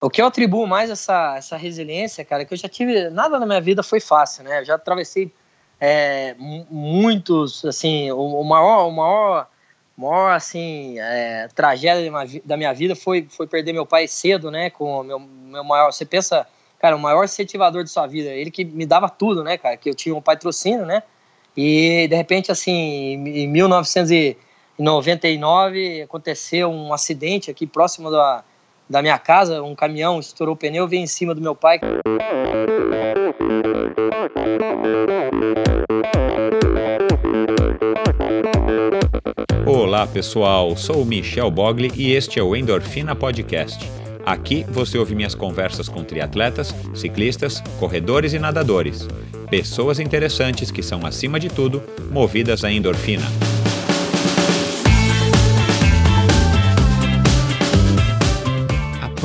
O que eu atribuo mais essa, essa resiliência, cara, é que eu já tive. Nada na minha vida foi fácil, né? Eu já atravessei é, muitos, assim, o, o, maior, o maior, maior assim, é, tragédia da minha vida foi, foi perder meu pai cedo, né? Com meu, meu maior. Você pensa, cara, o maior incentivador de sua vida, ele que me dava tudo, né, cara? Que eu tinha um patrocínio, né? E de repente, assim, em 1999 aconteceu um acidente aqui próximo da da minha casa, um caminhão estourou o pneu, veio em cima do meu pai. Olá pessoal, sou Michel Bogli e este é o Endorfina Podcast. Aqui você ouve minhas conversas com triatletas, ciclistas, corredores e nadadores. Pessoas interessantes que são, acima de tudo, movidas à endorfina.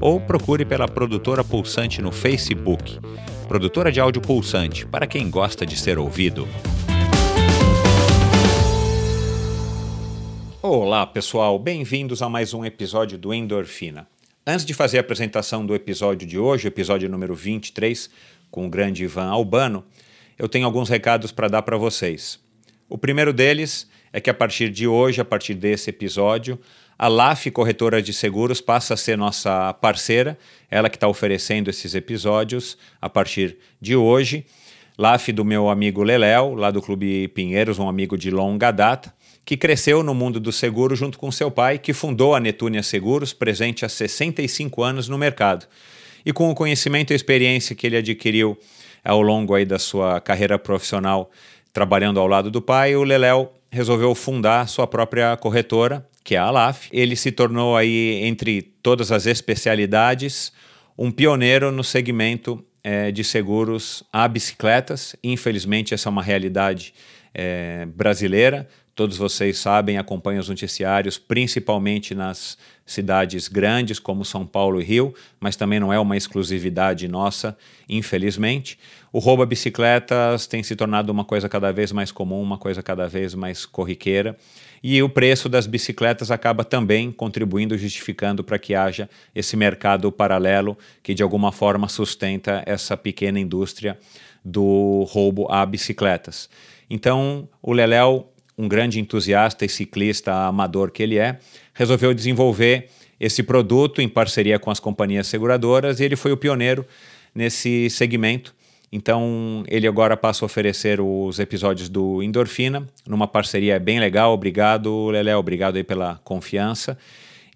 ou procure pela produtora Pulsante no Facebook. Produtora de áudio Pulsante, para quem gosta de ser ouvido. Olá, pessoal, bem-vindos a mais um episódio do Endorfina. Antes de fazer a apresentação do episódio de hoje, episódio número 23, com o grande Ivan Albano, eu tenho alguns recados para dar para vocês. O primeiro deles é que a partir de hoje, a partir desse episódio, a LAF Corretora de Seguros passa a ser nossa parceira, ela que está oferecendo esses episódios a partir de hoje. LAF do meu amigo Leléo, lá do Clube Pinheiros, um amigo de longa data, que cresceu no mundo do seguro junto com seu pai, que fundou a Netúnia Seguros, presente há 65 anos no mercado. E com o conhecimento e experiência que ele adquiriu ao longo aí da sua carreira profissional trabalhando ao lado do pai, o Leléo resolveu fundar sua própria corretora, que é a Alaf. Ele se tornou aí, entre todas as especialidades, um pioneiro no segmento é, de seguros a bicicletas. Infelizmente, essa é uma realidade é, brasileira. Todos vocês sabem, acompanham os noticiários, principalmente nas cidades grandes como São Paulo e Rio, mas também não é uma exclusividade nossa, infelizmente. O roubo a bicicletas tem se tornado uma coisa cada vez mais comum, uma coisa cada vez mais corriqueira e o preço das bicicletas acaba também contribuindo, justificando para que haja esse mercado paralelo que de alguma forma sustenta essa pequena indústria do roubo a bicicletas. Então, o Leléo, um grande entusiasta e ciclista amador que ele é, resolveu desenvolver esse produto em parceria com as companhias seguradoras e ele foi o pioneiro nesse segmento então ele agora passa a oferecer os episódios do Endorfina, numa parceria bem legal. Obrigado, Lelé, obrigado aí pela confiança.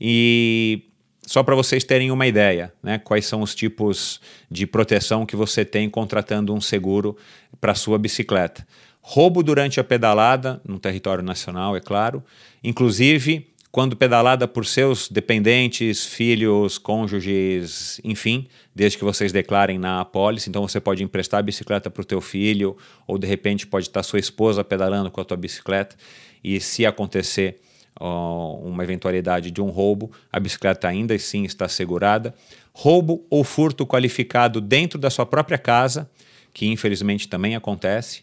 E só para vocês terem uma ideia, né, quais são os tipos de proteção que você tem contratando um seguro para sua bicicleta. Roubo durante a pedalada, no território nacional, é claro. Inclusive, quando pedalada por seus dependentes, filhos, cônjuges, enfim, desde que vocês declarem na apólice. Então você pode emprestar a bicicleta para o teu filho, ou de repente pode estar sua esposa pedalando com a tua bicicleta. E se acontecer uma eventualidade de um roubo, a bicicleta ainda assim está segurada. Roubo ou furto qualificado dentro da sua própria casa, que infelizmente também acontece.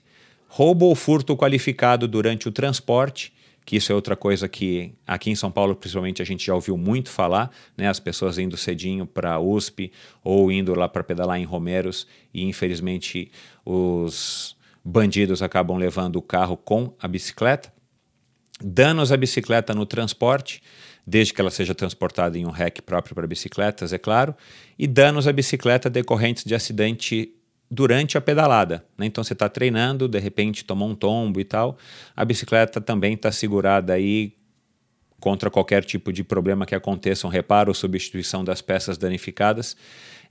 Roubo ou furto qualificado durante o transporte que isso é outra coisa que aqui em São Paulo, principalmente, a gente já ouviu muito falar, né? As pessoas indo cedinho para a USP ou indo lá para pedalar em Romeiros e infelizmente os bandidos acabam levando o carro com a bicicleta. Danos à bicicleta no transporte, desde que ela seja transportada em um rack próprio para bicicletas, é claro, e danos à bicicleta decorrentes de acidente durante a pedalada. Né? Então você está treinando, de repente tomou um tombo e tal, a bicicleta também está segurada aí contra qualquer tipo de problema que aconteça, um reparo ou substituição das peças danificadas,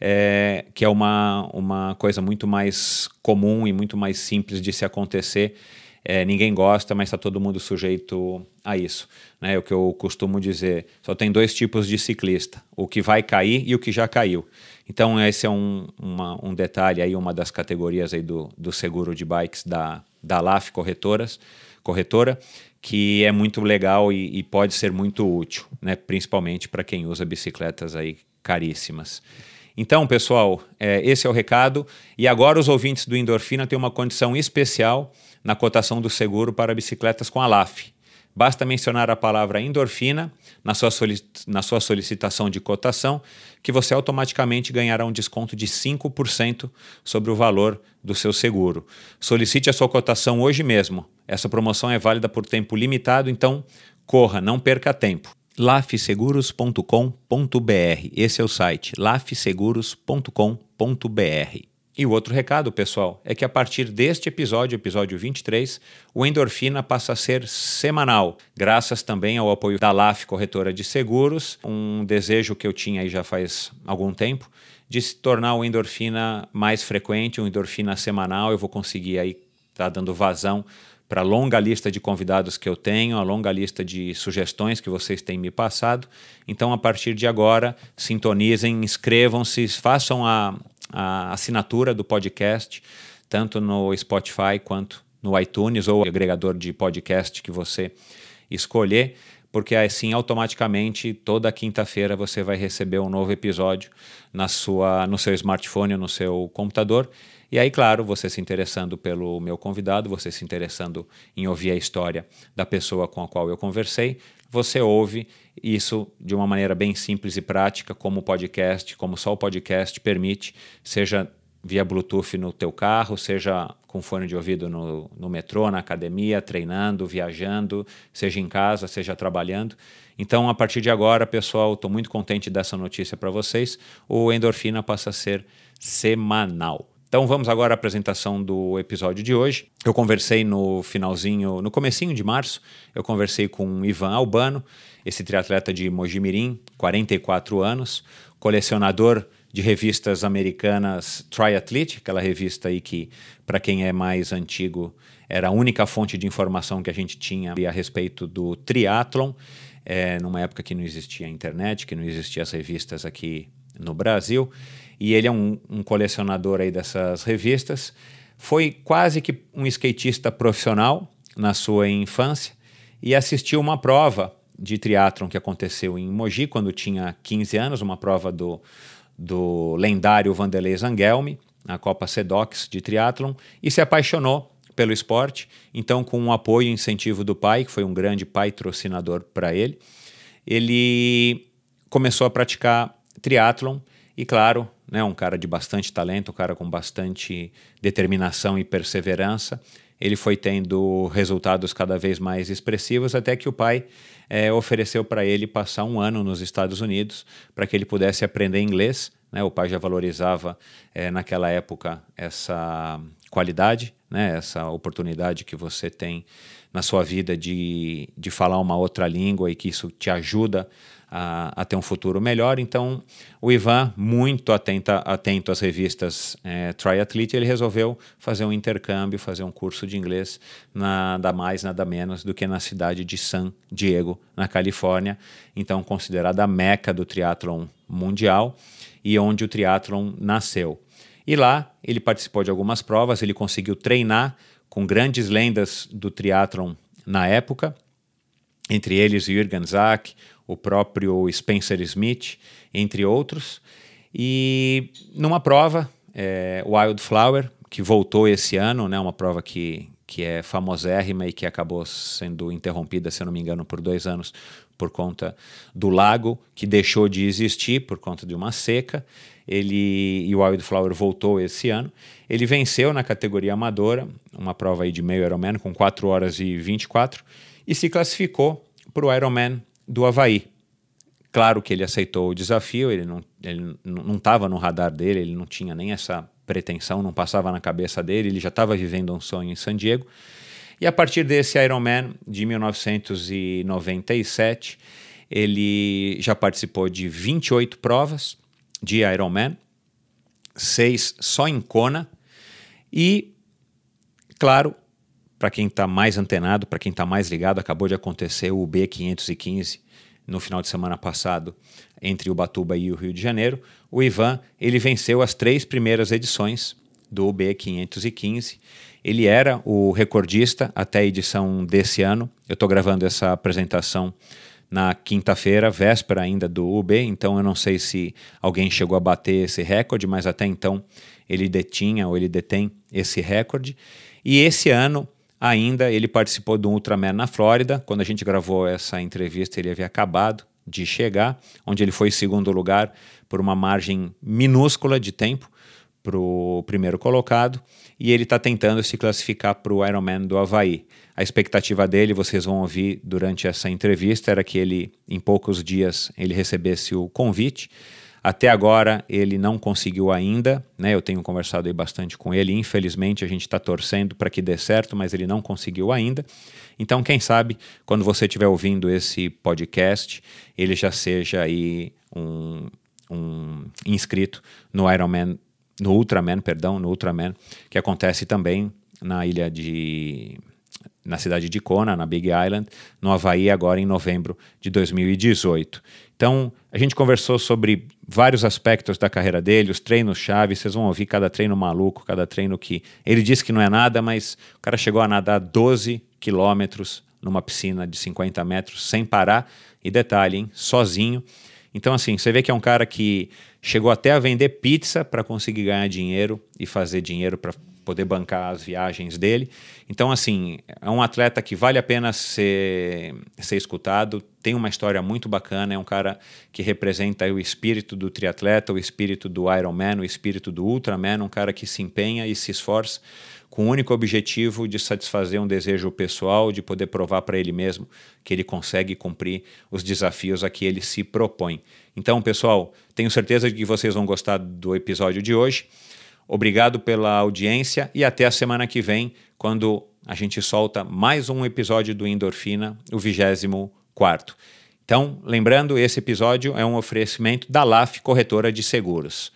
é, que é uma, uma coisa muito mais comum e muito mais simples de se acontecer. É, ninguém gosta, mas está todo mundo sujeito a isso. Né? É o que eu costumo dizer: só tem dois tipos de ciclista, o que vai cair e o que já caiu. Então, esse é um, uma, um detalhe aí, uma das categorias aí do, do seguro de bikes da, da LAF Corretoras, Corretora, que é muito legal e, e pode ser muito útil, né? principalmente para quem usa bicicletas aí caríssimas. Então, pessoal, é, esse é o recado. E agora os ouvintes do Endorfina têm uma condição especial na cotação do seguro para bicicletas com a LAF. Basta mencionar a palavra endorfina na sua, na sua solicitação de cotação, que você automaticamente ganhará um desconto de 5% sobre o valor do seu seguro. Solicite a sua cotação hoje mesmo. Essa promoção é válida por tempo limitado, então corra, não perca tempo lafseguros.com.br. Esse é o site lafseguros.com.br. E o outro recado, pessoal, é que a partir deste episódio, episódio 23, o Endorfina passa a ser semanal, graças também ao apoio da LAF Corretora de Seguros, um desejo que eu tinha aí já faz algum tempo, de se tornar o Endorfina mais frequente, um Endorfina semanal. Eu vou conseguir aí tá dando vazão para a longa lista de convidados que eu tenho, a longa lista de sugestões que vocês têm me passado. Então, a partir de agora, sintonizem, inscrevam-se, façam a, a assinatura do podcast, tanto no Spotify quanto no iTunes ou agregador de podcast que você escolher, porque assim automaticamente toda quinta-feira você vai receber um novo episódio na sua, no seu smartphone ou no seu computador. E aí, claro, você se interessando pelo meu convidado, você se interessando em ouvir a história da pessoa com a qual eu conversei, você ouve isso de uma maneira bem simples e prática, como o podcast, como só o podcast permite, seja via Bluetooth no teu carro, seja com fone de ouvido no, no metrô, na academia, treinando, viajando, seja em casa, seja trabalhando. Então, a partir de agora, pessoal, estou muito contente dessa notícia para vocês. O Endorfina passa a ser semanal. Então vamos agora à apresentação do episódio de hoje. Eu conversei no finalzinho, no comecinho de março, eu conversei com Ivan Albano, esse triatleta de Mojimirim, 44 anos, colecionador de revistas americanas Triathlete, aquela revista aí que, para quem é mais antigo, era a única fonte de informação que a gente tinha a respeito do triatlon, é, numa época que não existia internet, que não existiam as revistas aqui no Brasil e ele é um, um colecionador aí dessas revistas. Foi quase que um skatista profissional na sua infância e assistiu uma prova de triatlon que aconteceu em Mogi quando tinha 15 anos, uma prova do, do lendário Vanderlei Zangelmi, na Copa Sedox de triatlon, e se apaixonou pelo esporte. Então, com o apoio e incentivo do pai, que foi um grande patrocinador para ele, ele começou a praticar triatlon e, claro, né, um cara de bastante talento, um cara com bastante determinação e perseverança. Ele foi tendo resultados cada vez mais expressivos, até que o pai é, ofereceu para ele passar um ano nos Estados Unidos para que ele pudesse aprender inglês. Né? O pai já valorizava é, naquela época essa qualidade, né? essa oportunidade que você tem na sua vida de, de falar uma outra língua e que isso te ajuda a, a ter um futuro melhor. Então, o Ivan, muito atenta, atento às revistas é, Triathlete, ele resolveu fazer um intercâmbio, fazer um curso de inglês, nada mais, nada menos do que na cidade de San Diego, na Califórnia, então considerada a meca do triatlon mundial e onde o triatlon nasceu. E lá ele participou de algumas provas, ele conseguiu treinar com grandes lendas do triatlon na época, entre eles Jürgen Zack, o próprio Spencer Smith, entre outros. E numa prova, é, Wildflower, que voltou esse ano, né, uma prova que, que é famosérrima e que acabou sendo interrompida, se eu não me engano, por dois anos por conta do lago, que deixou de existir por conta de uma seca. Ele e o Wildflower voltou esse ano. Ele venceu na categoria amadora, uma prova aí de meio Ironman com 4 horas e 24 e se classificou para o Ironman do Havaí. Claro que ele aceitou o desafio, ele não estava no radar dele, ele não tinha nem essa pretensão, não passava na cabeça dele, ele já estava vivendo um sonho em San Diego. E a partir desse Ironman de 1997, ele já participou de 28 provas de Ironman, seis só em Kona, e, claro, para quem está mais antenado, para quem está mais ligado, acabou de acontecer o B515 no final de semana passado entre Ubatuba e o Rio de Janeiro, o Ivan ele venceu as três primeiras edições do UB 515. Ele era o recordista até a edição desse ano. Eu estou gravando essa apresentação na quinta-feira, véspera ainda do UB, então eu não sei se alguém chegou a bater esse recorde, mas até então ele detinha ou ele detém esse recorde. E esse ano ainda ele participou do Ultraman na Flórida. Quando a gente gravou essa entrevista, ele havia acabado de chegar, onde ele foi segundo lugar por uma margem minúscula de tempo para o primeiro colocado e ele está tentando se classificar para o Ironman do Havaí. A expectativa dele, vocês vão ouvir durante essa entrevista, era que ele, em poucos dias, ele recebesse o convite. Até agora ele não conseguiu ainda, né? Eu tenho conversado aí bastante com ele. Infelizmente a gente está torcendo para que dê certo, mas ele não conseguiu ainda. Então quem sabe quando você estiver ouvindo esse podcast, ele já seja aí um, um inscrito no Ironman no Ultraman, perdão, no Ultraman, que acontece também na ilha de na cidade de Kona, na Big Island, no Havaí, agora em novembro de 2018. Então, a gente conversou sobre vários aspectos da carreira dele, os treinos chave, vocês vão ouvir cada treino maluco, cada treino que ele disse que não é nada, mas o cara chegou a nadar 12 quilômetros numa piscina de 50 metros sem parar, e detalhe, hein, sozinho. Então, assim, você vê que é um cara que chegou até a vender pizza para conseguir ganhar dinheiro e fazer dinheiro para poder bancar as viagens dele. Então, assim, é um atleta que vale a pena ser, ser escutado, tem uma história muito bacana, é um cara que representa o espírito do triatleta, o espírito do Ironman, o espírito do Ultraman, um cara que se empenha e se esforça com o único objetivo de satisfazer um desejo pessoal, de poder provar para ele mesmo que ele consegue cumprir os desafios a que ele se propõe. Então, pessoal, tenho certeza de que vocês vão gostar do episódio de hoje. Obrigado pela audiência e até a semana que vem, quando a gente solta mais um episódio do Endorfina, o 24. Então, lembrando, esse episódio é um oferecimento da LAF Corretora de Seguros.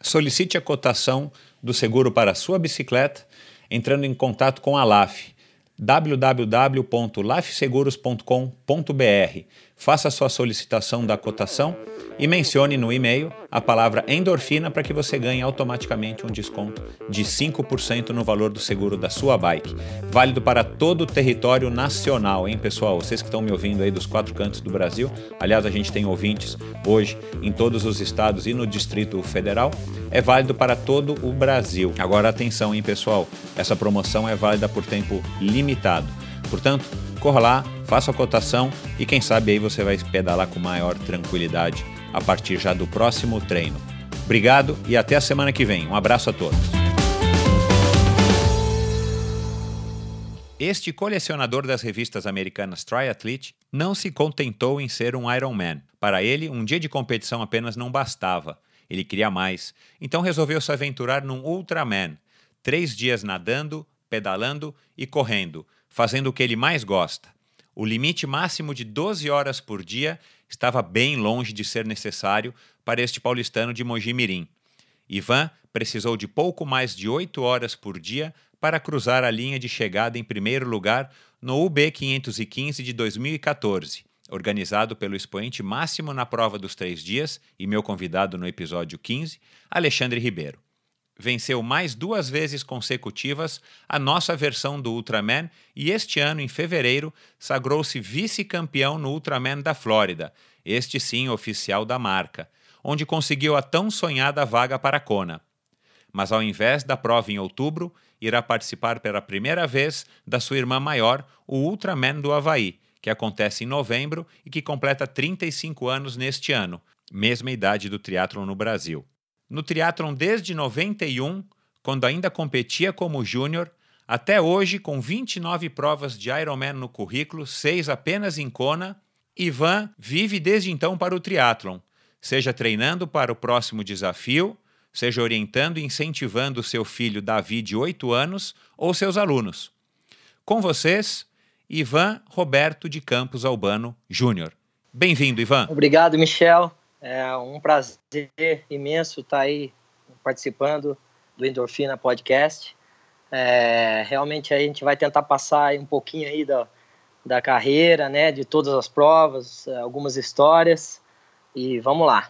Solicite a cotação do seguro para a sua bicicleta entrando em contato com a LAF www.lafseguros.com.br. Faça sua solicitação da cotação e mencione no e-mail a palavra endorfina para que você ganhe automaticamente um desconto de 5% no valor do seguro da sua bike. Válido para todo o território nacional, hein, pessoal? Vocês que estão me ouvindo aí dos quatro cantos do Brasil. Aliás, a gente tem ouvintes hoje em todos os estados e no Distrito Federal. É válido para todo o Brasil. Agora, atenção, hein, pessoal? Essa promoção é válida por tempo limitado. Portanto, corra lá, faça a cotação e quem sabe aí você vai pedalar com maior tranquilidade a partir já do próximo treino. Obrigado e até a semana que vem. Um abraço a todos. Este colecionador das revistas americanas Triathlete não se contentou em ser um Ironman. Para ele, um dia de competição apenas não bastava. Ele queria mais, então resolveu se aventurar num Ultraman. Três dias nadando, pedalando e correndo, fazendo o que ele mais gosta. O limite máximo de 12 horas por dia estava bem longe de ser necessário para este paulistano de Mojimirim. Ivan precisou de pouco mais de oito horas por dia para cruzar a linha de chegada em primeiro lugar no UB 515 de 2014, organizado pelo expoente máximo na prova dos três dias e meu convidado no episódio 15, Alexandre Ribeiro venceu mais duas vezes consecutivas a nossa versão do Ultraman e este ano, em fevereiro, sagrou-se vice-campeão no Ultraman da Flórida, este sim oficial da marca, onde conseguiu a tão sonhada vaga para Kona. Mas ao invés da prova em outubro, irá participar pela primeira vez da sua irmã maior, o Ultraman do Havaí, que acontece em novembro e que completa 35 anos neste ano, mesma idade do triatlon no Brasil. No triatlon desde 91, quando ainda competia como júnior, até hoje com 29 provas de Ironman no currículo, seis apenas em Kona, Ivan vive desde então para o triatlon, seja treinando para o próximo desafio, seja orientando e incentivando seu filho Davi de 8 anos ou seus alunos. Com vocês, Ivan Roberto de Campos Albano Júnior. Bem-vindo, Ivan. Obrigado, Michel. É um prazer imenso estar aí participando do Endorfina Podcast. É, realmente a gente vai tentar passar um pouquinho aí da, da carreira, né, de todas as provas, algumas histórias e vamos lá.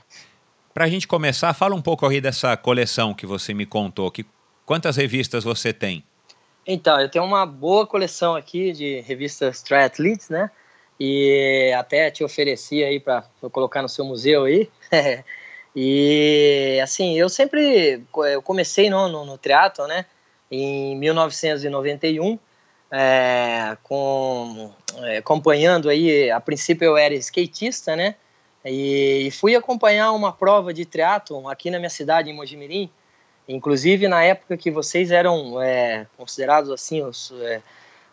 Para a gente começar, fala um pouco aí dessa coleção que você me contou. Que, quantas revistas você tem? Então, eu tenho uma boa coleção aqui de revistas triathletes, né? E até te ofereci aí para colocar no seu museu aí. e assim, eu sempre eu comecei no, no, no triatlo, né? Em 1991, é, com, é, acompanhando aí, a princípio eu era skatista, né? E, e fui acompanhar uma prova de triatlon aqui na minha cidade, em Mojimirim, inclusive na época que vocês eram é, considerados assim os, é,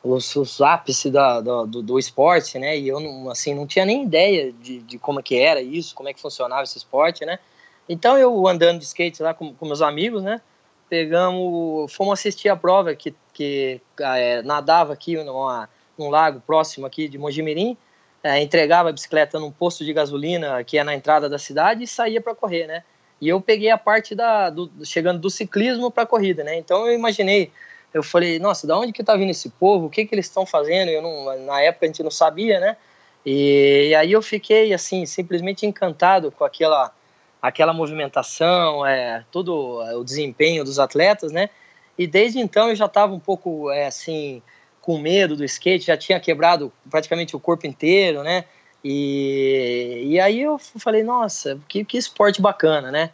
os, os ápices da, do, do, esporte, né? E eu não, assim, não tinha nem ideia de, de como é que era isso, como é que funcionava esse esporte, né? Então eu andando de skate lá com, com meus amigos, né? Pegamos, fomos assistir a prova que, que é, nadava aqui numa, num lago próximo aqui de Mojimirim é, entregava a bicicleta num posto de gasolina que é na entrada da cidade e saía para correr, né? E eu peguei a parte da do, chegando do ciclismo para corrida, né? Então eu imaginei, eu falei, nossa, da onde que tá vindo esse povo? O que que eles estão fazendo? Eu não, na época a gente não sabia, né? E, e, aí eu fiquei assim simplesmente encantado com aquela aquela movimentação, é, todo o desempenho dos atletas, né? E desde então eu já estava um pouco é, assim com medo do skate, já tinha quebrado praticamente o corpo inteiro, né? E, e aí eu falei, nossa, que, que esporte bacana, né?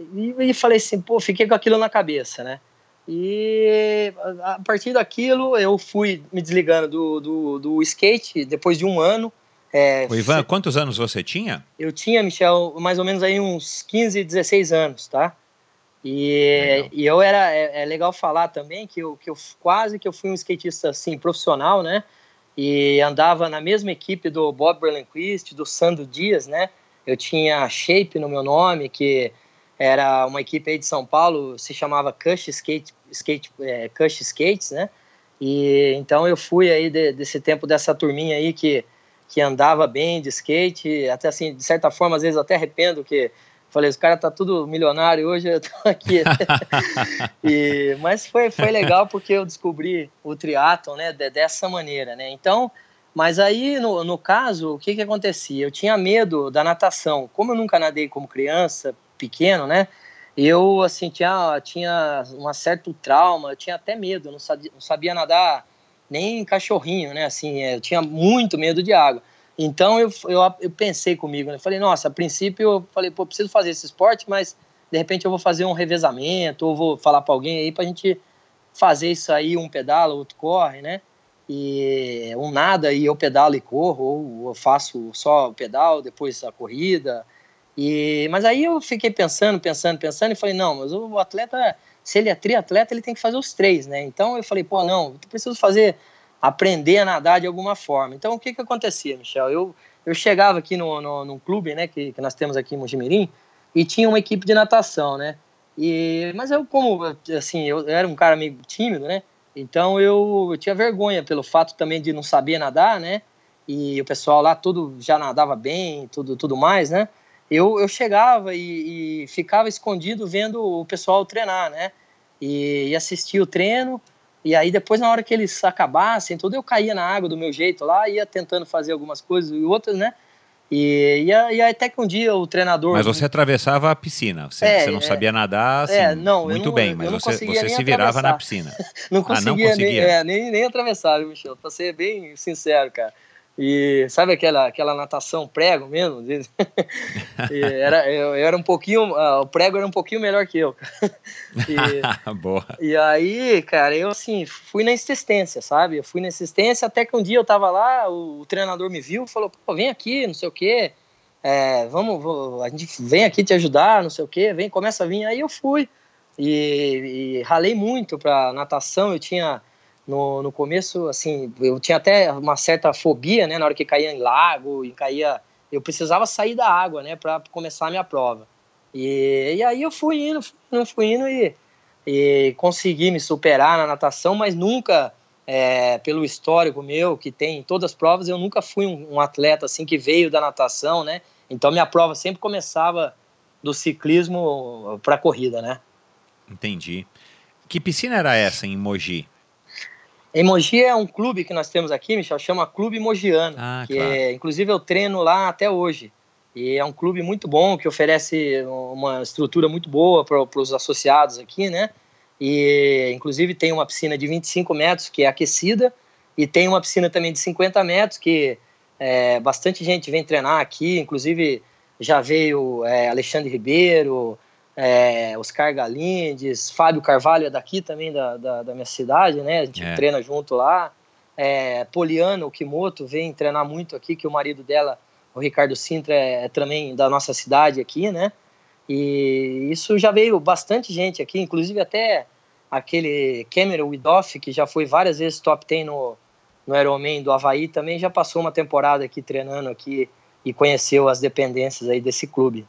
E, e falei assim, pô, fiquei com aquilo na cabeça, né? E a partir daquilo eu fui me desligando do, do, do skate depois de um ano. É, o Ivan, quantos anos você tinha? Eu tinha, Michel, mais ou menos aí uns 15, 16 anos, tá? E, e eu era é, é, legal falar também que eu, que eu quase que eu fui um skatista assim profissional, né? E andava na mesma equipe do Bob Berlenquist, do Sandro Dias, né? Eu tinha Shape no meu nome, que era uma equipe aí de São Paulo, se chamava Cush Skate, Skate é, Cush Skates, né? E então eu fui aí de, desse tempo dessa turminha aí que que andava bem de skate, até assim, de certa forma, às vezes até arrependo que Falei, os caras tá tudo milionário hoje, eu tô aqui. e, mas foi, foi legal porque eu descobri o triatlon, né, dessa maneira, né? Então, mas aí, no, no caso, o que que acontecia? Eu tinha medo da natação. Como eu nunca nadei como criança, pequeno, né? Eu, assim, tinha, tinha um certo trauma, eu tinha até medo, não sabia, não sabia nadar nem cachorrinho, né? Assim, eu tinha muito medo de água. Então eu, eu, eu pensei comigo, né? Falei, nossa, a princípio eu falei, pô, preciso fazer esse esporte, mas de repente eu vou fazer um revezamento, ou vou falar para alguém aí pra gente fazer isso aí, um pedala, outro corre, né? E um nada e eu pedalo e corro, ou eu faço só o pedal, depois a corrida. E, mas aí eu fiquei pensando, pensando, pensando e falei, não, mas o atleta, se ele é triatleta, ele tem que fazer os três, né? Então eu falei, pô, não, eu preciso fazer aprender a nadar de alguma forma. Então, o que que acontecia, Michel? Eu, eu chegava aqui no, no, num clube, né, que, que nós temos aqui em Mojimirim, e tinha uma equipe de natação, né? E, mas eu, como, assim, eu era um cara meio tímido, né? Então, eu, eu tinha vergonha pelo fato também de não saber nadar, né? E o pessoal lá tudo já nadava bem, tudo, tudo mais, né? Eu, eu chegava e, e ficava escondido vendo o pessoal treinar, né? E, e assistia o treino, e aí depois, na hora que eles acabassem, tudo eu caía na água do meu jeito lá, ia tentando fazer algumas coisas e outras, né? E, e, e até que um dia o treinador. Mas você atravessava a piscina. Você, é, você não é, sabia nadar assim, é, não, muito não, bem, mas você, você se virava na piscina. não conseguia, ah, não conseguia. Nem, é, nem, nem atravessar, Michel? Pra ser bem sincero, cara. E sabe aquela, aquela natação prego mesmo? era, eu, eu, era um pouquinho. Uh, o prego era um pouquinho melhor que eu. e, Boa. E aí, cara, eu assim, fui na insistência, sabe? Eu fui na insistência até que um dia eu tava lá, o, o treinador me viu falou: pô, vem aqui, não sei o quê. É, vamos, vamos, a gente vem aqui te ajudar, não sei o quê, vem, começa a vir. Aí eu fui e, e ralei muito pra natação. Eu tinha no, no começo, assim, eu tinha até uma certa fobia, né, na hora que caía em lago e caía, eu precisava sair da água, né, para começar a minha prova. E, e aí eu fui indo, indo, fui indo e, e consegui me superar na natação, mas nunca, é, pelo histórico meu, que tem em todas as provas, eu nunca fui um, um atleta assim que veio da natação, né? Então minha prova sempre começava do ciclismo para corrida, né? Entendi. Que piscina era essa em Mogi? Emoji é um clube que nós temos aqui, Michel, chama Clube Mogiano, ah, que claro. é, inclusive eu treino lá até hoje. E é um clube muito bom que oferece uma estrutura muito boa para os associados aqui, né? E inclusive tem uma piscina de 25 metros que é aquecida e tem uma piscina também de 50 metros que é, bastante gente vem treinar aqui, inclusive já veio é, Alexandre Ribeiro, é, Oscar Galindes, Fábio Carvalho é daqui também da, da, da minha cidade, né? A gente é. treina junto lá. É, Poliana, o Kimoto, vem treinar muito aqui, que o marido dela, o Ricardo Sintra, é, é também da nossa cidade aqui, né? E isso já veio bastante gente aqui, inclusive até aquele Cameron Widoff, que já foi várias vezes top 10 no, no Ironman do Havaí, também já passou uma temporada aqui treinando aqui e conheceu as dependências aí desse clube.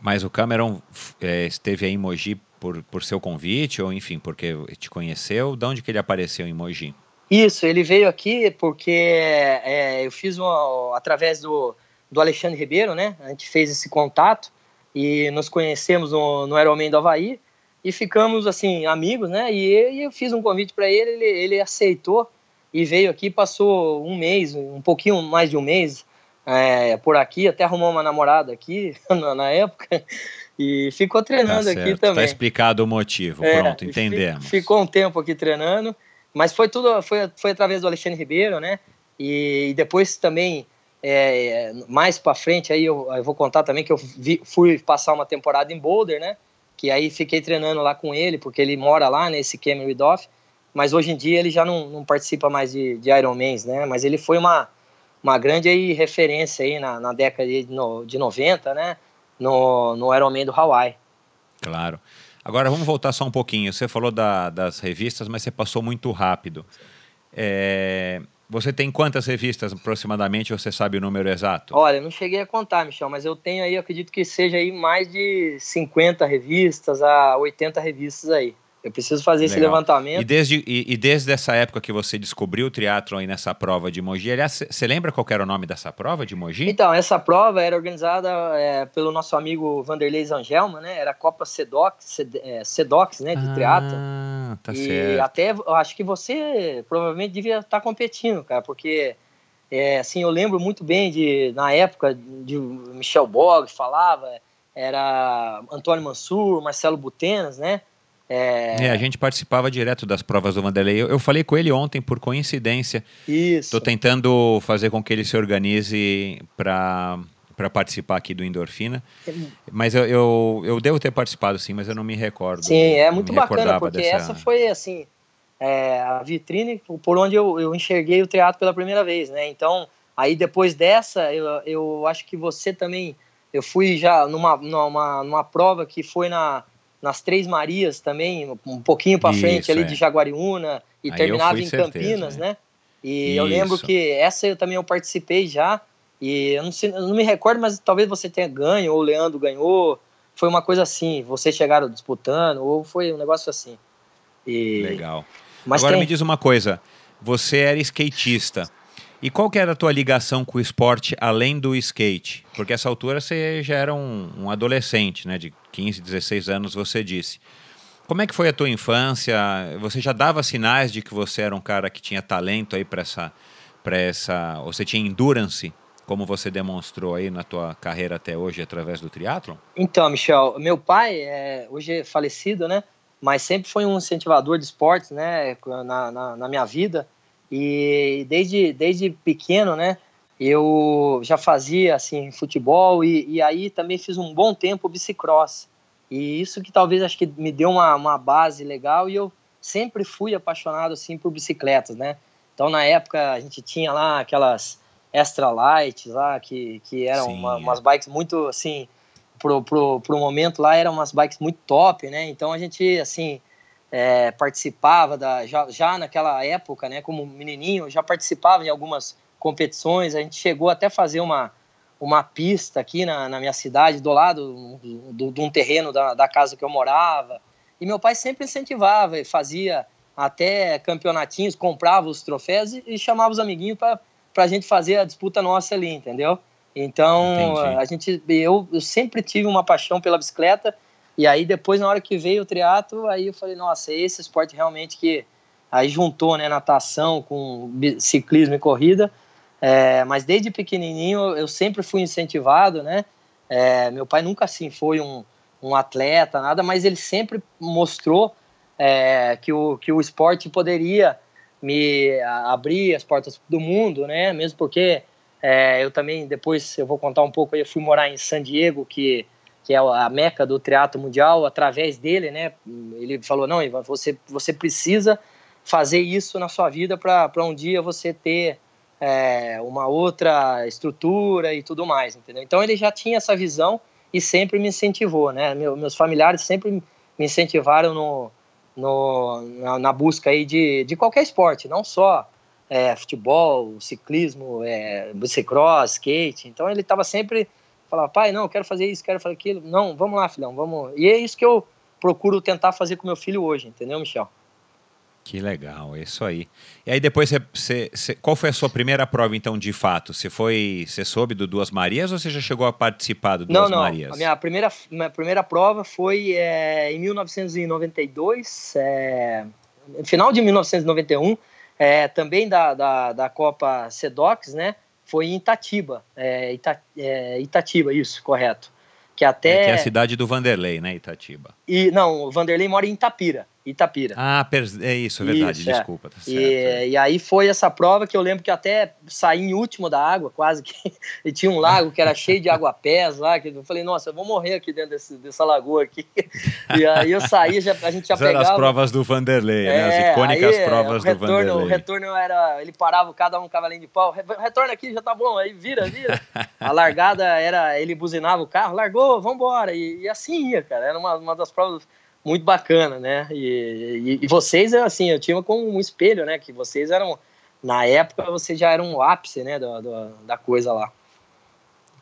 Mas o Cameron é, esteve aí em Mogi por, por seu convite, ou enfim, porque te conheceu? De onde que ele apareceu em Mogi? Isso, ele veio aqui porque é, eu fiz uma, através do, do Alexandre Ribeiro, né? A gente fez esse contato e nos conhecemos no, no Ironman do Havaí e ficamos, assim, amigos, né? E, e eu fiz um convite para ele, ele, ele aceitou e veio aqui, passou um mês, um pouquinho mais de um mês é, por aqui, até arrumou uma namorada aqui na, na época e ficou treinando tá aqui tá também. Está explicado o motivo, é, pronto, entendemos. Ficou um tempo aqui treinando, mas foi tudo, foi, foi através do Alexandre Ribeiro, né? E, e depois também, é, mais para frente, aí eu, eu, vou contar também que eu vi, fui passar uma temporada em Boulder, né? Que aí fiquei treinando lá com ele, porque ele mora lá nesse Cameron Ridoff mas hoje em dia ele já não, não participa mais de, de Ironmans, né? Mas ele foi uma, uma grande aí, referência aí na, na década de, no, de 90, né? No, no Ironman do Hawaii. Claro. Agora vamos voltar só um pouquinho. Você falou da, das revistas, mas você passou muito rápido. É, você tem quantas revistas aproximadamente? Você sabe o número exato? Olha, não cheguei a contar, Michel, mas eu tenho aí, acredito que seja aí mais de 50 revistas a 80 revistas aí. Eu preciso fazer Legal. esse levantamento. E desde, e, e, desde essa época que você descobriu o triatlon aí nessa prova de Mogi, aliás, você lembra qual era o nome dessa prova de Mogi? Então, essa prova era organizada é, pelo nosso amigo Vanderlei Zangelma, né? Era a Copa Sedox, é, Sedox né? De ah, triatlon. tá e certo. até, acho que você provavelmente devia estar competindo, cara, porque... É, assim, eu lembro muito bem de, na época, de Michel Bog falava, era Antônio Mansur, Marcelo Butenas, né? É... é... a gente participava direto das provas do Vanderlei. Eu, eu falei com ele ontem, por coincidência. Isso. Estou tentando fazer com que ele se organize para para participar aqui do Endorfina. Mas eu, eu, eu, devo ter participado sim, mas eu não me recordo. Sim, é muito bacana, porque dessa... essa foi assim é, a vitrine por onde eu, eu enxerguei o teatro pela primeira vez, né? Então, aí depois dessa, eu, eu acho que você também. Eu fui já numa, numa, numa prova que foi na nas Três Marias também, um pouquinho para frente ali é. de Jaguariúna e Aí terminava em certeza, Campinas, né? né? E Isso. eu lembro que essa eu também eu participei já e eu não, sei, eu não me recordo, mas talvez você tenha ganho ou o Leandro ganhou. Foi uma coisa assim, vocês chegaram disputando ou foi um negócio assim. E... Legal. Mas Agora tem... me diz uma coisa, você era skatista. E qual que era a tua ligação com o esporte além do skate? Porque essa altura você já era um, um, adolescente, né? De 15, 16 anos, você disse. Como é que foi a tua infância? Você já dava sinais de que você era um cara que tinha talento aí para essa, para essa, você tinha endurance, como você demonstrou aí na tua carreira até hoje através do triatlo? Então, Michel, meu pai é hoje é falecido, né? Mas sempre foi um incentivador de esportes, né? Na, na, na minha vida. E desde, desde pequeno, né, eu já fazia assim futebol e, e aí também fiz um bom tempo bicicross. E isso que talvez acho que me deu uma, uma base legal e eu sempre fui apaixonado assim por bicicletas, né? Então na época a gente tinha lá aquelas extra lights lá que, que eram uma, umas bikes muito assim pro, pro, pro momento lá eram umas bikes muito top, né? Então a gente assim é, participava da já, já naquela época, né, como menininho, já participava em algumas competições. A gente chegou até fazer uma uma pista aqui na, na minha cidade, do lado de um terreno da, da casa que eu morava. E meu pai sempre incentivava, e fazia até campeonatinhos, comprava os troféus e, e chamava os amiguinhos para a gente fazer a disputa nossa ali, entendeu? Então, Entendi. a gente, eu, eu sempre tive uma paixão pela bicicleta e aí depois, na hora que veio o triatlo, aí eu falei, nossa, esse esporte realmente que aí juntou, né, natação com ciclismo e corrida. É, mas desde pequenininho eu sempre fui incentivado, né? É, meu pai nunca assim foi um, um atleta, nada, mas ele sempre mostrou é, que, o, que o esporte poderia me abrir as portas do mundo, né? Mesmo porque é, eu também, depois eu vou contar um pouco, eu fui morar em San Diego, que, que é a meca do triatlo mundial, através dele, né? Ele falou, não, Ivan, você, você precisa fazer isso na sua vida para um dia você ter é, uma outra estrutura e tudo mais, entendeu? Então ele já tinha essa visão e sempre me incentivou, né? Meu, meus familiares sempre me incentivaram no, no, na, na, busca aí de, de qualquer esporte, não só é, futebol, ciclismo, é, bicicross, skate. Então ele estava sempre falava, pai, não, quero fazer isso, quero fazer aquilo. Não, vamos lá, filhão, vamos. E é isso que eu procuro tentar fazer com meu filho hoje, entendeu, Michel? Que legal, é isso aí. E aí depois, você, você, qual foi a sua primeira prova, então, de fato? Você foi, você soube do Duas Marias ou você já chegou a participar do Duas não, não. Marias? A minha primeira, minha primeira prova foi é, em 1992, é, final de 1991, é, também da, da, da Copa Sedox, né? Foi em Itatiba, é, Ita, é, Itatiba, isso, correto. Que até... É, que é a cidade do Vanderlei, né, Itatiba? E, não, o Vanderlei mora em Itapira. Itapira. Ah, é isso, é verdade, isso, é. desculpa. Tá e, é. e, aí foi essa prova que eu lembro que até saí em último da água, quase que. e tinha um lago que era cheio de água-pés lá, que eu falei, nossa, eu vou morrer aqui dentro desse, dessa lagoa aqui. e aí eu saí, já, a gente já pegava... As provas do Vanderlei, é, né? As é, icônicas aí, provas retorno, do Vanderlei. O retorno era, ele parava cada um cavalinho de pau, retorna aqui, já tá bom, aí vira, vira. a largada era, ele buzinava o carro, largou, vambora. E, e assim ia, cara, era uma, uma das provas muito bacana, né? E, e, e, vocês, assim, eu tinha como um espelho, né? Que vocês eram, na época, vocês já eram o ápice, né? Do, do da coisa lá.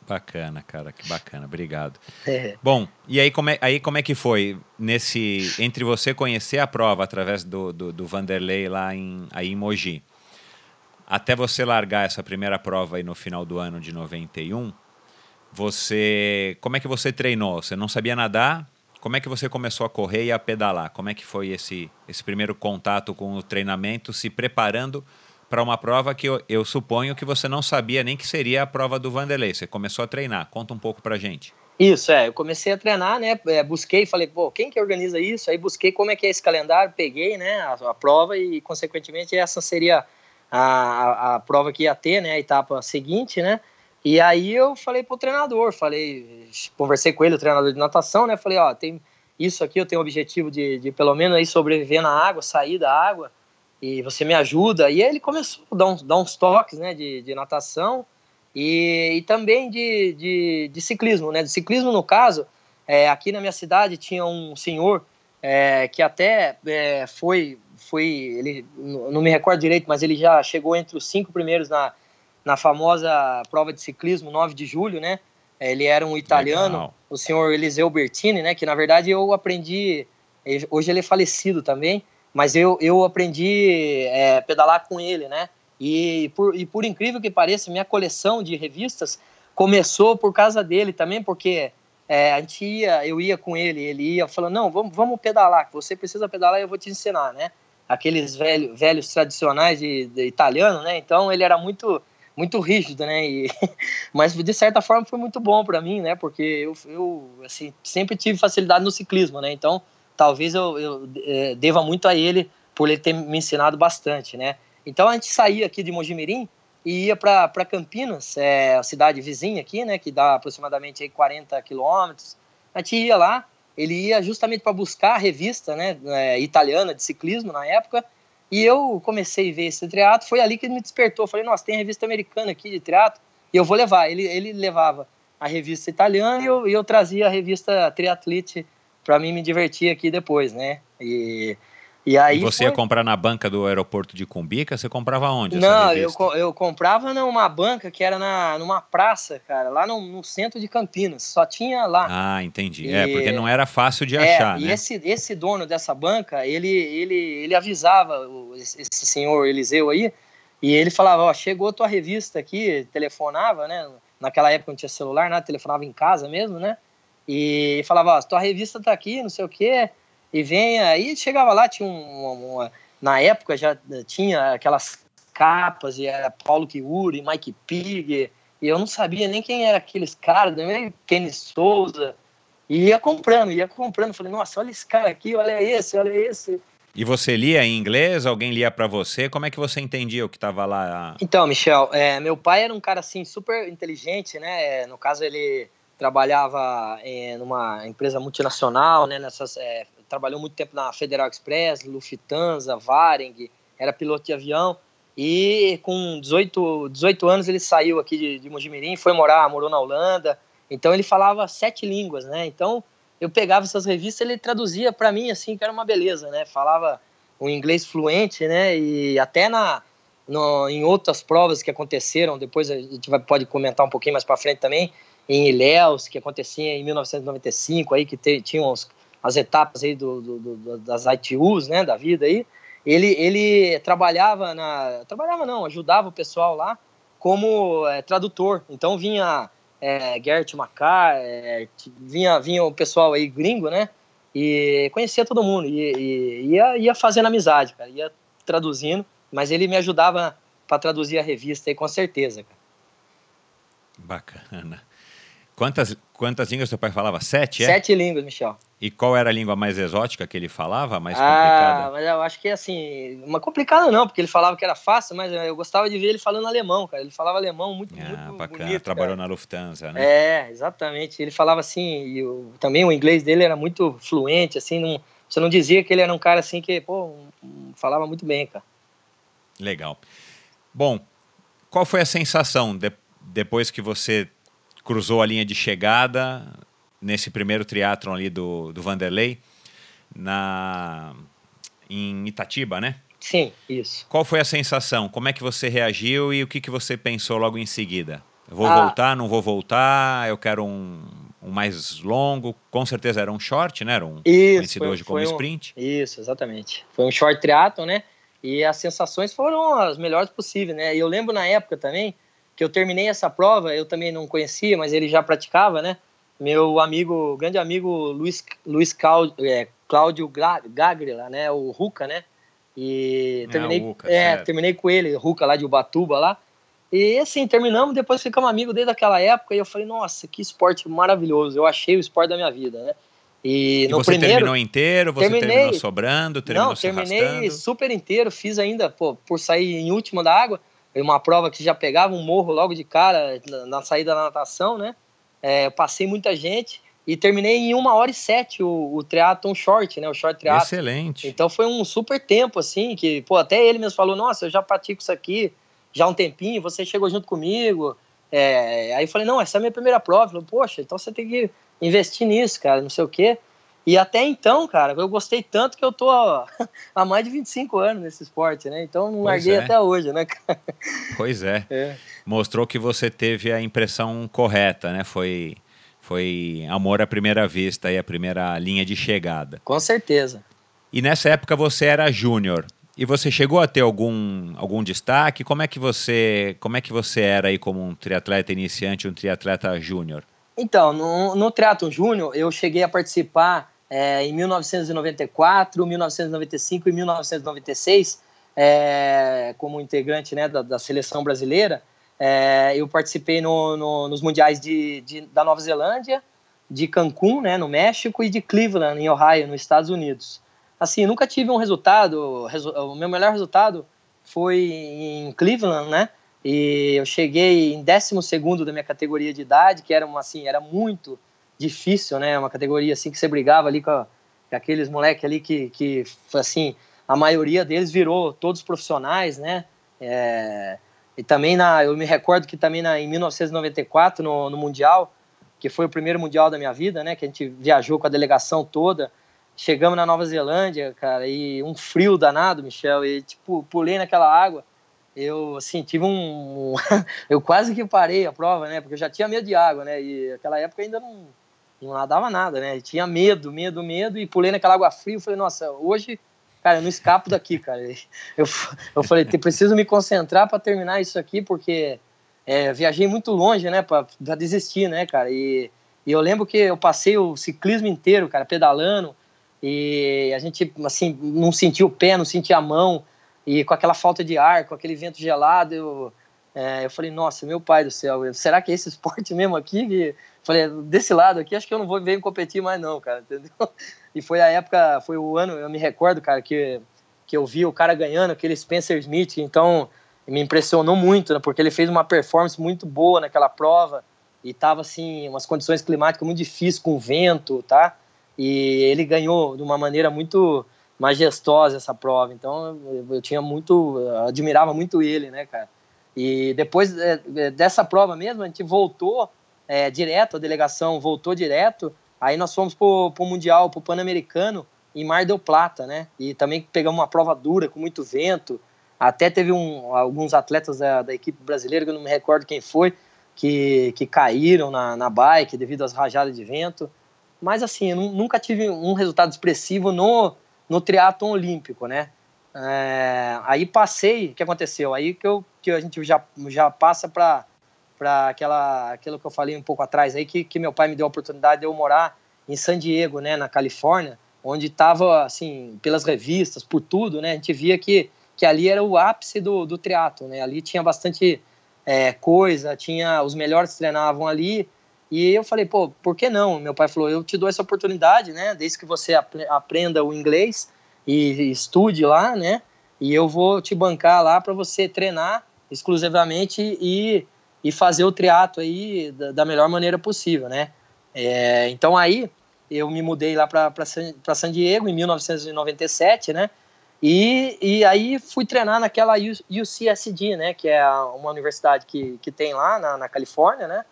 Bacana, cara, que bacana, obrigado. É. Bom, e aí como, é, aí como é que foi nesse entre você conhecer a prova através do, do, do Vanderlei lá em, aí em Mogi, até você largar essa primeira prova aí no final do ano de 91, você como é que você treinou? Você não sabia nadar? Como é que você começou a correr e a pedalar? Como é que foi esse, esse primeiro contato com o treinamento, se preparando para uma prova que eu, eu, suponho que você não sabia nem que seria a prova do Vanderlei. Você começou a treinar. Conta um pouco para gente. Isso, é. Eu comecei a treinar, né? É, busquei, falei, pô, quem que organiza isso? Aí busquei como é que é esse calendário, peguei, né, a, a prova e, consequentemente, essa seria a, a, a, prova que ia ter, né, a etapa seguinte, né? E aí eu falei pro treinador, falei, conversei com ele, o treinador de natação, né? Falei, ó, tem isso aqui, eu tenho o objetivo de, de pelo menos aí sobreviver na água, sair da água, e você me ajuda. E aí ele começou a dar uns, dar uns toques, né, de, de natação e, e também de, de, de, ciclismo, né? De ciclismo, no caso, é, aqui na minha cidade tinha um senhor é, que até é, foi, foi, ele não me recordo direito, mas ele já chegou entre os cinco primeiros na na famosa prova de ciclismo 9 de julho, né? Ele era um italiano, Legal. o senhor Eliseu Bertini, né? Que na verdade eu aprendi, hoje ele é falecido também, mas eu, eu aprendi é, pedalar com ele, né? E por, e por incrível que pareça, minha coleção de revistas começou por causa dele também, porque é, a gente ia, eu ia com ele, ele ia falando, não, vamos, vamos pedalar, você precisa pedalar e eu vou te ensinar, né? Aqueles velho, velhos tradicionais de, de italiano, né? Então ele era muito muito rígido, né? E, mas de certa forma foi muito bom para mim, né? Porque eu, eu assim, sempre tive facilidade no ciclismo, né? Então talvez eu, eu é, deva muito a ele por ele ter me ensinado bastante, né? Então a gente saía aqui de Mojimirim e ia para Campinas, é, a cidade vizinha aqui, né? Que dá aproximadamente aí 40 quilômetros. A gente ia lá, ele ia justamente para buscar a revista, né? É, italiana de ciclismo na época e eu comecei a ver esse triatlo, foi ali que ele me despertou. Falei, nossa, tem revista americana aqui de triatlo, e eu vou levar. Ele, ele levava a revista italiana e eu, e eu trazia a revista Triatlete para mim me divertir aqui depois, né? E e aí e você foi... ia comprar na banca do aeroporto de Cumbica? Você comprava onde? Não, eu, eu comprava numa banca que era na, numa praça, cara, lá no, no centro de Campinas. Só tinha lá. Ah, entendi. E... É, porque não era fácil de é, achar, e né? Esse, esse dono dessa banca, ele, ele, ele avisava esse senhor Eliseu aí, e ele falava, ó, chegou a tua revista aqui, telefonava, né? Naquela época não tinha celular, nada, telefonava em casa mesmo, né? E falava, ó, tua revista tá aqui, não sei o quê e vem aí chegava lá tinha um, uma, uma, na época já tinha aquelas capas, e era Paulo Chiuri, Mike Pig, e eu não sabia nem quem era aqueles caras, nem Kenny Souza, e ia comprando, ia comprando, falei, nossa, olha esse cara aqui, olha esse, olha esse. E você lia em inglês? Alguém lia para você? Como é que você entendia o que estava lá? Então, Michel, é, meu pai era um cara assim super inteligente, né? No caso ele trabalhava em numa empresa multinacional, né? Nessas, é, trabalhou muito tempo na Federal Express, Lufthansa, Varing, era piloto de avião. E com 18, 18 anos ele saiu aqui de, de Mojimirim, foi morar, morou na Holanda. Então ele falava sete línguas, né? Então eu pegava essas revistas, ele traduzia para mim assim, que era uma beleza, né? Falava um inglês fluente, né? E até na no, em outras provas que aconteceram, depois a gente vai, pode comentar um pouquinho mais para frente também, em Ilhéus, que acontecia em 1995, aí que te, tinham os, as etapas aí do, do, do, das ITUs, né, da vida aí. Ele, ele trabalhava na, trabalhava não, ajudava o pessoal lá como é, tradutor. Então vinha é, Gert Macar, é, vinha, vinha o pessoal aí gringo, né? E conhecia todo mundo, e, e ia, ia fazendo amizade, cara, ia traduzindo, mas ele me ajudava para traduzir a revista aí, com certeza, cara. Bacana. Quantas, quantas línguas seu pai falava? Sete, é? Sete línguas, Michel. E qual era a língua mais exótica que ele falava, mais complicada? Ah, mas eu acho que assim, uma complicada não, porque ele falava que era fácil, mas eu gostava de ver ele falando alemão, cara. Ele falava alemão muito, ah, muito bacana. bonito. Trabalhou cara. na Lufthansa, né? É, exatamente. Ele falava assim, e também o inglês dele era muito fluente, assim, não, você não dizia que ele era um cara assim que, pô, falava muito bem, cara. Legal. Bom, qual foi a sensação de, depois que você cruzou a linha de chegada nesse primeiro triatlon ali do, do Vanderlei, na, em Itatiba, né? Sim, isso. Qual foi a sensação? Como é que você reagiu e o que, que você pensou logo em seguida? vou ah. voltar, não vou voltar, eu quero um, um mais longo. Com certeza era um short, né? Era um isso, conhecido hoje como um, sprint. Isso, exatamente. Foi um short triatlon, né? E as sensações foram as melhores possíveis, né? E eu lembro na época também que eu terminei essa prova, eu também não conhecia, mas ele já praticava, né? Meu amigo, grande amigo Luiz, Luiz Cláudio, é, Cláudio Gagrila, né? O Ruca, né? E terminei, é, Ruca, é terminei com ele, Ruca lá de Ubatuba lá. E assim, terminamos, depois ficamos amigos desde aquela época e eu falei, nossa, que esporte maravilhoso. Eu achei o esporte da minha vida, né? E, e no você primeiro, terminou inteiro, você terminei, terminou sobrando, terminou Não, terminei super inteiro, fiz ainda, pô, por sair em último da água, uma prova que já pegava um morro logo de cara na, na saída da natação, né? É, eu passei muita gente e terminei em uma hora e sete o, o triatlon short, né? O short triatlon. Excelente. Então foi um super tempo, assim, que, pô, até ele mesmo falou, nossa, eu já pratico isso aqui já há um tempinho, você chegou junto comigo. É, aí eu falei, não, essa é a minha primeira prova. Falei, poxa, então você tem que investir nisso, cara, não sei o quê. E até então, cara, eu gostei tanto que eu tô há mais de 25 anos nesse esporte, né? Então não pois larguei é. até hoje, né, cara? Pois é. é. Mostrou que você teve a impressão correta, né? Foi, foi amor à primeira vista e a primeira linha de chegada. Com certeza. E nessa época você era júnior. E você chegou a ter algum, algum destaque? Como é que você como é que você era aí como um triatleta iniciante, um triatleta júnior? Então, no, no triatlo júnior eu cheguei a participar é, em 1994, 1995 e 1996, é, como integrante né, da, da seleção brasileira, é, eu participei no, no, nos mundiais de, de, da Nova Zelândia, de Cancún, né, no México, e de Cleveland, em Ohio, nos Estados Unidos. Assim, nunca tive um resultado, resu o meu melhor resultado foi em Cleveland, né, e eu cheguei em 12 da minha categoria de idade, que era, uma, assim, era muito difícil, né? Uma categoria assim que você brigava ali com, a, com aqueles moleques ali que, que, assim, a maioria deles virou todos profissionais, né? É, e também na, eu me recordo que também na, em 1994 no, no mundial, que foi o primeiro mundial da minha vida, né? Que a gente viajou com a delegação toda, chegamos na Nova Zelândia, cara, e um frio danado, Michel, e tipo pulei naquela água eu assim tive um eu quase que parei a prova né porque eu já tinha medo de água né e aquela época ainda não não nadava nada, né? Tinha medo, medo, medo, e pulei naquela água fria. Eu falei, nossa, hoje, cara, eu não escapo daqui, cara. Eu, eu falei, preciso me concentrar para terminar isso aqui, porque é, viajei muito longe, né, para desistir, né, cara? E, e eu lembro que eu passei o ciclismo inteiro, cara, pedalando, e a gente, assim, não sentia o pé, não sentia a mão. e com aquela falta de ar, com aquele vento gelado, eu, é, eu falei, nossa, meu pai do céu, será que é esse esporte mesmo aqui? Que... Falei, desse lado aqui, acho que eu não vou vir competir mais não, cara, entendeu? E foi a época, foi o ano, eu me recordo, cara, que, que eu vi o cara ganhando, aquele Spencer Smith, então me impressionou muito, né, porque ele fez uma performance muito boa naquela prova, e tava, assim, umas condições climáticas muito difíceis, com vento, tá? E ele ganhou de uma maneira muito majestosa essa prova. Então eu, tinha muito, eu admirava muito ele, né, cara? E depois é, é, dessa prova mesmo, a gente voltou é, direto, a delegação voltou direto. Aí nós fomos pro, pro Mundial, pro Pan-Americano, em Mar del Plata, né? E também pegamos uma prova dura, com muito vento. Até teve um, alguns atletas da, da, equipe brasileira, que eu não me recordo quem foi, que, que caíram na, na bike devido às rajadas de vento. Mas assim, eu nunca tive um resultado expressivo no, no triatlon olímpico, né? É, aí passei, o que aconteceu? Aí que, eu, que a gente já, já passa para aquela aquilo que eu falei um pouco atrás aí que, que meu pai me deu a oportunidade de eu morar em San Diego, né, na Califórnia, onde estava assim pelas revistas, por tudo, né, a gente via que que ali era o ápice do, do triatlo, né, ali tinha bastante é, coisa, tinha os melhores treinavam ali e eu falei, pô, por que não? Meu pai falou, eu te dou essa oportunidade, né? Desde que você aprenda o inglês e estude lá, né? E eu vou te bancar lá para você treinar exclusivamente e, e fazer o triato aí da, da melhor maneira possível, né? É, então aí eu me mudei lá para San Diego em 1997, né? E, e aí fui treinar naquela UCSD, né? Que é uma universidade que, que tem lá na, na Califórnia, né?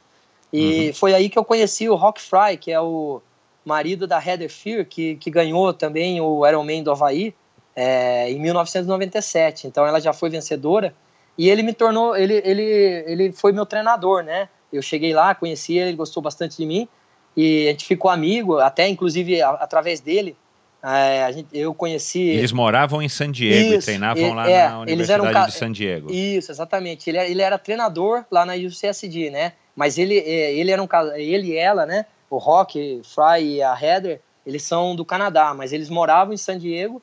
E uhum. foi aí que eu conheci o Rock Fry, que é o marido da Heather Fear, que, que ganhou também o Ironman do Havaí é, em 1997. Então ela já foi vencedora. E ele me tornou, ele, ele, ele foi meu treinador, né? Eu cheguei lá, conheci ele, ele gostou bastante de mim. E a gente ficou amigo, até inclusive a, através dele. É, gente, eu conheci. Eles moravam em San Diego Isso, e treinavam ele, lá é, na Universidade eram, de San Diego. Isso, exatamente. Ele, ele era treinador lá na UCSD, né? Mas ele, é, ele era um ele e ela, né? O Rock, Fry e a Heather, eles são do Canadá, mas eles moravam em San Diego.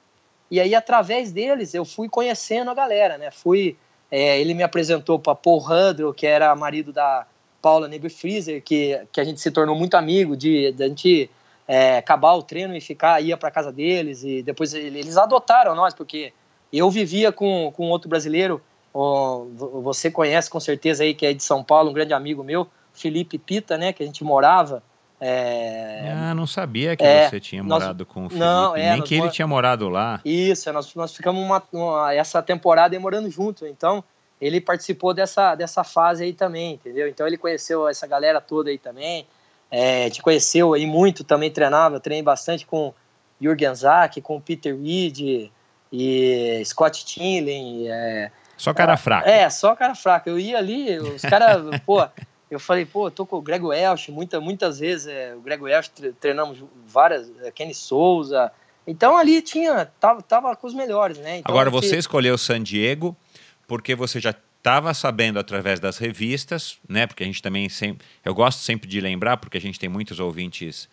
E aí, através deles, eu fui conhecendo a galera, né? Fui, é, ele me apresentou para Paul Hudrill, que era marido da Paula Nebe Freezer, que, que a gente se tornou muito amigo, de, de a gente é, acabar o treino e ficar, ia para casa deles, e depois eles adotaram nós, porque eu vivia com, com outro brasileiro você conhece com certeza aí que é de São Paulo, um grande amigo meu, Felipe Pita, né? Que a gente morava. É... Ah, não sabia que é, você tinha morado nós, com o Felipe, não, é, nem que ele tinha morado lá. Isso, nós, nós ficamos uma, uma, essa temporada morando junto, então ele participou dessa, dessa fase aí também, entendeu? Então ele conheceu essa galera toda aí também, é, te conheceu aí muito, também treinava, treinei bastante com Jürgen Zack, com Peter Reed e Scott Tinley, é, só cara fraca. É, só cara fraca. Eu ia ali, os caras, pô, eu falei, pô, eu tô com o Grego Welch, muita, muitas vezes, é, o Grego Welch treinamos várias, é, Kenny Souza. Então ali tinha, tava, tava com os melhores, né? Então, Agora, você escolheu San Diego porque você já estava sabendo através das revistas, né? Porque a gente também sempre. Eu gosto sempre de lembrar, porque a gente tem muitos ouvintes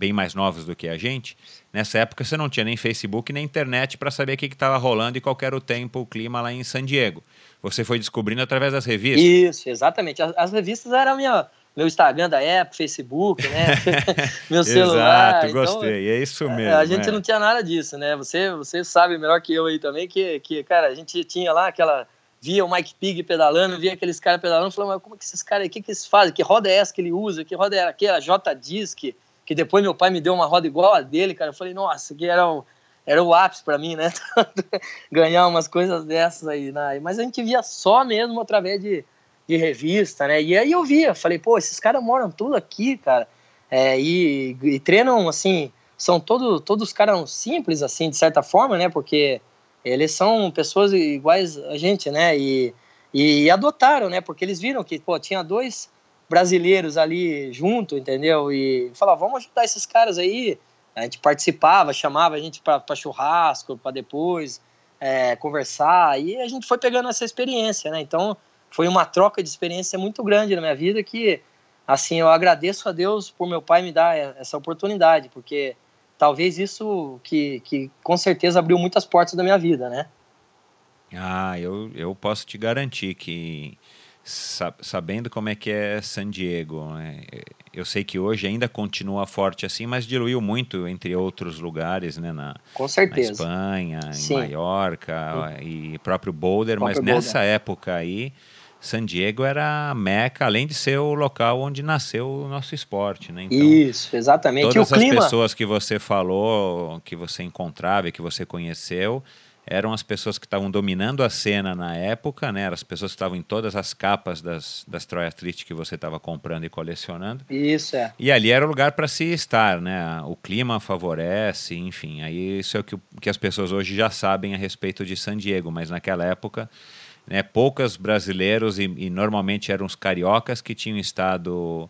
bem mais novos do que a gente. Nessa época você não tinha nem Facebook nem internet para saber o que estava rolando e qual era o tempo, o clima lá em San Diego. Você foi descobrindo através das revistas. Isso, exatamente. As, as revistas eram minha, meu Instagram da época, Facebook, né? meu celular. Exato, então, gostei. é isso é, mesmo. A gente é. não tinha nada disso, né? Você, você sabe melhor que eu aí também que, que, cara, a gente tinha lá aquela via o Mike Pig pedalando, via aqueles caras pedalando, falando, mas como é que esses caras, o que, que eles fazem? Que roda é essa que ele usa? Que roda é aquela? J-Disc? Que depois meu pai me deu uma roda igual a dele, cara. Eu falei, nossa, que era o, era o ápice para mim, né? Ganhar umas coisas dessas aí. Né? Mas a gente via só mesmo através de, de revista, né? E aí eu via, falei, pô, esses caras moram tudo aqui, cara. É, e, e, treinam, assim, são todo, todos caras simples, assim, de certa forma, né? Porque eles são pessoas iguais a gente, né? E, e adotaram, né? Porque eles viram que, pô, tinha dois brasileiros ali junto, entendeu? E falava, vamos ajudar esses caras aí. A gente participava, chamava a gente para churrasco, para depois é, conversar. E a gente foi pegando essa experiência, né? Então foi uma troca de experiência muito grande na minha vida que, assim, eu agradeço a Deus por meu pai me dar essa oportunidade, porque talvez isso que, que com certeza abriu muitas portas da minha vida, né? Ah, eu, eu posso te garantir que sabendo como é que é San Diego, né? eu sei que hoje ainda continua forte assim, mas diluiu muito entre outros lugares, né? Na, Com certeza. Na Espanha, Sim. em Maiorca Sim. e próprio Boulder, próprio mas Boulder. nessa época aí, San Diego era a meca, além de ser o local onde nasceu o nosso esporte, né? Então, Isso, exatamente. Todas as clima... pessoas que você falou, que você encontrava e que você conheceu, eram as pessoas que estavam dominando a cena na época, né? Eram as pessoas que estavam em todas as capas das, das Triathlete que você estava comprando e colecionando. Isso, é. E ali era o lugar para se estar, né? O clima favorece, enfim. Aí isso é o que, que as pessoas hoje já sabem a respeito de San Diego, mas naquela época, né, poucas brasileiros e, e normalmente eram os cariocas que tinham estado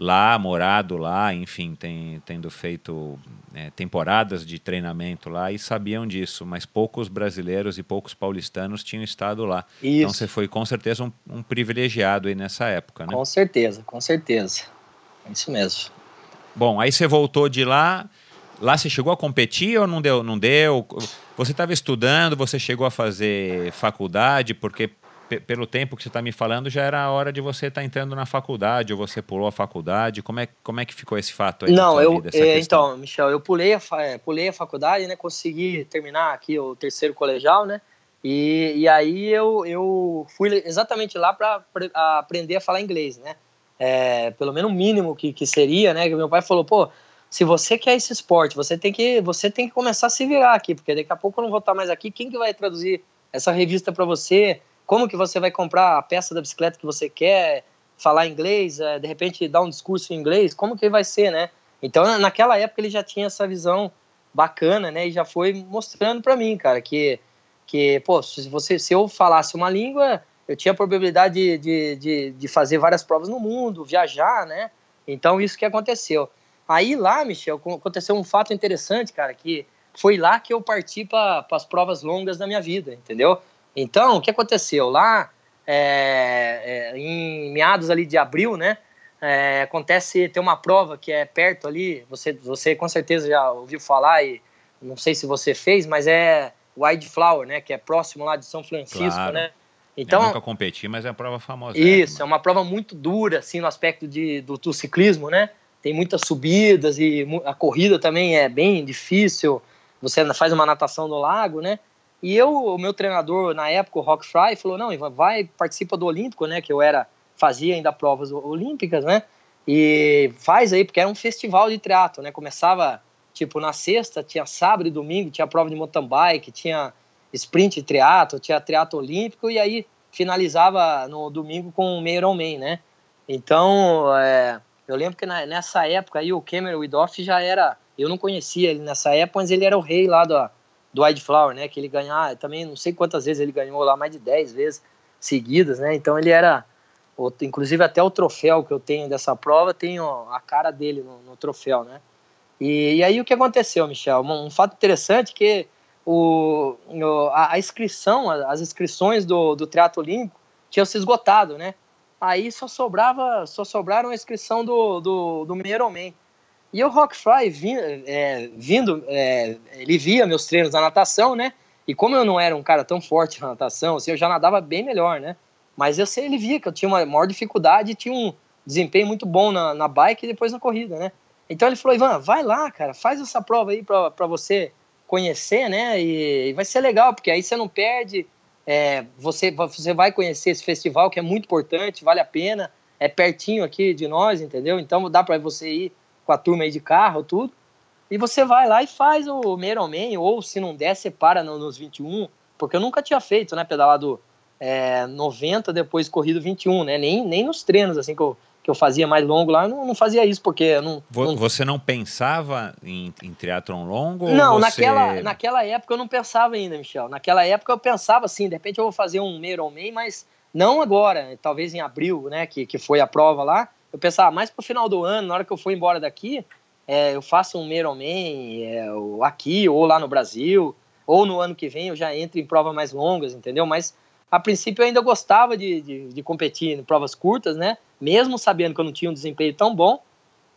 lá, morado lá, enfim, tem, tendo feito é, temporadas de treinamento lá e sabiam disso, mas poucos brasileiros e poucos paulistanos tinham estado lá. Então, Isso. Então você foi com certeza um, um, privilegiado aí nessa época, né? Com certeza, com certeza. É isso mesmo. Bom, aí você voltou de lá. Lá você chegou a competir ou não deu? Não deu? Você estava estudando, você chegou a fazer faculdade, porque pelo tempo que você está me falando, já era a hora de você estar tá entrando na faculdade, ou você pulou a faculdade. Como é, como é que ficou esse fato aí? Não, eu, vida, é, então, Michel, eu pulei a, é, pulei a faculdade, né? Consegui terminar aqui o terceiro colegial, né? E, e aí eu, eu fui exatamente lá para aprender a falar inglês, né? É, pelo menos o mínimo que, que seria, né? Que meu pai falou, pô, se você quer esse esporte, você tem que você tem que começar a se virar aqui, porque daqui a pouco eu não vou estar mais aqui. Quem que vai traduzir essa revista para você? Como que você vai comprar a peça da bicicleta que você quer, falar inglês, é, de repente dar um discurso em inglês, como que vai ser, né? Então, naquela época ele já tinha essa visão bacana, né? E já foi mostrando para mim, cara, que, que pô, se, você, se eu falasse uma língua, eu tinha a probabilidade de, de, de, de fazer várias provas no mundo, viajar, né? Então, isso que aconteceu. Aí lá, Michel, aconteceu um fato interessante, cara, que foi lá que eu parti para as provas longas da minha vida, entendeu? Então, o que aconteceu? Lá, é, é, em meados ali de abril, né? É, acontece, tem uma prova que é perto ali, você, você com certeza já ouviu falar e não sei se você fez, mas é Wildflower, né? Que é próximo lá de São Francisco, claro. né? Então, eu nunca competi, mas é uma prova famosa. Isso, é uma prova muito dura, assim, no aspecto de, do, do ciclismo, né? Tem muitas subidas e a corrida também é bem difícil. Você faz uma natação no lago, né? E eu, o meu treinador na época, o Rock Fry, falou: não, vai, participa do Olímpico, né? Que eu era, fazia ainda provas olímpicas, né? E faz aí, porque era um festival de triatlo, né? Começava, tipo, na sexta, tinha sábado e domingo, tinha prova de mountain bike, tinha sprint triatlo, tinha triatlo olímpico, e aí finalizava no domingo com o meio Ironman, né? Então, é, eu lembro que na, nessa época aí o Cameron Widoff já era, eu não conhecia ele nessa época, mas ele era o rei lá da, do Flower, né? Que ele ganhar, também não sei quantas vezes ele ganhou lá, mais de 10 vezes seguidas, né? Então ele era, inclusive até o troféu que eu tenho dessa prova, tem a cara dele no, no troféu, né? E, e, aí o que aconteceu, Michel? Um, um fato interessante que o, a, a, inscrição, as inscrições do, do Teatro Olímpico tinham se esgotado, né? Aí só sobrava, só sobraram a inscrição do, do, do Ironman. E o Rockfry vindo, é, vindo é, ele via meus treinos na natação, né? E como eu não era um cara tão forte na natação, assim, eu já nadava bem melhor, né? Mas eu sei, ele via que eu tinha uma maior dificuldade tinha um desempenho muito bom na, na bike e depois na corrida, né? Então ele falou, Ivan, vai lá, cara, faz essa prova aí para você conhecer, né? E, e, vai ser legal, porque aí você não perde, é, você, você vai conhecer esse festival que é muito importante, vale a pena, é pertinho aqui de nós, entendeu? Então dá para você ir com a turma aí de carro, tudo. E você vai lá e faz o Ironman, ou se não der, você para no, nos 21, porque eu nunca tinha feito, né, pedalado é, 90, depois corrido 21, né, nem, nem nos treinos, assim, que eu, que eu fazia mais longo lá, eu não, não fazia isso, porque eu não, não... Você não pensava em, em triatlon longo? Não, você... naquela, naquela época eu não pensava ainda, Michel. Naquela época eu pensava assim, de repente eu vou fazer um Ironman, mas não agora, talvez em abril, né, que, que foi a prova lá, eu pensava, mais pro final do ano, na hora que eu for embora daqui, é, eu faço um Ironman é, aqui ou lá no Brasil, ou no ano que vem eu já entro em provas mais longas, entendeu? Mas a princípio eu ainda gostava de, de, de, competir em provas curtas, né? Mesmo sabendo que eu não tinha um desempenho tão bom,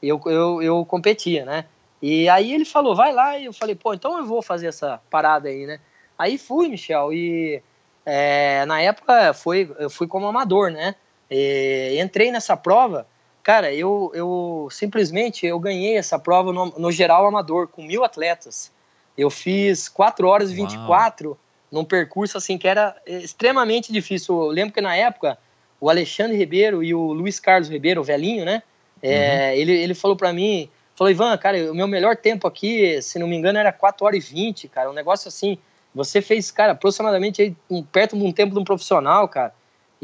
eu, eu, eu competia, né? E aí ele falou, vai lá, e eu falei, pô, então eu vou fazer essa parada aí, né? Aí fui, Michel, e é, na época foi, eu fui como amador, né? E entrei nessa prova, cara, eu, eu simplesmente eu ganhei essa prova no, no geral amador, com mil atletas. Eu fiz 4 horas e 24 Uau. num percurso assim que era extremamente difícil. Eu lembro que na época o Alexandre Ribeiro e o Luiz Carlos Ribeiro, o velhinho, né? É, uhum. ele, ele falou para mim, falou, Ivan, cara, o meu melhor tempo aqui, se não me engano, era 4 horas e 20, cara. Um negócio assim. Você fez, cara, aproximadamente aí, perto de um tempo de um profissional, cara.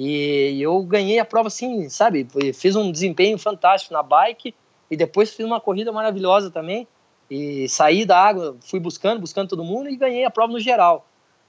E eu ganhei a prova assim, sabe? Fiz um desempenho fantástico na bike e depois fiz uma corrida maravilhosa também. E saí da água, fui buscando, buscando todo mundo e ganhei a prova no geral.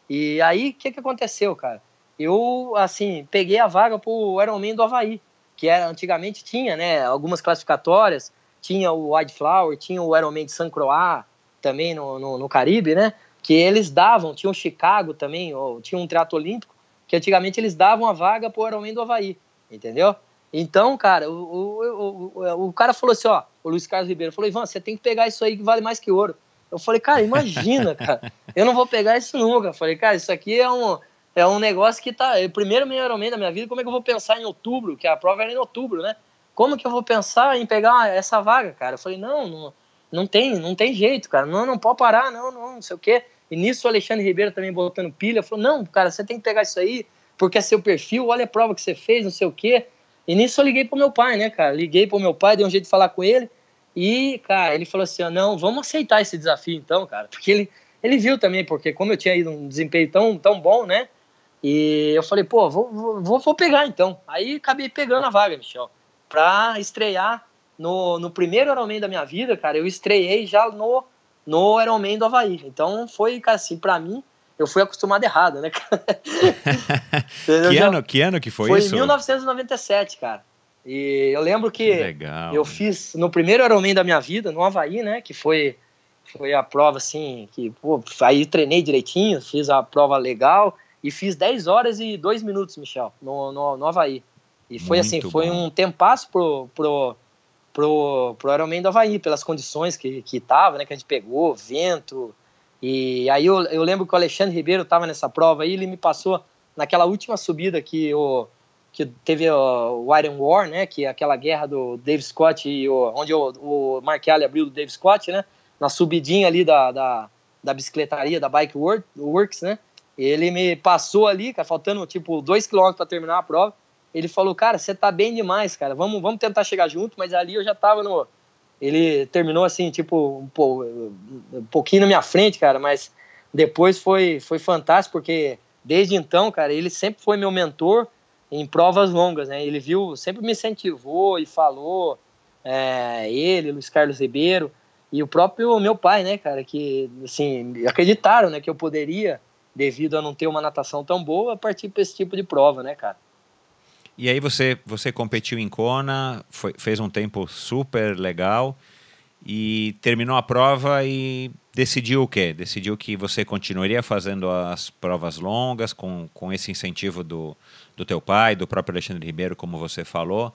E aí, o que, que aconteceu, cara? Eu, assim, peguei a vaga pro Ironman do Havaí, que era, antigamente tinha, né, algumas classificatórias, tinha o Wildflower, tinha o Ironman de San Croix, também no, no, no Caribe, né? que eles davam, tinha o Chicago também, ou tinha um teatro olímpico, que antigamente eles davam a vaga pro Ironman do Havaí, entendeu? Então, cara, o, o, o, o, cara falou assim, ó, o Luiz Carlos Ribeiro falou, Ivan, você tem que pegar isso aí que vale mais que ouro. Eu falei, cara, imagina, cara, eu não vou pegar isso nunca. Eu falei, cara, isso aqui é um, é um negócio que tá, é o primeiro meio Ironman da minha vida, como é que eu vou pensar em outubro, que a prova era em outubro, né? Como que eu vou pensar em pegar essa vaga, cara? Eu falei, não, não, não tem, não tem jeito, cara. Não, não pode parar, não, não, não sei o quê. E nisso o Alexandre Ribeiro também botando pilha, falou: "Não, cara, você tem que pegar isso aí, porque é seu perfil, olha a prova que você fez, não sei o quê". E nisso eu liguei pro meu pai, né, cara? Liguei pro meu pai, dei um jeito de falar com ele. E, cara, ele falou assim: "Não, vamos aceitar esse desafio então, cara". Porque ele ele viu também, porque como eu tinha ido um desempenho tão, tão bom, né? E eu falei, pô, vou, vou, vou pegar então. Aí acabei pegando a vaga, Michel, pra estrear no, no primeiro Ironman da minha vida, cara, eu estreiei já no, no Ironman do Havaí. Então foi, cara, assim, pra mim, eu fui acostumado errado, né, cara? que, ano, que ano que foi, foi isso? Foi em 1997, cara. E eu lembro que, que legal, eu fiz no primeiro Ironman da minha vida, no Havaí, né, que foi, foi a prova, assim, que, pô, aí treinei direitinho, fiz a prova legal e fiz 10 horas e 2 minutos, Michel, no, no, no Havaí. E foi Muito assim, foi bom. um tempasso pro, pro, pro, pro Ironman do Havaí, pelas condições que, que tava, né, que a gente pegou, vento. E aí eu, eu lembro que o Alexandre Ribeiro estava nessa prova aí, ele me passou naquela última subida que o que teve o, o Iron War, né, que é aquela guerra do Dave Scott e o, onde o, o Mark Allen abriu do Dave Scott, né, na subidinha ali da, da, da bicicletaria, da Bike Works, né, ele me passou ali, cara, faltando tipo dois quilômetros para terminar a prova, ele falou, cara, você tá bem demais, cara, vamos, vamos tentar chegar junto, mas ali eu já tava no... Ele terminou assim, tipo, um, pouquinho na minha frente, cara, mas depois foi, foi fantástico, porque desde então, cara, ele sempre foi meu mentor em provas longas, né? Ele viu, sempre me incentivou e falou, é, ele, Luiz Carlos Ribeiro, e o próprio meu pai, né, cara, que, assim, acreditaram, né, que eu poderia, devido a não ter uma natação tão boa, partir para esse tipo de prova, né, cara. E aí você, você competiu em Kona, foi, fez um tempo super legal e terminou a prova e decidiu o quê? Decidiu que você continuaria fazendo as provas longas com, com esse incentivo do, do teu pai, do próprio Alexandre Ribeiro, como você falou.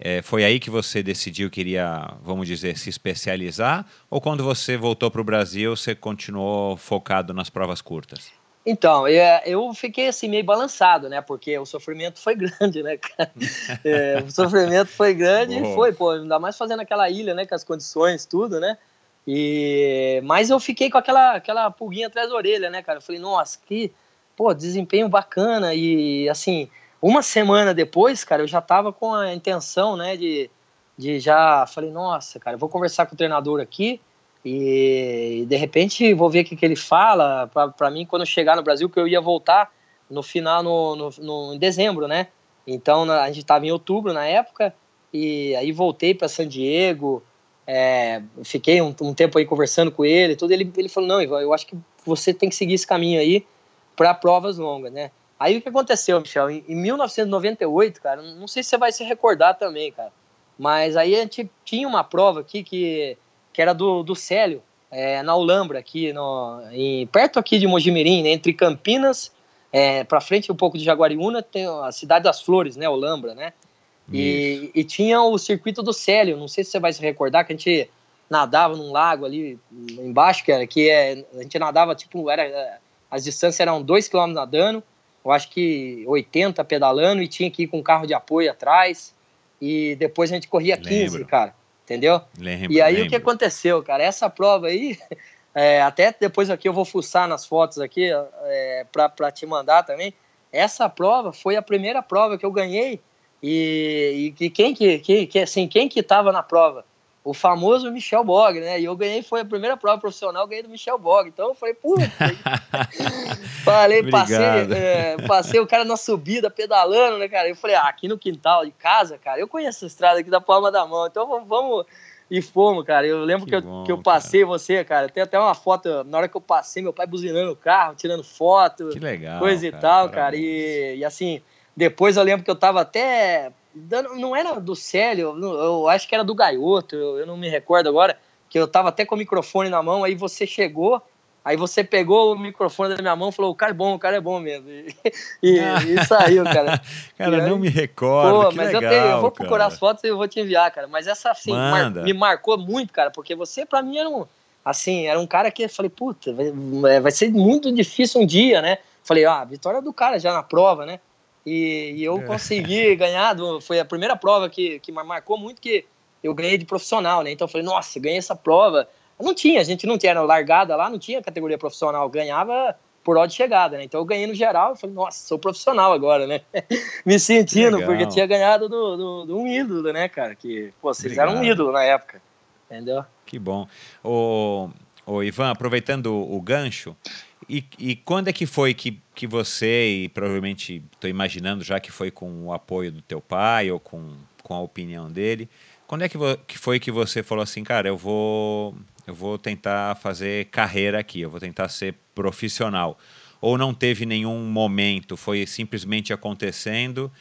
É, foi aí que você decidiu que iria, vamos dizer, se especializar? Ou quando você voltou para o Brasil, você continuou focado nas provas curtas? Então, é, eu fiquei assim meio balançado, né? Porque o sofrimento foi grande, né, cara? É, o sofrimento foi grande e foi, pô, ainda mais fazendo aquela ilha, né? Com as condições, tudo, né? E, mas eu fiquei com aquela, aquela pulguinha atrás da orelha, né, cara? Eu falei, nossa, que, pô, desempenho bacana. E, assim, uma semana depois, cara, eu já tava com a intenção, né, de, de já. Falei, nossa, cara, eu vou conversar com o treinador aqui e de repente vou ver o que, que ele fala para mim quando chegar no Brasil, que eu ia voltar no final, no, no, no em dezembro, né? Então a gente estava em outubro na época, e aí voltei para San Diego, é, fiquei um, um, tempo aí conversando com ele, tudo. Ele, ele falou: Não, Ivan, eu acho que você tem que seguir esse caminho aí para provas longas, né? Aí o que aconteceu, Michel? Em 1998, cara, não sei se você vai se recordar também, cara, mas aí a gente tinha uma prova aqui que que era do, do Célio, é, na Ulambra, aqui no, em, perto aqui de Mojimirim, né, entre Campinas, é, para frente um pouco de Jaguariúna, tem a Cidade das Flores, né, Ulambra, né? E, e, tinha o circuito do Célio, não sei se você vai se recordar, que a gente nadava num lago ali embaixo, que, era, que é, a gente nadava, tipo, era, as distâncias eram 2 km nadando, eu acho que 80 pedalando e tinha que ir com um carro de apoio atrás. E depois a gente corria 15, lembro. cara. Entendeu? Lembro, e aí lembro. o que aconteceu, cara? Essa prova aí, é, até depois aqui eu vou fuçar nas fotos aqui é, para te mandar também. Essa prova foi a primeira prova que eu ganhei e, e, e quem que, que, que, assim, quem que tava na prova? O famoso Michel Bog, né? E eu ganhei, foi a primeira prova profissional, ganhei do Michel Bog. Então eu falei, puta. falei, passei, é, passei o cara na subida, pedalando, né, cara? Eu falei, ah, aqui no quintal de casa, cara, eu conheço a estrada aqui da palma da mão, então vamos. vamos... E fomos, cara. Eu lembro que, que, bom, eu, que eu passei cara. você, cara. Tem até uma foto, na hora que eu passei, meu pai buzinando o carro, tirando foto. Que legal. Coisa e tal, cara. E, e assim, depois eu lembro que eu tava até não era do Célio, eu acho que era do Gaioto, eu não me recordo agora, que eu tava até com o microfone na mão, aí você chegou, aí você pegou o microfone da minha mão e falou, o cara é bom, o cara é bom mesmo. E, e, e saiu, cara. cara, aí, não me recordo, pô, mas legal, eu, tenho, eu vou procurar cara. as fotos e eu vou te enviar, cara. Mas essa, assim, mar, me marcou muito, cara, porque você, pra mim, era um, assim, era um cara que eu falei, puta, vai, vai ser muito difícil um dia, né? Falei, ah, vitória do cara já na prova, né? E, e eu é. consegui ganhar, do, foi a primeira prova que, que marcou muito que eu ganhei de profissional, né? Então eu falei, nossa, ganhei essa prova. Não tinha, a gente não tinha largada lá, não tinha categoria profissional, ganhava por hora de chegada, né? Então eu ganhei no geral, eu falei, nossa, sou profissional agora, né? Me sentindo, porque tinha ganhado do, do, do, um ídolo, né, cara? Que, pô, vocês Obrigado. eram um ídolo na época, entendeu? Que bom. Ô, ô Ivan, aproveitando o gancho, e, e, quando é que foi que, que você, e provavelmente estou imaginando já que foi com o apoio do teu pai ou com, com a opinião dele, quando é que, que foi que você falou assim, cara, eu vou, eu vou tentar fazer carreira aqui, eu vou tentar ser profissional? Ou não teve nenhum momento, foi simplesmente acontecendo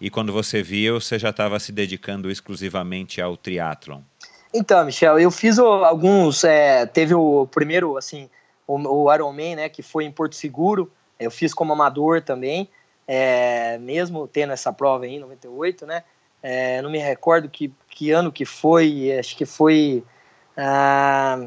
e quando você viu, você já estava se dedicando exclusivamente ao triatlon? Então, Michel, eu fiz alguns, é, teve o primeiro, assim, o, o Ironman, né, que foi em Porto Seguro, eu fiz como amador também, é, mesmo tendo essa prova aí em 98, né, é, não me recordo que, que ano que foi, acho que foi, ah,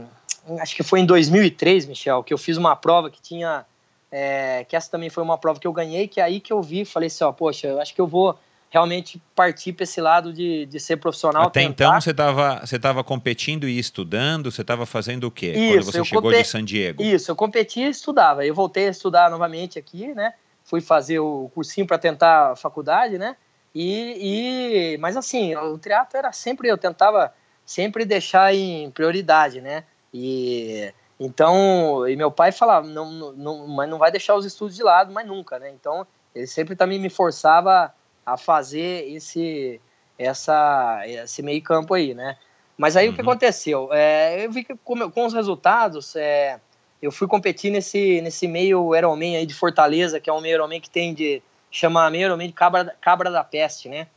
acho que foi em 2003, Michel, que eu fiz uma prova que tinha, é, que essa também foi uma prova que eu ganhei, que é aí que eu vi, falei assim, ó, poxa, eu acho que eu vou realmente partir para esse lado de, de ser profissional. Até tentar. então você estava você tava competindo e estudando, você estava fazendo o quê Isso, quando você chegou de San Diego? Isso, eu competia e estudava. Eu voltei a estudar novamente aqui, né? Fui fazer o cursinho para tentar a faculdade, né? E, e mas assim, o teatro era sempre eu tentava sempre deixar em prioridade, né? E então, e meu pai falava, não, não, mas não vai deixar os estudos de lado, mas nunca, né? Então, ele sempre também me forçava a fazer esse, essa, esse meio campo aí, né? Mas aí uhum. o que uhum. aconteceu? É, eu vi que com, com os resultados, é, eu fui competir nesse, nesse meio Ironman aí de Fortaleza, que é um meio Ironman que tem de, chama meio Ironman de Cabra, Cabra da Peste, né?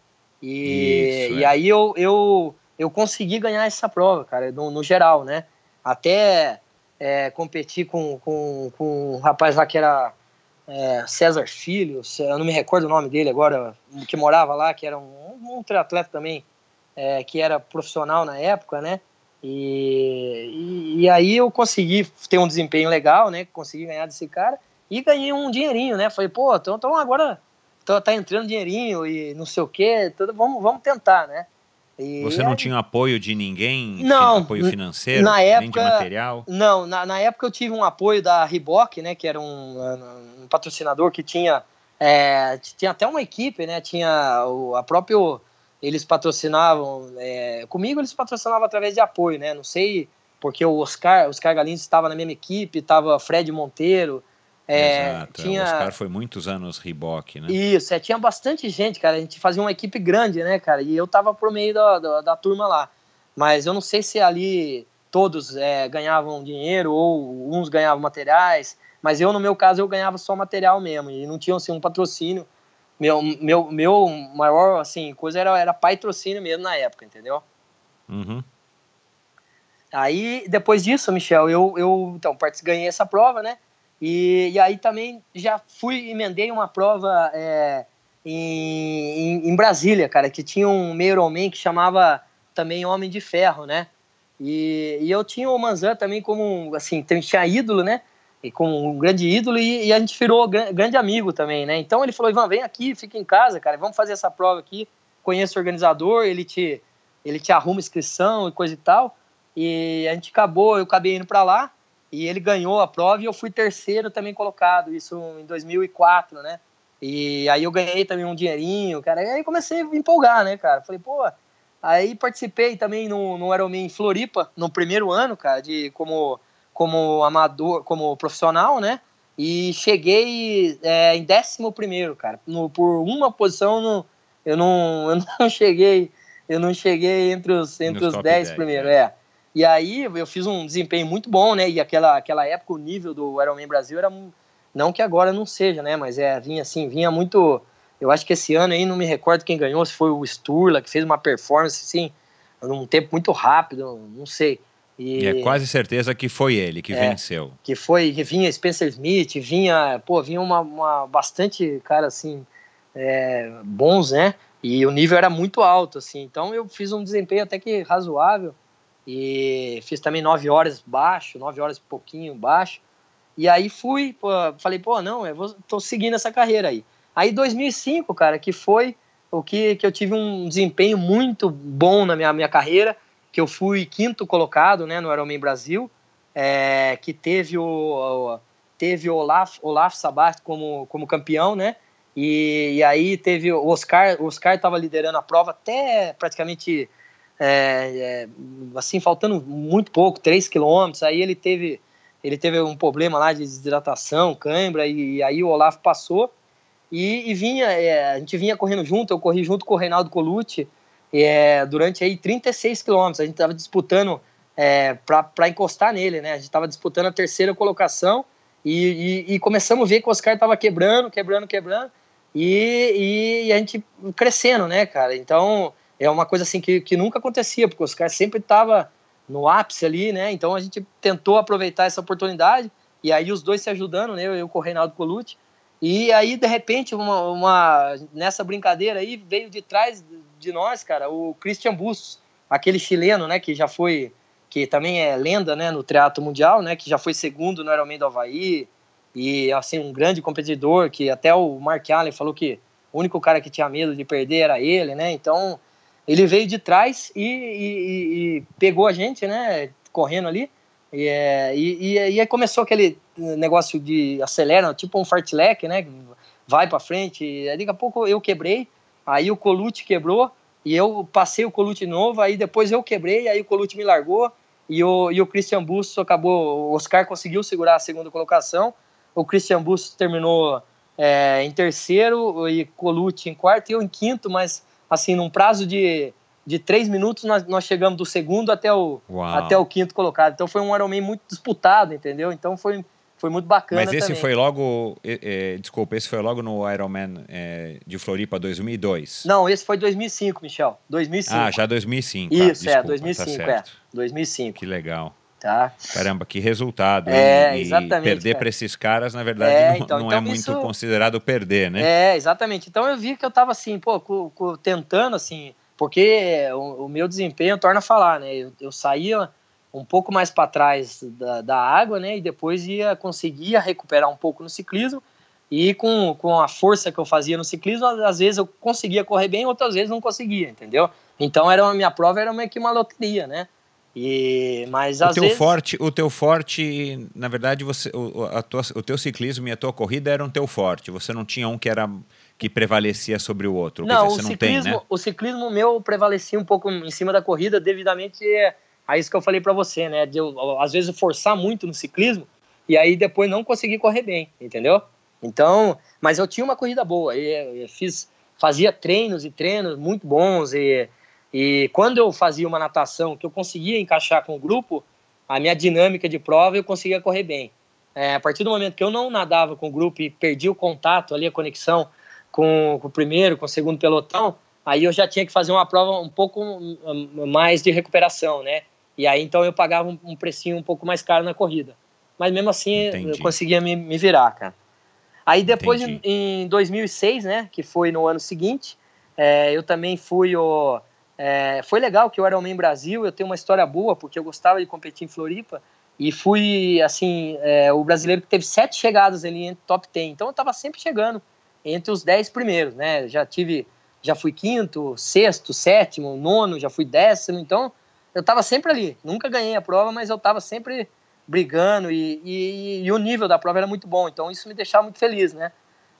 E, Isso, e é. aí eu, eu, eu consegui ganhar essa prova, cara, no, no geral, né? Até é, competir com, com, com um rapaz lá que era é, César Filho, eu não me recordo o nome dele agora, que morava lá, que era um, um triatleta também, é, que era profissional na época, né? E, e, e, aí eu consegui ter um desempenho legal, né? Consegui ganhar desse cara e ganhei um dinheirinho, né? Falei, pô, então, então agora tá, tá entrando dinheirinho e não sei o quê, tudo, vamos, vamos tentar, né? E Você não aí... tinha apoio de ninguém? Não. Apoio financeiro? Na época, nem de material? Não, na, na época eu tive um apoio da Reebok, né? Que era um, um patrocinador que tinha. É, tinha até uma equipe, né? Tinha o, a próprio. Eles patrocinavam. É, comigo eles patrocinavam através de apoio, né? Não sei, porque o Oscar, Oscar Galins estava na mesma equipe, estava Fred Monteiro. É, Exato, é, tinha... o Oscar foi muitos anos Reebok, né? Isso, é, tinha bastante gente, cara. A gente fazia uma equipe grande, né, cara? E eu tava por meio da, da, da turma lá. Mas eu não sei se ali todos é, ganhavam dinheiro ou uns ganhavam materiais. Mas eu, no meu caso, eu ganhava só material mesmo. E não tinha, assim, um patrocínio. Meu, meu, meu maior, assim, coisa era, era patrocínio mesmo na época, entendeu? Uhum. Aí, depois disso, Michel, eu, eu então, ganhei essa prova, né? E, e aí também já fui, emendei uma prova é, em, em, Brasília, cara, que tinha um meio Ironman que chamava também Homem de Ferro, né? E, e eu tinha o Manzan também como, assim, tinha ídolo, né? e com um grande ídolo e, e, a gente virou grande amigo também, né? Então ele falou, Ivan, vem aqui, fica em casa, cara, vamos fazer essa prova aqui. Conheço o organizador, ele te, ele te arruma inscrição e coisa e tal. E a gente acabou, eu acabei indo para lá e ele ganhou a prova e eu fui terceiro também colocado, isso em 2004, né? E aí eu ganhei também um dinheirinho, cara. E aí comecei a me empolgar, né, cara? Falei, pô. Aí participei também no, no Ironman em Floripa, no primeiro ano, cara, de como como amador, como profissional, né? E cheguei é, em décimo primeiro, cara. No, por uma posição no, eu, não, eu não cheguei eu não cheguei entre os, entre os 10, 10 primeiros, é. é. E aí eu fiz um desempenho muito bom, né? E aquela, aquela época o nível do Ironman Brasil era não que agora não seja, né? Mas é vinha assim, vinha muito. Eu acho que esse ano aí não me recordo quem ganhou, se foi o Sturla que fez uma performance assim, num tempo muito rápido, não sei. E, e é quase certeza que foi ele que é, venceu. Que foi, vinha Spencer Smith, vinha, pô, vinha uma, uma bastante, cara, assim, é, bons, né? E o nível era muito alto, assim. Então eu fiz um desempenho até que razoável. E fiz também nove horas baixo, nove horas e pouquinho baixo. E aí fui, pô, falei, pô, não, eu vou, tô seguindo essa carreira aí. Aí 2005, cara, que foi o que, que eu tive um desempenho muito bom na minha, minha carreira que eu fui quinto colocado né, no Ironman Brasil, é, que teve o, teve Olaf, Olaf Sabat como, como campeão, né? E, e aí teve o Oscar, o Oscar estava liderando a prova até praticamente é, é, assim, faltando muito pouco, 3 quilômetros, aí ele teve ele teve um problema lá de desidratação, cãibra, e, e aí o Olaf passou, e, e vinha, é, a gente vinha correndo junto, eu corri junto com o Reinaldo Colucci, é, durante aí 36 quilômetros. A gente estava disputando é, para encostar nele, né? A gente estava disputando a terceira colocação e, e, começamos a ver que o Oscar estava quebrando, quebrando, quebrando e, e, a gente crescendo, né, cara? Então é uma coisa assim que, que nunca acontecia, porque o Oscar sempre estava no ápice ali, né? Então a gente tentou aproveitar essa oportunidade e aí os dois se ajudando, né? Eu e o Reinaldo Colucci. E aí, de repente, uma, uma, nessa brincadeira aí, veio de trás de nós, cara, o Christian Bustos, aquele chileno, né, que já foi, que também é lenda, né, no triatlo mundial, né, que já foi segundo no Ironman do Havaí, e, assim, um grande competidor, que até o Mark Allen falou que o único cara que tinha medo de perder era ele, né, então ele veio de trás e, e, e pegou a gente, né, correndo ali, e, é, e, e, aí começou aquele negócio de acelera, tipo um fartlek, né? Vai para frente. E daqui a pouco eu quebrei, aí o colute quebrou e eu passei o colute novo. Aí depois eu quebrei, aí o colute me largou e o, e o Christian Bustos acabou. O Oscar conseguiu segurar a segunda colocação. O Christian Bustos terminou é, em terceiro e Colucci em quarto e eu em quinto, mas assim num prazo de de três minutos nós, nós chegamos do segundo até o, até o quinto colocado. Então foi um Ironman muito disputado, entendeu? Então foi, foi muito bacana Mas esse também. foi logo, é, desculpa, esse foi logo no Ironman é, de Floripa 2002? Não, esse foi 2005, Michel. 2005. Ah, já 2005. Isso, ah, desculpa, é, 2005, tá é. 2005. Que legal. Tá. Caramba, que resultado. É, e, exatamente. perder para esses caras, na verdade, é, não, então, não então é muito isso... considerado perder, né? É, exatamente. Então eu vi que eu tava assim, pô, tentando assim porque o, o meu desempenho torna a falar, né? Eu, eu saía um pouco mais para trás da, da, água, né? E depois ia conseguia recuperar um pouco no ciclismo. E com, com a força que eu fazia no ciclismo, às vezes eu conseguia correr bem, outras vezes não conseguia, entendeu? Então era uma, minha prova era meio que uma loteria, né? E, mas o teu vezes... forte, o teu forte, na verdade, você, o, a tua, o teu ciclismo e a tua corrida eram teu forte. Você não tinha um que era que prevalecia sobre o outro? Não, dizer, o, ciclismo, tem, né? o ciclismo meu prevalecia um pouco em cima da corrida devidamente a isso que eu falei para você, né? De eu, às vezes forçar muito no ciclismo e aí depois não conseguir correr bem, entendeu? Então, mas eu tinha uma corrida boa e, e fiz, fazia treinos e treinos muito bons e, e quando eu fazia uma natação que eu conseguia encaixar com o grupo, a minha dinâmica de prova eu conseguia correr bem. É, a partir do momento que eu não nadava com o grupo e perdi o contato ali, a conexão com, com o primeiro, com o segundo pelotão, aí eu já tinha que fazer uma prova um pouco mais de recuperação, né? E aí então eu pagava um, um precinho um pouco mais caro na corrida. Mas mesmo assim Entendi. eu conseguia me, me, virar, cara. Aí depois em, em, 2006, né, que foi no ano seguinte, é, eu também fui o... É, foi legal que eu era homem Brasil, eu tenho uma história boa, porque eu gostava de competir em Floripa, e fui, assim, é, o brasileiro que teve sete chegadas ali em top 10. Então eu estava sempre chegando entre os dez primeiros, né? Já tive, já fui quinto, sexto, sétimo, nono, já fui décimo. Então eu estava sempre ali. Nunca ganhei a prova, mas eu estava sempre brigando e, e, e, o nível da prova era muito bom. Então isso me deixava muito feliz, né?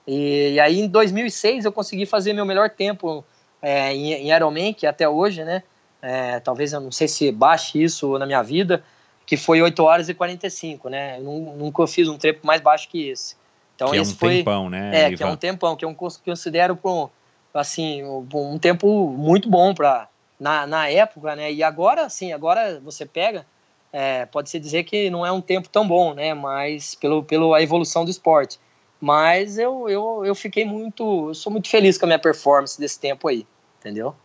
E, e aí em 2006 eu consegui fazer meu melhor tempo é, em, em Ironman, que até hoje, né? É, talvez eu não sei se baixe isso na minha vida, que foi 8 horas e 45, né? Eu nunca fiz um tempo mais baixo que esse. Então que esse é um foi, tempão, né? É, Ivan? que é um tempão, que eu considero assim, um tempo muito bom para na, na época, né? E agora, sim, agora você pega, é, pode se dizer que não é um tempo tão bom, né? Mas pelo, pela evolução do esporte. Mas eu, eu, eu fiquei muito, eu sou muito feliz com a minha performance desse tempo aí, entendeu?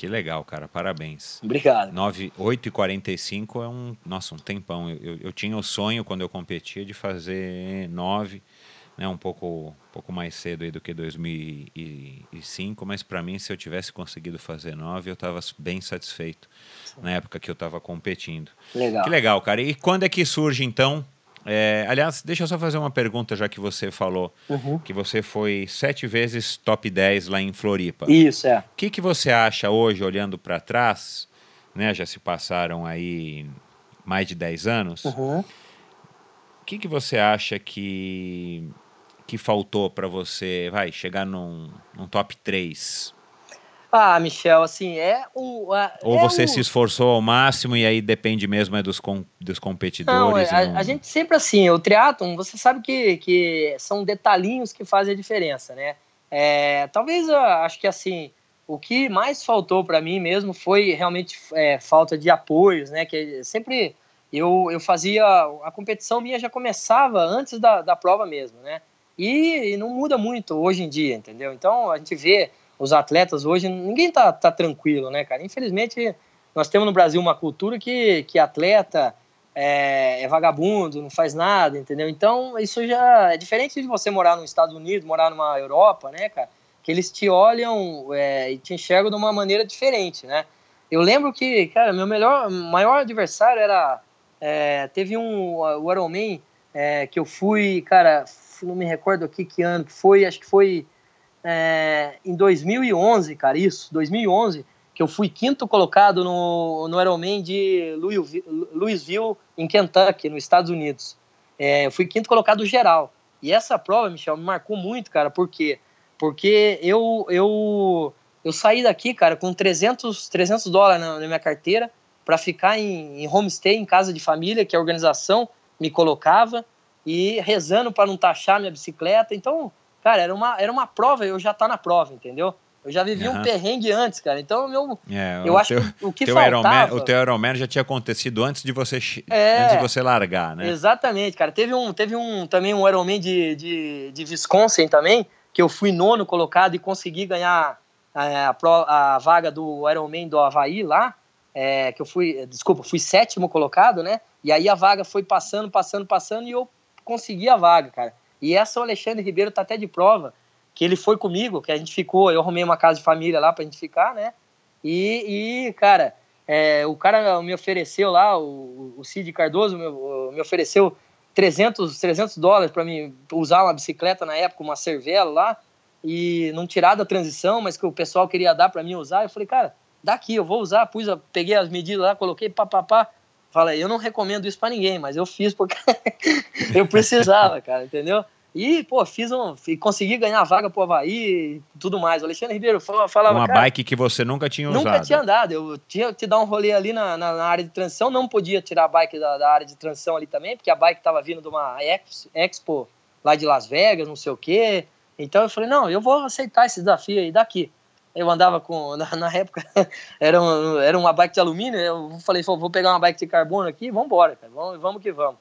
Que legal, cara. Parabéns. Obrigado. 9, 8 e 45 é um, nossa, um tempão. Eu, eu, tinha o sonho, quando eu competia, de fazer 9, né, um pouco, um pouco mais cedo aí do que 2005, mas para mim, se eu tivesse conseguido fazer 9, eu estava bem satisfeito Sim. na época que eu estava competindo. Legal. Que legal, cara. E quando é que surge, então, é, aliás, deixa eu só fazer uma pergunta, já que você falou uhum. que você foi sete vezes top 10 lá em Floripa. Isso, é. O que, que você acha hoje, olhando para trás, né, já se passaram aí mais de 10 anos, uhum. o que, que você acha que, que faltou para você vai chegar num, num top 3? Ah, Michel, assim, é o. A, Ou é você o... se esforçou ao máximo e aí depende mesmo é dos, com, dos competidores? Não, é, não... A, a, gente sempre assim, o triatlon, você sabe que, que são detalhinhos que fazem a diferença, né? É, talvez, eu acho que assim, o que mais faltou para mim mesmo foi realmente é, falta de apoios, né? Que sempre eu, eu fazia. A competição minha já começava antes da, da prova mesmo, né? E, e não muda muito hoje em dia, entendeu? Então a gente vê os atletas hoje, ninguém tá, tá tranquilo, né, cara? Infelizmente, nós temos no Brasil uma cultura que, que atleta é, é, vagabundo, não faz nada, entendeu? Então, isso já é diferente de você morar nos Estados Unidos, morar numa Europa, né, cara? Que eles te olham é, e te enxergam de uma maneira diferente, né? Eu lembro que, cara, meu melhor, maior adversário era. É, teve um. O Ironman é, que eu fui, cara, não me recordo aqui que ano que foi, acho que foi é, em 2011, cara, isso, 2011, que eu fui quinto colocado no, no Ironman de Louisville, em Kentucky, nos Estados Unidos. É, eu fui quinto colocado geral. E essa prova, Michel, me marcou muito, cara, por quê? Porque eu, eu, eu saí daqui, cara, com 300, 300 dólares na, na minha carteira para ficar em, em homestay, em casa de família, que a organização me colocava, e rezando para não taxar minha bicicleta. Então, Cara, era uma, era uma prova, eu já tá na prova, entendeu? Eu já vivi uhum. um perrengue antes, cara. Então, meu, é, eu acho teu, que o que teu faltava... O teu Ironman já tinha acontecido antes de você, é, antes de você largar, né? Exatamente, cara. Teve um, teve um também um Ironman de, de, de Wisconsin também, que eu fui nono colocado e consegui ganhar é, a, a, a vaga do Ironman do Havaí lá, é, que eu fui, desculpa, fui sétimo colocado, né? E aí a vaga foi passando, passando, passando e eu consegui a vaga, cara. E essa o Alexandre Ribeiro tá até de prova, que ele foi comigo, que a gente ficou, eu arrumei uma casa de família lá pra gente ficar, né? E, e cara, é, o cara me ofereceu lá, o, o Cid Cardoso me, me ofereceu 300, 300 dólares para mim usar uma bicicleta na época, uma Cervelo lá, e não tirar da transição, mas que o pessoal queria dar para mim usar. Eu falei, cara, daqui, eu vou usar. Pus, peguei as medidas lá, coloquei pá, pá, pá. Fala, eu não recomendo isso para ninguém, mas eu fiz porque eu precisava, cara, entendeu? E, pô, fiz um. Consegui ganhar a vaga pro Havaí e tudo mais. O Alexandre Ribeiro falava. Uma bike que você nunca tinha nunca usado. Nunca tinha andado. Eu tinha que dar um rolê ali na, na, na, área de transição. Não podia tirar a bike da, da, área de transição ali também, porque a bike tava vindo de uma Expo lá de Las Vegas, não sei o quê. Então eu falei, não, eu vou aceitar esse desafio aí daqui eu andava com, na, na época, era, um, era uma bike de alumínio, eu falei, vou pegar uma bike de carbono aqui, vamos embora, cara, vamos, vamos que vamos.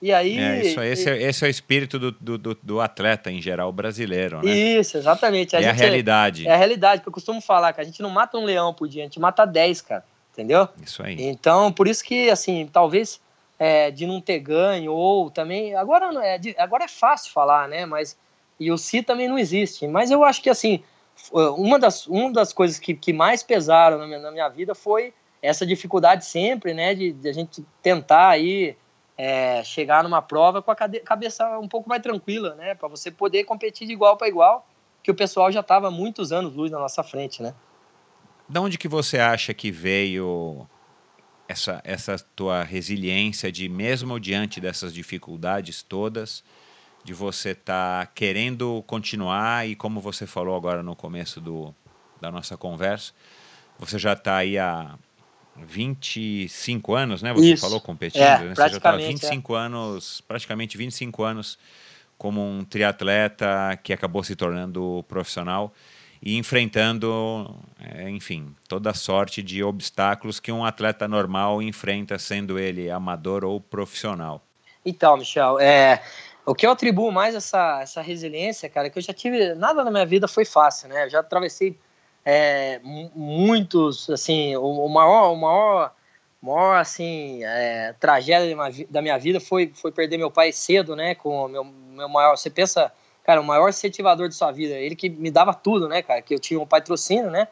E aí... É, isso, esse, é, esse é o espírito do, do, do, atleta, em geral, brasileiro, né? Isso, exatamente. A é a realidade. É, é, a realidade, que eu costumo falar, que a gente não mata um leão por dia, a gente mata 10, cara, entendeu? Isso aí. Então, por isso que, assim, talvez é, de não ter ganho, ou também... Agora é, agora é fácil falar, né? Mas... E o si também não existe. Mas eu acho que, assim, uma das, uma das coisas que, que mais pesaram na minha, na minha vida foi essa dificuldade sempre, né, de, de a gente tentar aí é, chegar numa prova com a cabeça um pouco mais tranquila, né? Para você poder competir de igual para igual, que o pessoal já estava muitos anos luz na nossa frente, né? De onde que você acha que veio essa, essa tua resiliência de, mesmo diante dessas dificuldades todas, de você estar tá querendo continuar e como você falou agora no começo do, da nossa conversa, você já está aí há 25 anos, né? Você Isso. falou competindo, é, né? Você já está 25 é. anos, praticamente 25 anos como um triatleta que acabou se tornando profissional e enfrentando, é, enfim, toda sorte de obstáculos que um atleta normal enfrenta, sendo ele amador ou profissional. Então, Michel, é, o que eu atribuo mais essa, essa resiliência, cara, é que eu já tive. Nada na minha vida foi fácil, né? Eu já atravessei é, muitos, assim, o, o, maior, o maior, maior assim, é, tragédia da minha vida foi, foi perder meu pai cedo, né? Com meu, meu maior. Você pensa cara, o maior incentivador de sua vida. Ele que me dava tudo, né, cara? Que eu tinha um patrocínio, né?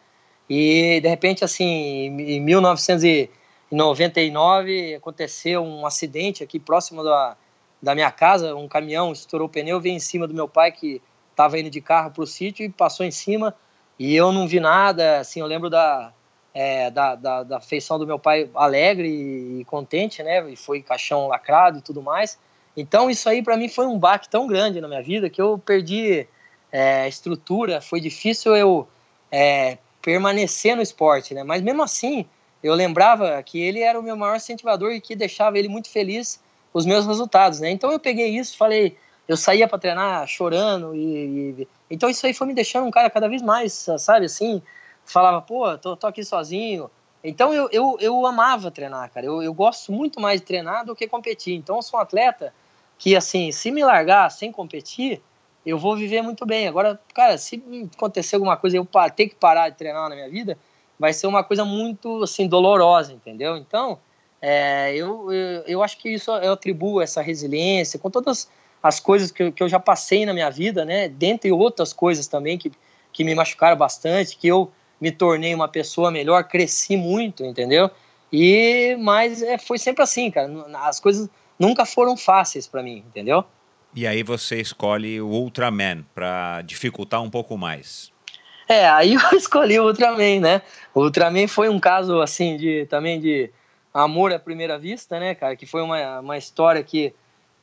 E de repente, assim, em 1999 aconteceu um acidente aqui próximo da, da minha casa. Um caminhão estourou o pneu, veio em cima do meu pai que estava indo de carro para o sítio e passou em cima. E eu não vi nada, assim, eu lembro da, é, da, da, da, feição do meu pai alegre e, e contente, né? E foi caixão lacrado e tudo mais. Então isso aí para mim foi um baque tão grande na minha vida que eu perdi é, estrutura, foi difícil eu é, permanecer no esporte, né? Mas mesmo assim eu lembrava que ele era o meu maior incentivador e que deixava ele muito feliz os meus resultados, né? Então eu peguei isso, falei, eu saía para treinar chorando e, e, então isso aí foi me deixando um cara cada vez mais, sabe, assim, falava, pô, tô, tô aqui sozinho. Então eu, eu, eu amava treinar, cara. Eu, eu gosto muito mais de treinar do que competir. Então eu sou um atleta que assim, se me largar sem competir, eu vou viver muito bem. Agora, cara, se acontecer alguma coisa eu ter que parar de treinar na minha vida, vai ser uma coisa muito assim dolorosa, entendeu? Então, é, eu, eu, eu, acho que isso eu atribuo essa resiliência com todas as coisas que eu, que eu já passei na minha vida, né? Dentre outras coisas também que, que me machucaram bastante, que eu me tornei uma pessoa melhor, cresci muito, entendeu? E mas é, foi sempre assim, cara. As coisas nunca foram fáceis para mim, entendeu? E aí você escolhe o Ultraman para dificultar um pouco mais. É, aí eu escolhi o Ultraman, né? O Ultraman foi um caso assim de também de amor à primeira vista, né, cara? Que foi uma, uma história que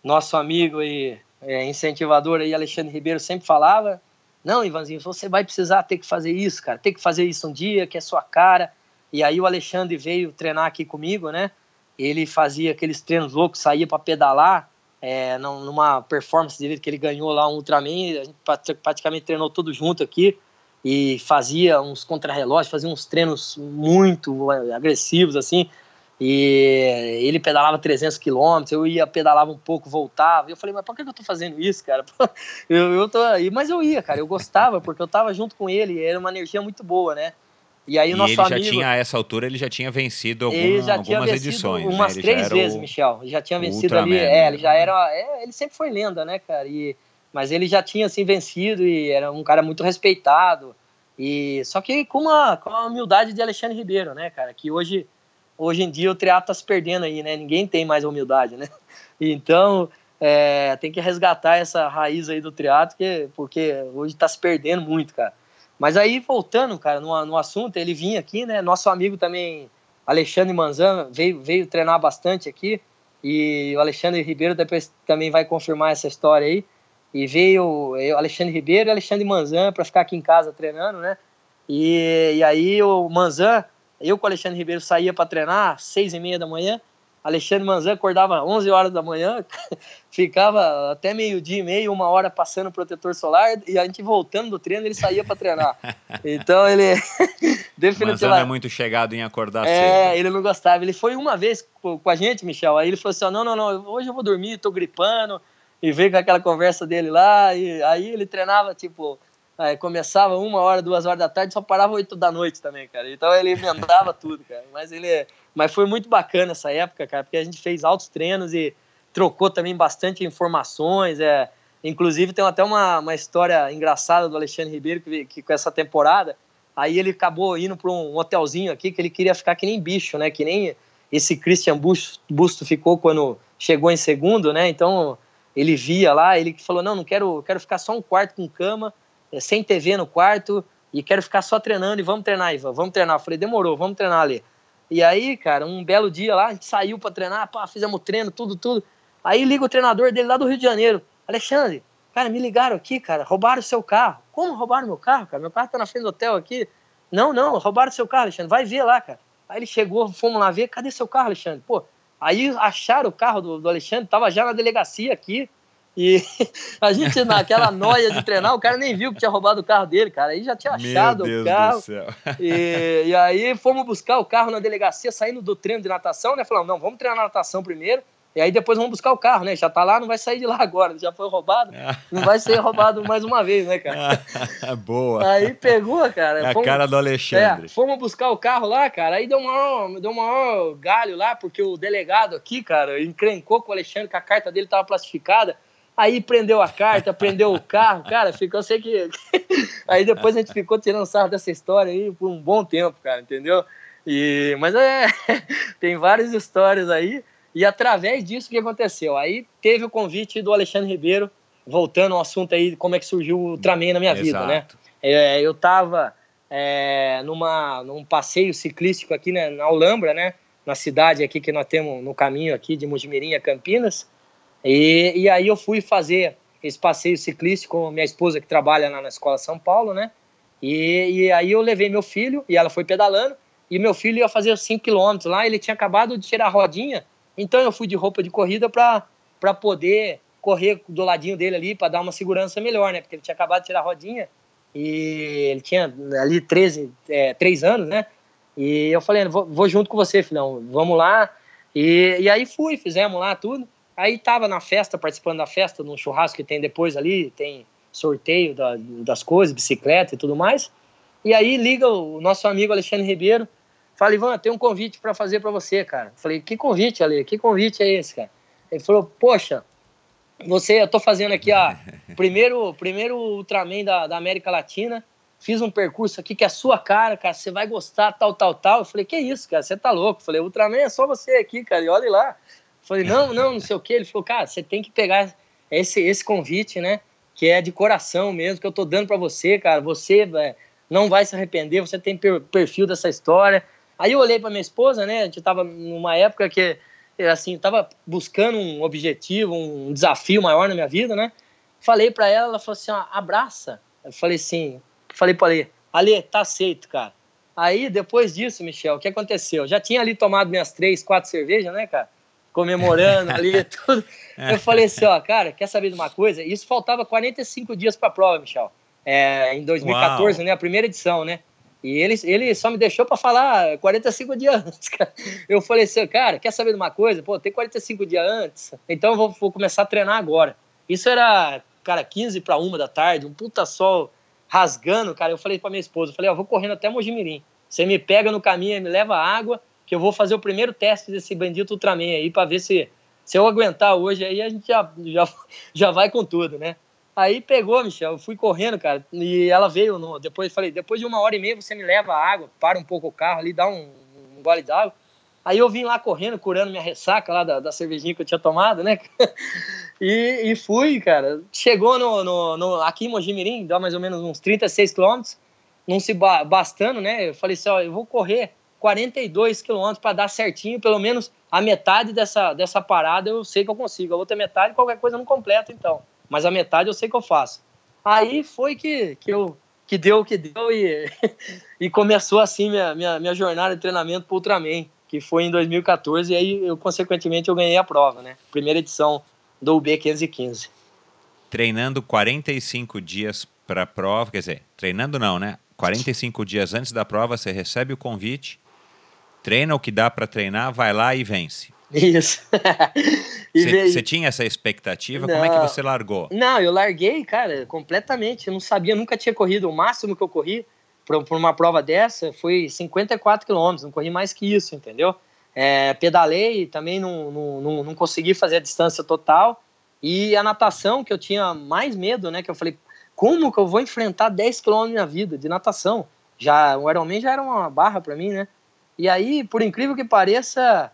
nosso amigo e é, incentivador aí, Alexandre Ribeiro, sempre falava. Não, Ivanzinho, você vai precisar ter que fazer isso, cara. Tem que fazer isso um dia, que é sua cara. E aí o Alexandre veio treinar aqui comigo, né? ele fazia aqueles treinos loucos, saía para pedalar, é, numa performance dele que ele ganhou lá um Ultraman, a gente praticamente treinou tudo junto aqui e fazia uns contrarrelógios, fazia uns treinos muito é, agressivos assim. E ele pedalava 300 quilômetros, eu ia, pedalava um pouco, voltava. E eu falei, mas por que eu tô fazendo isso, cara? eu, eu tô aí, mas eu ia, cara, eu gostava, porque eu tava junto com ele, era uma energia muito boa, né? E aí o nosso ele amigo, já tinha, a essa altura, ele já tinha vencido alguma, ele já tinha algumas vencido edições. Né? Umas né? três vezes, o... Michel. Ele já tinha vencido Ultraman, ali. É, ele já era. É, ele sempre foi lenda, né, cara? E, mas ele já tinha assim vencido e era um cara muito respeitado. E só que com uma, com a humildade de Alexandre Ribeiro, né, cara? Que hoje, hoje em dia o triatlo tá se perdendo aí, né? Ninguém tem mais humildade, né? Então é, tem que resgatar essa raiz aí do triatlo, porque, porque hoje está se perdendo muito, cara. Mas aí, voltando, cara, no, no assunto, ele vinha aqui, né? Nosso amigo também, Alexandre Manzan, veio, veio treinar bastante aqui. E o Alexandre Ribeiro depois também vai confirmar essa história aí. E veio o Alexandre Ribeiro e Alexandre Manzan para ficar aqui em casa treinando, né? E, e aí o Manzan, eu com o Alexandre Ribeiro saía para treinar seis e meia da manhã Alexandre Manzan acordava 11 horas da manhã, ficava até meio-dia e meio, uma hora passando protetor solar, e a gente voltando do treino, ele saía para treinar. Então ele. definitivamente. Manzan é muito chegado em acordar é, cedo. É, ele não gostava. Ele foi uma vez com a gente, Michel, aí ele falou assim: não, não, não, hoje eu vou dormir, tô gripando, e veio com aquela conversa dele lá, e aí ele treinava tipo Começava uma hora, duas horas da tarde, só parava oito da noite também, cara. Então ele emendava tudo, cara. Mas ele, mas foi muito bacana essa época, cara, porque a gente fez altos treinos e trocou também bastante informações. É, inclusive tem até uma, uma história engraçada do Alexandre Ribeiro que, que com essa temporada, aí ele acabou indo para um hotelzinho aqui que ele queria ficar que nem bicho, né? Que nem esse Christian Busto ficou quando chegou em segundo, né? Então ele via lá, ele falou: não, não quero, quero ficar só um quarto com cama, é, sem TV no quarto, e quero ficar só treinando e vamos treinar, Ivan, vamos treinar. Eu falei: demorou, vamos treinar ali. E aí, cara, um belo dia lá, a gente saiu para treinar, pá, fizemos treino, tudo, tudo. Aí liga o treinador dele lá do Rio de Janeiro: Alexandre, cara, me ligaram aqui, cara, roubaram o seu carro. Como roubaram meu carro, cara? Meu carro tá na frente do hotel aqui. Não, não, roubaram o seu carro, Alexandre, vai ver lá, cara. Aí ele chegou, fomos lá ver, cadê seu carro, Alexandre? Pô, aí acharam o carro do, do Alexandre, tava já na delegacia aqui. E a gente, naquela noia de treinar, o cara nem viu que tinha roubado o carro dele, cara. Aí já tinha achado o carro. E, e, aí fomos buscar o carro na delegacia, saindo do treino de natação, né? Falamos, não, vamos treinar natação primeiro. E aí depois vamos buscar o carro, né? Já tá lá, não vai sair de lá agora, já foi roubado, não vai ser roubado mais uma vez, né, cara? Boa. Aí pegou, cara. É a cara do Alexandre. É, fomos buscar o carro lá, cara, aí deu maior, deu maior galho lá, porque o delegado aqui, cara, encrencou com o Alexandre que a carta dele tava plastificada. Aí prendeu a carta, prendeu o carro, cara, ficou, eu sei que. aí depois a gente ficou tirando sarro dessa história aí por um bom tempo, cara, entendeu? E, mas é, tem várias histórias aí. E através disso, o que aconteceu? Aí teve o convite do Alexandre Ribeiro, voltando ao assunto aí, como é que surgiu o Ultraman na minha Exato. vida, né? É, eu estava é, numa, num passeio ciclístico aqui né, na Alhambra, né? Na cidade aqui que nós temos no caminho aqui de Mojimirim a Campinas. E, e aí eu fui fazer esse passeio ciclístico com minha esposa que trabalha lá na Escola São Paulo, né? E, e aí eu levei meu filho e ela foi pedalando e meu filho ia fazer 5 quilômetros lá, ele tinha acabado de tirar a rodinha então eu fui de roupa de corrida para poder correr do ladinho dele ali, para dar uma segurança melhor, né? Porque ele tinha acabado de tirar a rodinha e ele tinha ali 13, é, 3 anos, né? E eu falei, vou, vou junto com você, filhão, vamos lá. E, e aí fui, fizemos lá tudo. Aí tava na festa, participando da festa, num churrasco que tem depois ali, tem sorteio da, das coisas, bicicleta e tudo mais. E aí liga o nosso amigo Alexandre Ribeiro, Fala, Ivan, tem um convite para fazer para você, cara. Falei, que convite, Ale? Que convite é esse, cara? Ele falou, poxa, você, eu tô fazendo aqui a primeiro, primeiro Ultraman da, da América Latina. Fiz um percurso aqui que é a sua cara, cara. Você vai gostar, tal, tal, tal. Eu falei, que isso, cara? Você tá louco? Eu falei, Ultraman é só você aqui, cara. E olhe lá. Eu falei, não, não, não sei o quê. Ele falou, cara, você tem que pegar esse, esse convite, né? Que é de coração mesmo, que eu tô dando para você, cara. Você é, não vai se arrepender, você tem perfil dessa história Aí eu olhei para minha esposa, né? A gente tava numa época que, assim, tava buscando um objetivo, um desafio maior na minha vida, né? Falei para ela, ela falou assim: ó, abraça. Eu falei assim, falei para Ale, Ale, tá aceito, cara. Aí, depois disso, Michel, o que aconteceu? Já tinha ali tomado minhas três, quatro cervejas, né, cara? Comemorando ali, tudo. Eu falei assim, ó, cara, quer saber de uma coisa? Isso faltava 45 dias para a prova, Michel. É, em 2014, Uau. né? A primeira edição, né? E ele, ele só me deixou para falar 45 dias antes, cara. Eu falei assim, cara, quer saber de uma coisa? Pô, tem 45 dias antes, então eu vou, vou começar a treinar agora. Isso era, cara, 15 para uma da tarde, um puta sol rasgando, cara. Eu falei para minha esposa, eu falei, ó, vou correndo até Mojimirim. Você me pega no caminho e me leva água, que eu vou fazer o primeiro teste desse bendito Ultraman aí para ver se, se eu aguentar hoje aí, a gente já, já, já vai com tudo, né? Aí pegou, Michel, eu fui correndo, cara, e ela veio, no, depois falei, depois de uma hora e meia você me leva água, para um pouco o carro ali, dá um, um gole d'água. Aí eu vim lá correndo, curando minha ressaca lá da, da cervejinha que eu tinha tomado, né? e, e fui, cara. Chegou no, no, no, aqui em Mojimirim, dá mais ou menos uns 36 quilômetros, não se bastando, né? Eu falei assim, ó, eu vou correr 42 quilômetros para dar certinho, pelo menos a metade dessa, dessa parada eu sei que eu consigo. A outra metade, qualquer coisa não completa, então mas a metade eu sei que eu faço. Aí foi que, que, eu, que deu o que deu e, e começou assim minha, minha, minha jornada de treinamento para Ultraman, que foi em 2014, e aí eu, consequentemente, eu ganhei a prova, né? Primeira edição do UB 515. Treinando 45 dias para a prova, quer dizer, treinando não, né? 45 dias antes da prova, você recebe o convite, treina o que dá para treinar, vai lá e vence. Isso. Você tinha essa expectativa? Não, Como é que você largou? Não, eu larguei, cara, completamente. Eu não sabia, nunca tinha corrido. O máximo que eu corri por, por uma prova dessa foi 54 quilômetros, não corri mais que isso, entendeu? É, pedalei, também não, não, não, não consegui fazer a distância total. E a natação, que eu tinha mais medo, né? Que eu falei, como que eu vou enfrentar 10 quilômetros na vida de natação? Já, o Ironman já era uma barra para mim, né? E aí, por incrível que pareça,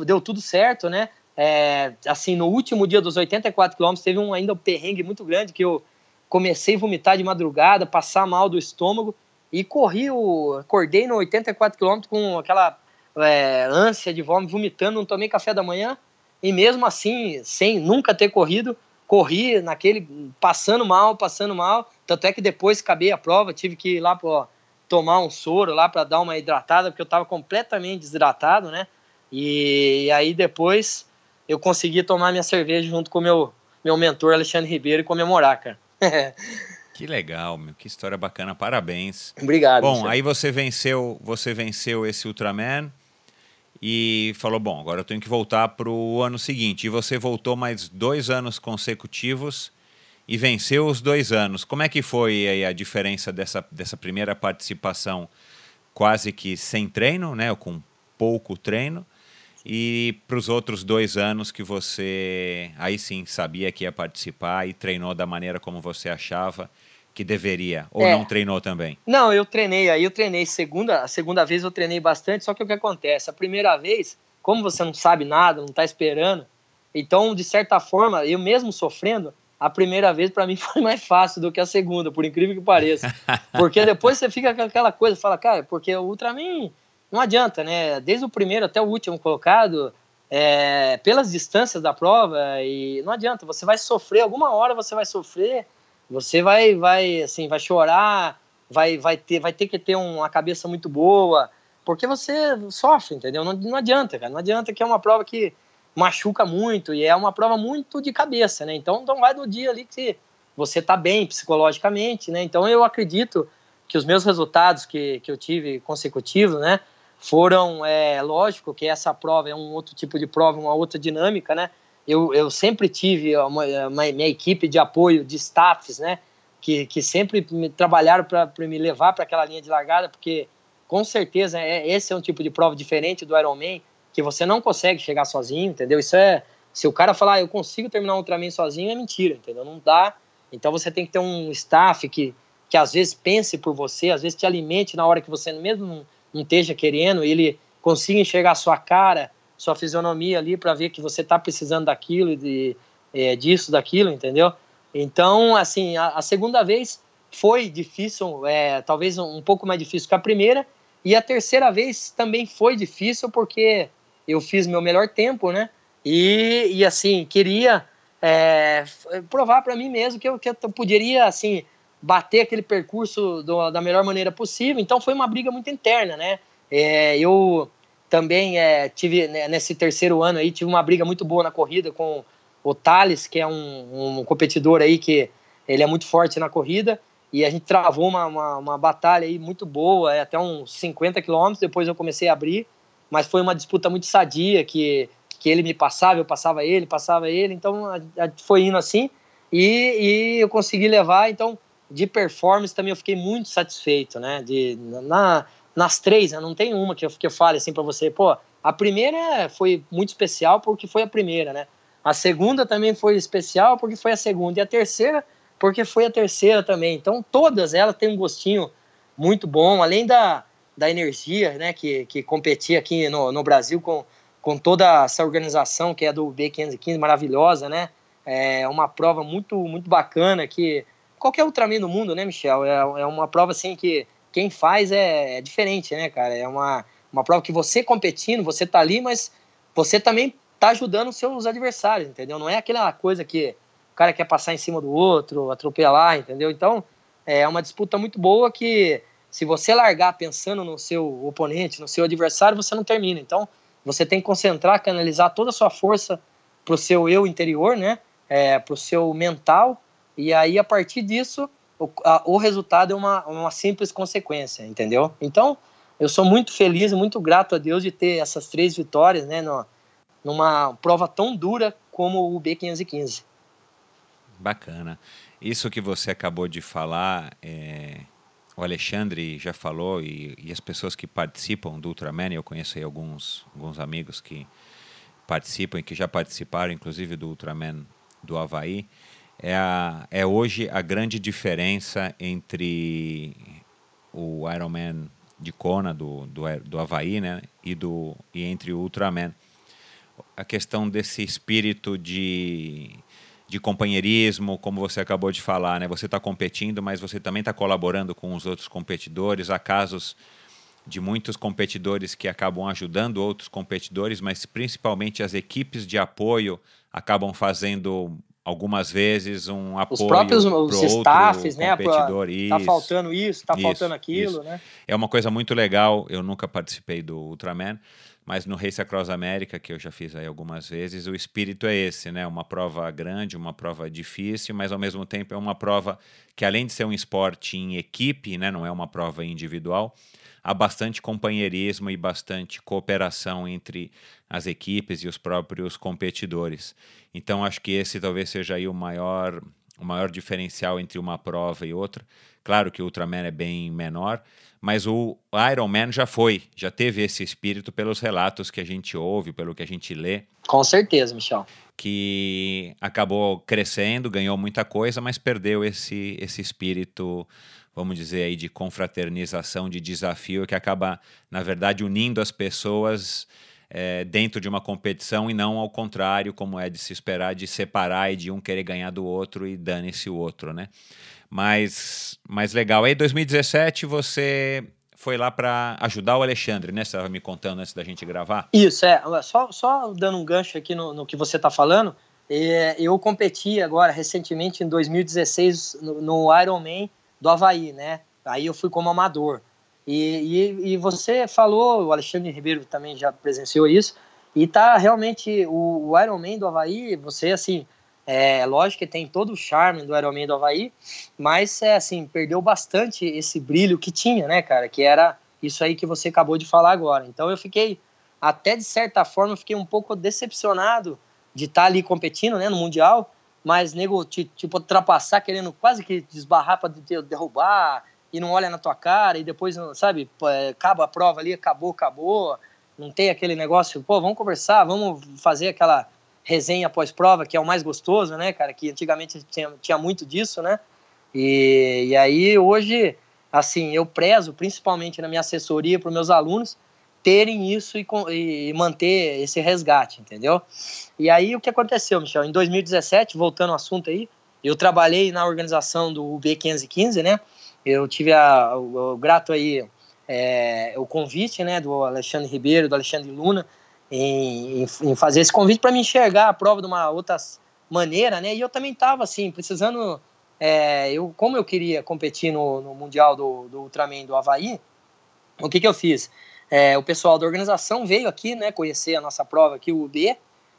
deu tudo certo, né? É, assim, no último dia dos 84 quilômetros, teve um ainda um perrengue muito grande que eu comecei a vomitar de madrugada, passar mal do estômago e corri, o, acordei no 84 quilômetros com aquela é, ânsia de vômito, vomitando, não tomei café da manhã e mesmo assim, sem nunca ter corrido, corri naquele, passando mal, passando mal, tanto é que depois acabei a prova, tive que ir lá para tomar um soro lá para dar uma hidratada, porque eu estava completamente desidratado, né? E, e aí depois eu consegui tomar minha cerveja junto com o meu, meu mentor Alexandre Ribeiro e comemorar, cara. que legal, meu, que história bacana, parabéns. Obrigado. Bom, aí você venceu, você venceu esse Ultraman e falou, bom, agora eu tenho que voltar para o ano seguinte. E você voltou mais dois anos consecutivos e venceu os dois anos. Como é que foi aí a diferença dessa, dessa primeira participação quase que sem treino, né, ou com pouco treino, e para os outros dois anos que você aí sim sabia que ia participar e treinou da maneira como você achava que deveria ou é. não treinou também? Não, eu treinei aí, eu treinei segunda, a segunda vez eu treinei bastante, só que o que acontece, a primeira vez, como você não sabe nada, não está esperando, então de certa forma, eu mesmo sofrendo, a primeira vez para mim foi mais fácil do que a segunda, por incrível que pareça. Porque depois você fica com aquela coisa, fala, cara, porque o Ultraman não adianta, né? Desde o primeiro até o último colocado, é, pelas distâncias da prova, e não adianta, você vai sofrer, alguma hora você vai sofrer, você vai, vai, assim, vai chorar, vai, vai, ter, vai ter que ter uma cabeça muito boa, porque você sofre, entendeu? Não, não adianta, cara, não adianta que é uma prova que machuca muito e é uma prova muito de cabeça, né? Então não vai no dia ali que você tá bem psicologicamente, né? Então eu acredito que os meus resultados que, que eu tive consecutivos, né? foram, é, lógico que essa prova é um outro tipo de prova, uma outra dinâmica, né? Eu, eu sempre tive uma, uma minha equipe de apoio, de staffs, né? Que, que sempre me trabalharam para me levar para aquela linha de largada, porque com certeza é, esse é um tipo de prova diferente do Ironman, que você não consegue chegar sozinho, entendeu? Isso é. Se o cara falar, ah, eu consigo terminar um Ultraman sozinho, é mentira, entendeu? Não dá. Então você tem que ter um staff que, que às vezes pense por você, às vezes te alimente na hora que você mesmo não não esteja querendo, ele consiga enxergar a sua cara, sua fisionomia ali para ver que você está precisando daquilo, de, é, disso, daquilo, entendeu? Então, assim, a, a segunda vez foi difícil, é, talvez um, um, pouco mais difícil que a primeira, e a terceira vez também foi difícil porque eu fiz meu melhor tempo, né? E, e assim, queria é, provar para mim mesmo que eu, que eu poderia, assim, bater aquele percurso do, da melhor maneira possível. Então foi uma briga muito interna, né? É, eu também é, tive né, nesse terceiro ano aí tive uma briga muito boa na corrida com o Thales, que é um, um competidor aí que ele é muito forte na corrida e a gente travou uma, uma, uma batalha aí muito boa, é, até uns 50 quilômetros. Depois eu comecei a abrir, mas foi uma disputa muito sadia que que ele me passava, eu passava ele, passava ele. Então a, a, foi indo assim e, e eu consegui levar. Então de performance também eu fiquei muito satisfeito, né? De, na, nas três, né? não tem uma que eu, que eu fale assim para você, pô, a primeira foi muito especial porque foi a primeira, né? A segunda também foi especial porque foi a segunda. E a terceira, porque foi a terceira também. Então, todas elas têm um gostinho muito bom, além da, da energia, né? Que, que competia aqui no, no Brasil com, com toda essa organização que é do B515, maravilhosa, né? É uma prova muito, muito bacana que qualquer Ultraman no mundo, né, Michel? É, é uma prova assim que quem faz é, é, diferente, né, cara? É uma, uma prova que você competindo, você tá ali, mas você também tá ajudando os seus adversários, entendeu? Não é aquela coisa que o cara quer passar em cima do outro, atropelar, entendeu? Então, é uma disputa muito boa que se você largar pensando no seu oponente, no seu adversário, você não termina. Então, você tem que concentrar, canalizar toda a sua força pro seu eu interior, né? É, pro seu mental e aí, a partir disso, o, a, o resultado é uma, uma simples consequência, entendeu? Então, eu sou muito feliz, muito grato a Deus de ter essas três vitórias, né, no, numa prova tão dura como o B515. Bacana. Isso que você acabou de falar, é, o Alexandre já falou e, e, as pessoas que participam do Ultraman, eu conheço alguns, alguns amigos que participam e que já participaram, inclusive do Ultraman do Havaí, é, a, é hoje a grande diferença entre o Ironman de Kona, do, do, do Havaí, né, e, do, e entre o Ultraman. a questão desse espírito de, de companheirismo, como você acabou de falar, né? Você está competindo, mas você também está colaborando com os outros competidores. Há casos de muitos competidores que acabam ajudando outros competidores, mas principalmente as equipes de apoio acabam fazendo algumas vezes um apoio os próprios os staffs, né? Competidor. Tá faltando isso, tá isso, faltando aquilo, isso. né? É uma coisa muito legal. Eu nunca participei do Ultraman, mas no Race Across America, que eu já fiz aí algumas vezes, o espírito é esse, né? Uma prova grande, uma prova difícil, mas ao mesmo tempo é uma prova que além de ser um esporte em equipe, né? Não é uma prova individual há bastante companheirismo e bastante cooperação entre as equipes e os próprios competidores. Então acho que esse talvez seja aí o maior o maior diferencial entre uma prova e outra. Claro que o Ultraman é bem menor, mas o Ironman já foi, já teve esse espírito pelos relatos que a gente ouve, pelo que a gente lê. Com certeza, Michel. Que acabou crescendo, ganhou muita coisa, mas perdeu esse, esse espírito vamos dizer aí, de confraternização, de desafio, que acaba, na verdade, unindo as pessoas é, dentro de uma competição e não ao contrário, como é de se esperar, de separar e de um querer ganhar do outro e dane-se o outro, né? Mas, mas legal. Aí, 2017, você foi lá para ajudar o Alexandre, né? Você estava me contando antes da gente gravar. Isso, é. Só, só dando um gancho aqui no, no que você está falando, é, eu competi agora, recentemente, em 2016, no, no Ironman do Havaí, né? Aí eu fui como amador. E, e, e, você falou, o Alexandre Ribeiro também já presenciou isso, e tá realmente o, o Ironman do Havaí, você assim, é lógico que tem todo o charme do Ironman do Havaí, mas é assim, perdeu bastante esse brilho que tinha, né, cara? Que era isso aí que você acabou de falar agora. Então eu fiquei, até de certa forma, fiquei um pouco decepcionado de estar tá ali competindo, né, no Mundial, mas nego tipo ultrapassar querendo quase que desbarrar para derrubar e não olha na tua cara e depois sabe é, acaba a prova ali acabou acabou não tem aquele negócio pô vamos conversar vamos fazer aquela resenha após prova que é o mais gostoso né cara que antigamente tinha, tinha muito disso né e, e aí hoje assim eu prezo principalmente na minha assessoria para os meus alunos terem isso e, e, manter esse resgate, entendeu? E aí o que aconteceu, Michel? Em 2017, voltando ao assunto aí, eu trabalhei na organização do UB515, né? Eu tive a, o, o grato aí é, o convite, né, do Alexandre Ribeiro, do Alexandre Luna, em, em, em fazer esse convite para me enxergar a prova de uma outra maneira, né? E eu também estava assim precisando, é, eu como eu queria competir no, no mundial do, do Ultraman do Havaí, o que que eu fiz? É, o pessoal da organização veio aqui, né, conhecer a nossa prova aqui, o UB,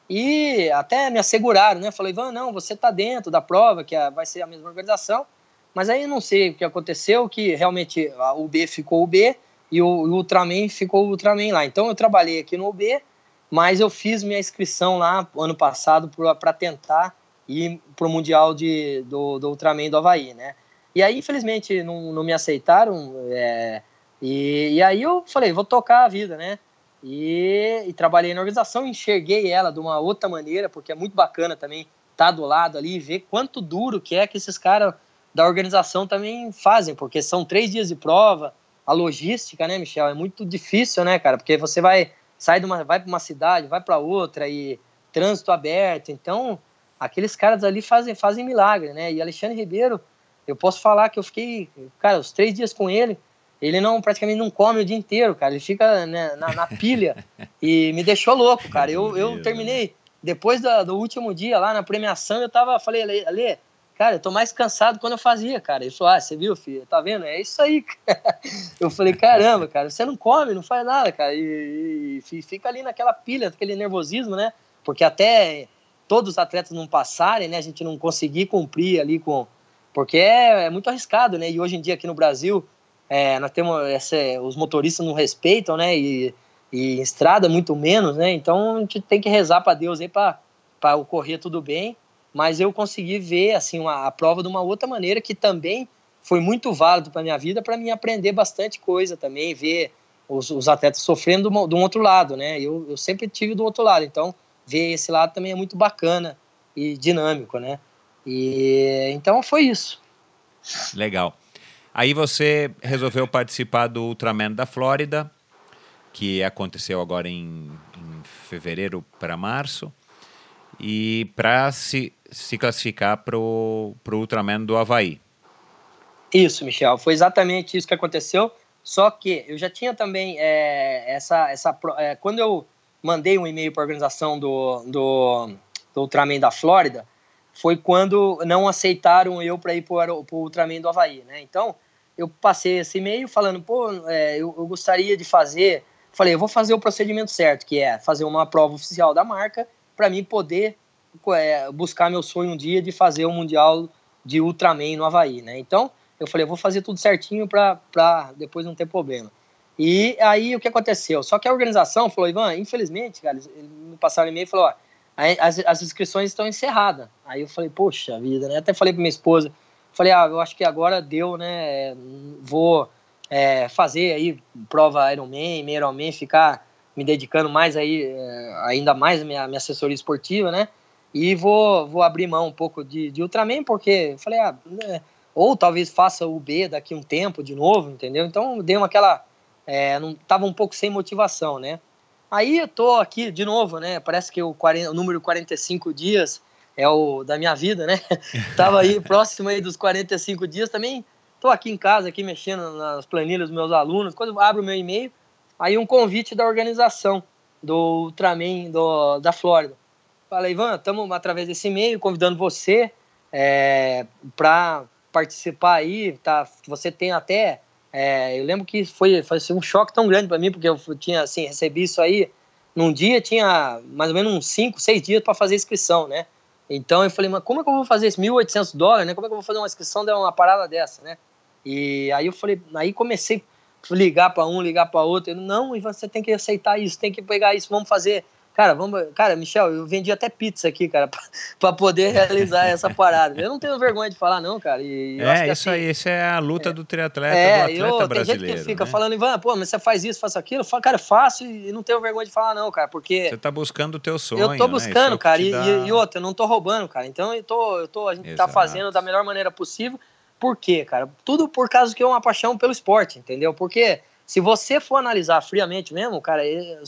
e até me asseguraram, né, falei, Ivan, não, você está dentro da prova, que vai ser a mesma organização, mas aí não sei o que aconteceu, que realmente o UB ficou UB e o, o Ultraman ficou o Ultraman lá. Então eu trabalhei aqui no UB, mas eu fiz minha inscrição lá ano passado para tentar ir para o Mundial de, do, do Ultraman do Havaí, né? E aí, infelizmente, não, não me aceitaram. É, e, e aí eu falei, vou tocar a vida, né? E, e, trabalhei na organização, enxerguei ela de uma outra maneira, porque é muito bacana também estar tá do lado ali e ver quanto duro que é que esses caras da organização também fazem, porque são três dias de prova, a logística, né, Michel, é muito difícil, né, cara, porque você vai sai de uma vai para uma cidade, vai para outra e trânsito aberto, então aqueles caras ali fazem fazem milagre, né? E Alexandre Ribeiro, eu posso falar que eu fiquei, cara, os três dias com ele ele não praticamente não come o dia inteiro, cara. Ele fica né, na, na, pilha e me deixou louco, cara. Eu, eu terminei depois do, do, último dia lá na premiação, eu tava, falei, Ale, Ale, cara, eu tô mais cansado quando eu fazia, cara. Ele falou, ah, você viu, filho? Tá vendo? É isso aí, cara. Eu falei, caramba, cara, você não come, não faz nada, cara. E, e fica ali naquela pilha, aquele nervosismo, né? Porque até todos os atletas não passarem, né? A gente não conseguir cumprir ali com. Porque é, é muito arriscado, né? E hoje em dia aqui no Brasil é, nós temos essa, os motoristas não respeitam, né? E, e estrada muito menos, né? Então a gente tem que rezar para Deus aí para ocorrer tudo bem. Mas eu consegui ver assim uma, a prova de uma outra maneira que também foi muito válido para minha vida, para mim aprender bastante coisa também, ver os, os atletas sofrendo de um outro lado, né? Eu, eu sempre tive do outro lado, então ver esse lado também é muito bacana e dinâmico, né? E então foi isso. Legal. Aí você resolveu participar do Ultraman da Flórida, que aconteceu agora em, em fevereiro para março, e para se, se classificar para o Ultraman do Havaí. Isso, Michel, foi exatamente isso que aconteceu. Só que eu já tinha também é, essa. essa é, quando eu mandei um e-mail para a organização do, do, do Ultraman da Flórida, foi quando não aceitaram eu para ir para o Ultraman do Havaí, né? Então, eu passei esse e-mail falando, pô, é, eu, eu, gostaria de fazer. Falei, eu vou fazer o procedimento certo, que é fazer uma prova oficial da marca para mim poder é, buscar meu sonho um dia de fazer um Mundial de Ultraman no Havaí, né? Então, eu falei, eu vou fazer tudo certinho para depois não ter problema. E aí o que aconteceu? Só que a organização falou, Ivan, infelizmente, cara, eles me passaram e-mail e falou, ó, as, as inscrições estão encerradas. Aí eu falei, poxa vida, né? Até falei para minha esposa, falei, ah, eu acho que agora deu, né? Vou é, fazer aí prova Ironman, meio Ironman, ficar me dedicando mais aí, é, ainda mais minha, minha assessoria esportiva, né? E vou, vou abrir mão um pouco de, de Ultraman, porque falei, ah, né? ou talvez faça o B daqui um tempo de novo, entendeu? Então dei uma aquela. É, não tava um pouco sem motivação, né? Aí eu tô aqui de novo, né? Parece que o, 40, o número 45 dias é o da minha vida, né? tava aí próximo aí dos 45 dias também. Tô aqui em casa, aqui mexendo nas planilhas dos meus alunos. Quando abro o meu e-mail, aí um convite da organização do Ultraman do, da Flórida. Falei, Ivan, estamos através desse e-mail convidando você é, para participar aí, tá? Você tem até. É, eu lembro que foi, foi um choque tão grande para mim, porque eu tinha, assim, recebi isso aí. Num dia tinha mais ou menos uns 5, 6 dias para fazer inscrição, né? Então eu falei, mas como é que eu vou fazer esses 1.800 dólares, né? Como é que eu vou fazer uma inscrição de uma parada dessa, né? E aí eu falei, aí comecei a ligar para um, ligar para outro. Ele, não, Ivan, você tem que aceitar isso, tem que pegar isso, vamos fazer Cara, vamos, cara, Michel, eu vendi até pizza aqui, cara, para poder realizar essa parada. Eu não tenho vergonha de falar, não, cara. E é, isso assim, aí, isso é a luta é, do triatleta, é, do atleta eu, brasileiro. Tem gente que fica né? falando, Ivan, pô, mas você faz isso, faz aquilo. Eu falo, cara, é fácil e não tenho vergonha de falar, não, cara, porque. Você tá buscando o teu sonho. Eu tô né? buscando, né? cara, e, dá... e, outra, eu não tô roubando, cara. Então eu tô, eu tô, a gente tá Exato. tá fazendo da melhor maneira possível. Por quê, cara? Tudo por causa que é uma paixão pelo esporte, entendeu? Porque se você for analisar friamente mesmo, cara,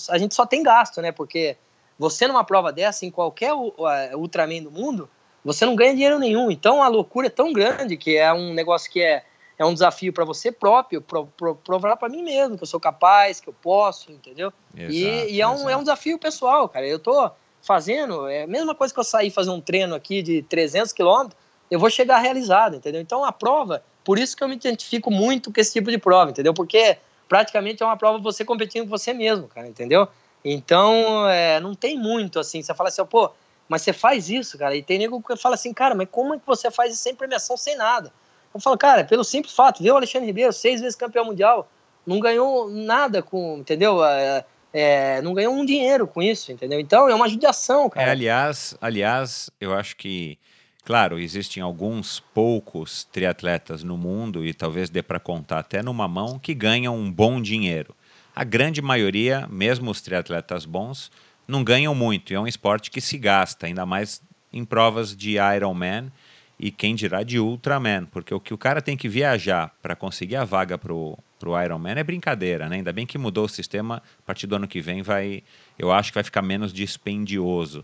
a gente só tem gasto, né? Porque você numa prova dessa, em qualquer Ultraman do mundo, você não ganha dinheiro nenhum. Então a loucura é tão grande que é um negócio que é, é um desafio para você próprio, pro, pro, provar para mim mesmo que eu sou capaz, que eu posso, entendeu? Exato, e, e é, um, é um desafio pessoal, cara. Eu tô fazendo, é a mesma coisa que eu sair fazer um treino aqui de 300 quilômetros, eu vou chegar realizado, entendeu? Então a prova, por isso que eu me identifico muito com esse tipo de prova, entendeu? Porque praticamente é uma prova você competindo com você mesmo, cara, entendeu? Então, é, não tem muito assim. Você fala assim, pô, mas você faz isso, cara. E tem nego que fala assim, cara, mas como é que você faz isso sem premiação, sem nada? Eu falo, cara, pelo simples fato, viu o Alexandre Ribeiro, seis vezes campeão mundial, não ganhou nada com, entendeu? É, é, não ganhou um dinheiro com isso, entendeu? Então é uma judiação, cara. É, aliás, aliás, eu acho que, claro, existem alguns poucos triatletas no mundo, e talvez dê para contar até numa mão, que ganham um bom dinheiro. A grande maioria, mesmo os triatletas bons, não ganham muito. E é um esporte que se gasta, ainda mais em provas de Ironman e quem dirá de Ultraman, porque o que o cara tem que viajar para conseguir a vaga para o Ironman é brincadeira, né? Ainda bem que mudou o sistema, a partir do ano que vem vai, eu acho que vai ficar menos dispendioso.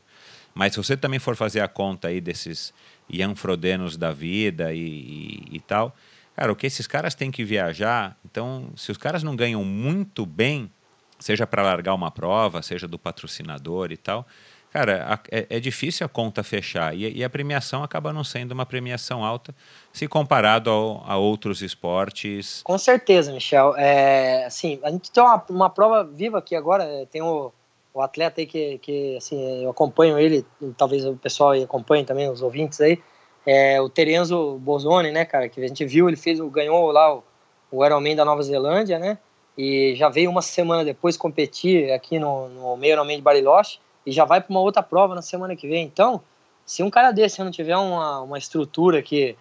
Mas se você também for fazer a conta aí desses Ian Frodenos da vida e, e, e tal, Cara, o que esses caras têm que viajar, então, se os caras não ganham muito bem, seja para largar uma prova, seja do patrocinador e tal, cara, a, é, é, difícil a conta fechar. E, e, a premiação acaba não sendo uma premiação alta se comparado ao, a outros esportes. Com certeza, Michel. É, assim, a gente tem uma, uma prova viva aqui agora, é, tem o, o atleta aí que, que assim, eu acompanho ele, talvez o pessoal acompanhe também, os ouvintes aí, é, o Terenzo Bozoni, né, cara, que a gente viu, ele fez, ganhou lá o, o Ironman da Nova Zelândia, né, e já veio uma semana depois competir aqui no, no meio Ironman de Bariloche e já vai para uma outra prova na semana que vem. Então, se um cara desse não tiver uma, uma estrutura que,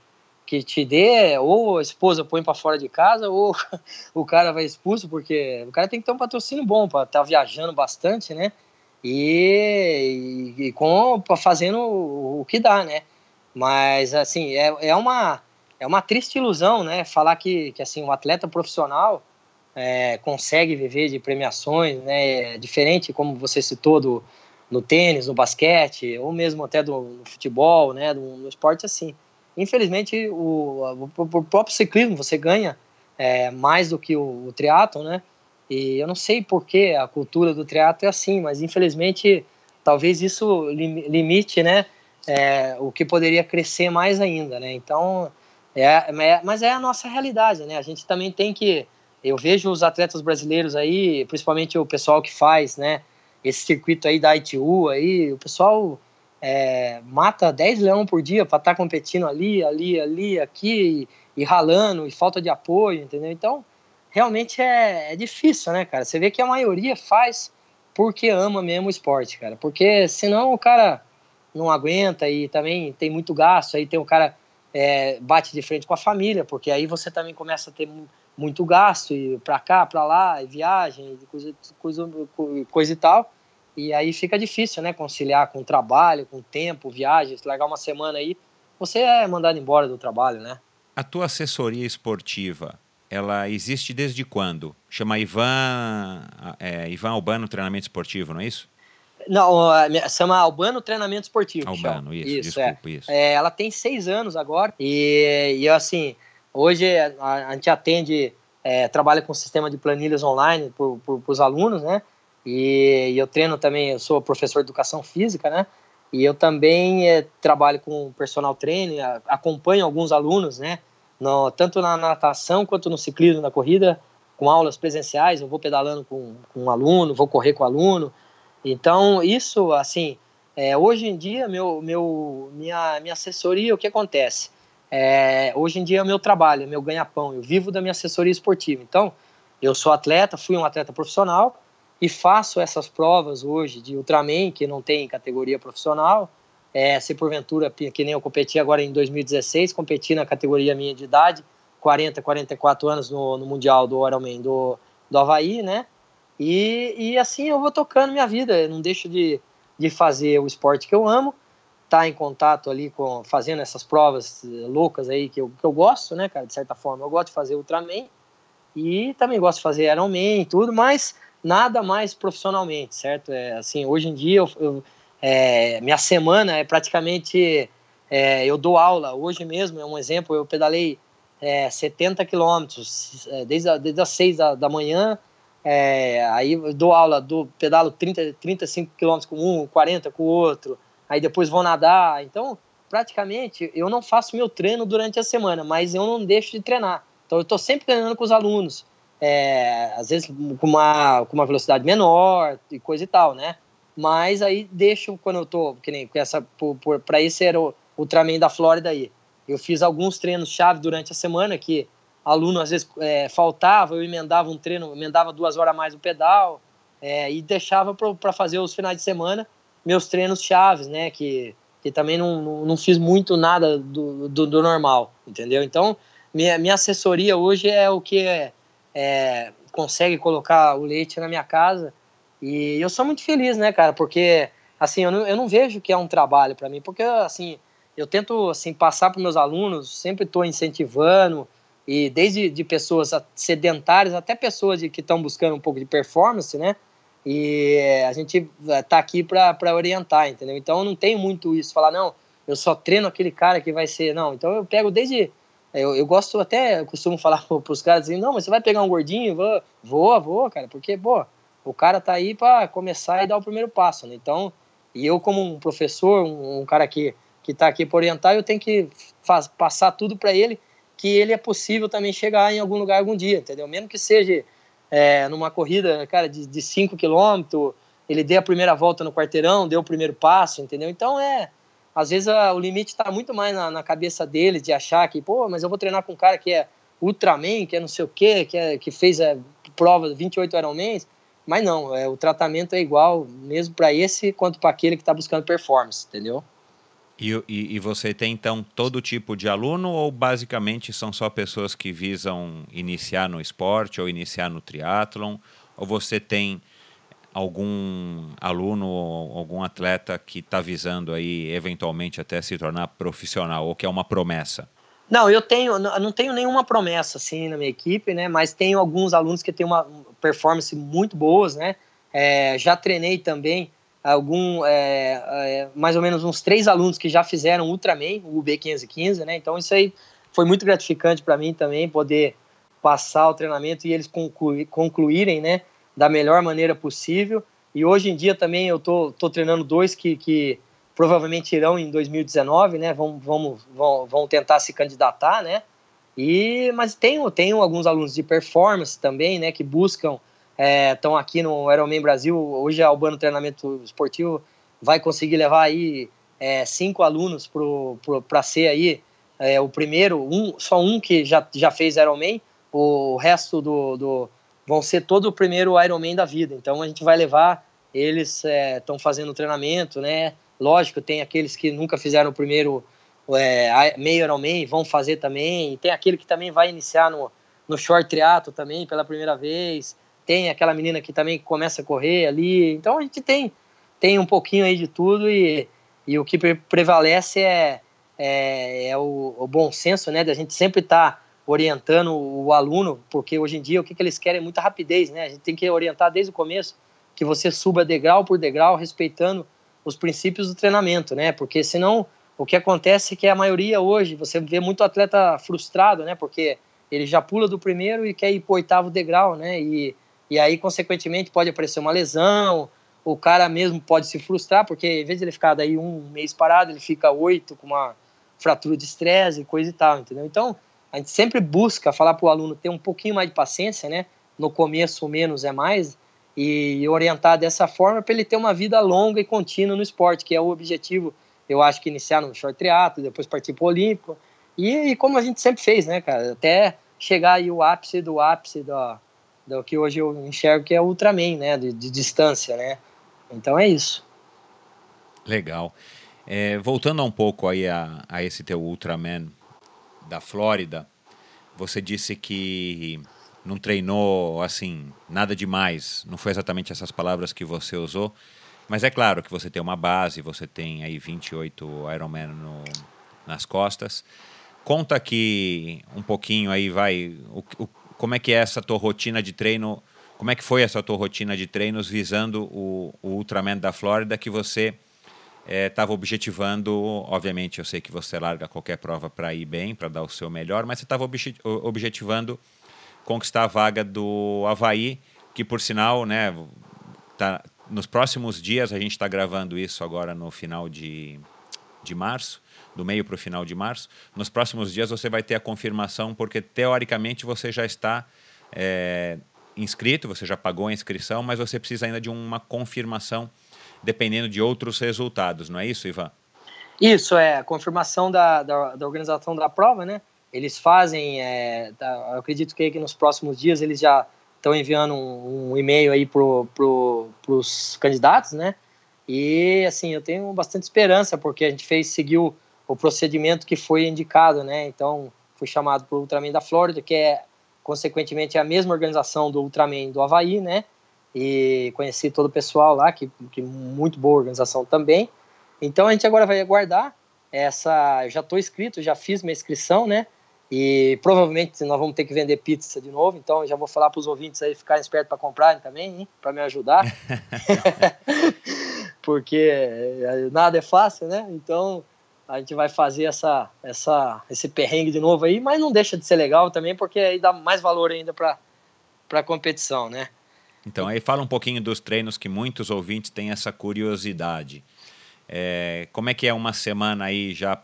que te dê, ou a esposa põe para fora de casa, ou o cara vai expulso, porque o cara tem que ter um patrocínio bom para estar tá viajando bastante, né, e, e, e com, fazendo o, o que dá, né. Mas, assim, é, é, uma, é uma triste ilusão, né? Falar que, que assim, um atleta profissional é, consegue viver de premiações, né? É diferente, como você citou, do, no tênis, no basquete, ou mesmo até do, no futebol, né? Do, no esporte assim. Infelizmente, o, o, o próprio ciclismo você ganha é, mais do que o, o triatlo, né? E eu não sei por que a cultura do triatlo é assim, mas infelizmente talvez isso limite, né? É, o que poderia crescer mais ainda, né? Então, é, é, mas é a nossa realidade, né? A gente também tem que eu vejo os atletas brasileiros aí, principalmente o pessoal que faz, né, esse circuito aí da ITU aí, o pessoal é, mata 10 leão por dia para estar tá competindo ali, ali, ali, aqui, e, e, ralando, e falta de apoio, entendeu? Então, realmente é, é difícil, né, cara? Você vê que a maioria faz porque ama mesmo o esporte, cara. Porque senão o cara não aguenta e também tem muito gasto, aí tem o cara é, bate de frente com a família, porque aí você também começa a ter muito gasto e para cá, para lá, e viagem, coisa, coisa, coisa e tal. E aí fica difícil, né, conciliar com o trabalho, com o tempo, viagens, largar uma semana aí, você é mandado embora do trabalho, né? A tua assessoria esportiva, ela existe desde quando? Chama Ivan, é, Ivan Albano Treinamento Esportivo, não é isso? Não, chama Albano Treinamento Esportivo. Albano, isso, isso, desculpa, é. isso. É, ela tem seis anos agora e, e assim, Hoje a, a gente atende, é, trabalha com sistema de planilhas online para os alunos, né? E, e, eu treino também, eu sou professor de educação física, né? E eu também é, trabalho com personal training, acompanho alguns alunos, né? No, tanto na natação quanto no ciclismo, na corrida, com aulas presenciais. Eu vou pedalando com, com um aluno, vou correr com aluno. Então, isso, assim, é, hoje em dia, meu, meu, minha, minha assessoria, o que acontece? é, hoje em dia é o meu trabalho, é meu ganha-pão. Eu vivo da minha assessoria esportiva. Então, eu sou atleta, fui um atleta profissional e faço essas provas hoje de Ultraman, que não tem categoria profissional. É, se porventura, que nem eu competi agora em 2016, competi na categoria minha de idade, 40, 44 anos no, no Mundial do Ironman do, do Havaí, né? E, e assim eu vou tocando minha vida, eu não deixo de, de fazer o esporte que eu amo tá em contato ali com fazendo essas provas loucas aí que eu, que eu gosto, né, cara, de certa forma. Eu gosto de fazer Ultraman e também gosto de fazer Ironman e tudo, mas nada mais profissionalmente, certo? É, assim, hoje em dia eu, eu é, minha semana é praticamente é, eu dou aula. Hoje mesmo é um exemplo, eu pedalei é, 70 quilômetros é, desde, desde as 6 da, da manhã. É, aí dou aula, do pedalo 30, 35 quilômetros com um, 40 com o outro aí depois vou nadar. Então, praticamente, eu não faço meu treino durante a semana, mas eu não deixo de treinar. Então, eu estou sempre treinando com os alunos, é, às vezes com uma, com uma velocidade menor e coisa e tal, né? Mas aí deixo quando eu tô, que nem com essa, para esse era o Ultraman da Flórida aí. Eu fiz alguns treinos chave durante a semana que aluno às vezes é, faltava, eu emendava um treino, emendava duas horas a mais o pedal é, e deixava para fazer os finais de semana meus treinos chaves, né? Que, que também não, não, fiz muito nada do, do, do, normal, entendeu? Então, minha, minha assessoria hoje é o que é, é, consegue colocar o leite na minha casa. E eu sou muito feliz, né, cara? Porque, assim, eu não, eu não vejo que é um trabalho para mim, porque, assim, eu tento, assim, passar para meus alunos, sempre estou incentivando, e desde de pessoas sedentárias até pessoas de, que estão buscando um pouco de performance, né? E a gente tá aqui para orientar, entendeu? Então eu não tenho muito isso, falar, não, eu só treino aquele cara que vai ser. Não, então eu pego desde. Eu, eu gosto até, eu costumo falar para os caras assim, não, mas você vai pegar um gordinho? Vou, vou, vou, cara, porque, pô, o cara tá aí para começar e dar o primeiro passo, né? Então, e eu, como um professor, um, um cara que, que tá aqui para orientar, eu tenho que faz, passar tudo para ele que ele é possível também chegar em algum lugar algum dia, entendeu? Mesmo que seja é, numa corrida, cara, de 5 km, ele deu a primeira volta no quarteirão, deu o primeiro passo, entendeu? Então é. Às vezes a, o limite está muito mais na, na, cabeça dele de achar que, pô, mas eu vou treinar com um cara que é Ultraman, que é não sei o quê, que, é, que fez a prova 28 Ironmans. Mas não, é, o tratamento é igual, mesmo para esse quanto para aquele que está buscando performance, entendeu? E, e, e, você tem então todo tipo de aluno ou basicamente são só pessoas que visam iniciar no esporte ou iniciar no triatlon? Ou você tem algum aluno algum atleta que está visando aí eventualmente até se tornar profissional ou que é uma promessa? Não, eu tenho, não tenho nenhuma promessa assim na minha equipe, né? Mas tenho alguns alunos que têm uma performance muito boas, né? É, já treinei também algum, é, é, mais ou menos uns três alunos que já fizeram Ultraman, o UB515, né? Então isso aí foi muito gratificante para mim também poder passar o treinamento e eles concluírem, né? Da melhor maneira possível. E hoje em dia também eu tô, tô treinando dois que, que provavelmente irão em 2019, né? Vão, vão, vão, vão tentar se candidatar, né? E, mas tenho, tenho alguns alunos de performance também, né? Que buscam, estão é, aqui no Ironman Brasil. Hoje a Albano Treinamento Esportivo vai conseguir levar aí é, cinco alunos para ser aí é, o primeiro, um, só um que já, já fez Ironman, o resto do, do vão ser todo o primeiro Ironman da vida. Então a gente vai levar, eles estão é, fazendo treinamento, né? Lógico, tem aqueles que nunca fizeram o primeiro é, meio Ironman, vão fazer também. E tem aquele que também vai iniciar no, no short triatlo também pela primeira vez. Tem aquela menina que também começa a correr ali. Então a gente tem, tem um pouquinho aí de tudo e, e o que prevalece é, é, é o, o, bom senso, né? Da gente sempre estar tá orientando o aluno, porque hoje em dia o que, que eles querem é muita rapidez, né? A gente tem que orientar desde o começo que você suba degrau por degrau, respeitando os princípios do treinamento, né? Porque senão o que acontece é que a maioria hoje você vê muito atleta frustrado, né? Porque ele já pula do primeiro e quer ir para o oitavo degrau, né? E, e aí, consequentemente, pode aparecer uma lesão, o cara mesmo pode se frustrar, porque em vez de ele ficar daí um mês parado, ele fica oito com uma fratura de estresse e coisa e tal, entendeu? Então, a gente sempre busca falar para o aluno ter um pouquinho mais de paciência, né? No começo, menos é mais, e orientar dessa forma para ele ter uma vida longa e contínua no esporte, que é o objetivo, eu acho que iniciar no short triatlo, depois partir para o olímpico, e, e, como a gente sempre fez, né, cara, até chegar aí o ápice do ápice do, do que hoje eu enxergo que é o Ultraman, né, de, de distância, né, então é isso. Legal. É, voltando um pouco aí a, a esse teu Ultraman da Flórida, você disse que não treinou assim, nada demais. Não foi exatamente essas palavras que você usou. Mas é claro que você tem uma base, você tem aí 28 Ironman no, nas costas. Conta aqui um pouquinho aí, vai, o, o, como é que é essa tua rotina de treino, como é que foi essa tua rotina de treinos visando o, o Ultraman da Flórida que você estava é, objetivando, obviamente eu sei que você larga qualquer prova para ir bem, para dar o seu melhor, mas você estava objetivando conquistar a vaga do Havaí, que por sinal, né, tá, nos próximos dias, a gente está gravando isso agora no final de, de março, do meio para o final de março. Nos próximos dias você vai ter a confirmação, porque teoricamente você já está é, inscrito, você já pagou a inscrição, mas você precisa ainda de uma confirmação dependendo de outros resultados, não é isso, Ivan? Isso, é a confirmação da, da, da organização da prova, né? Eles fazem, é, tá, eu acredito que, que nos próximos dias eles já estão enviando um, um e-mail aí pro, pro, pros candidatos, né? E assim, eu tenho bastante esperança porque a gente fez seguiu o procedimento que foi indicado, né? Então, fui chamado para o Ultraman da Flórida, que é consequentemente a mesma organização do Ultraman do Havaí, né? E conheci todo o pessoal lá, que, que muito boa organização também. Então a gente agora vai aguardar essa. Eu já estou inscrito, já fiz minha inscrição, né? E provavelmente nós vamos ter que vender pizza de novo, então já vou falar para os ouvintes aí ficarem espertos para comprarem também, para me ajudar. Porque eh, nada é fácil, né? Então a gente vai fazer essa, essa, esse perrengue de novo aí, mas não deixa de ser legal também, porque aí dá mais valor ainda para a competição, né? Então aí fala um pouquinho dos treinos que muitos ouvintes têm essa curiosidade. É, como é que é uma semana aí já,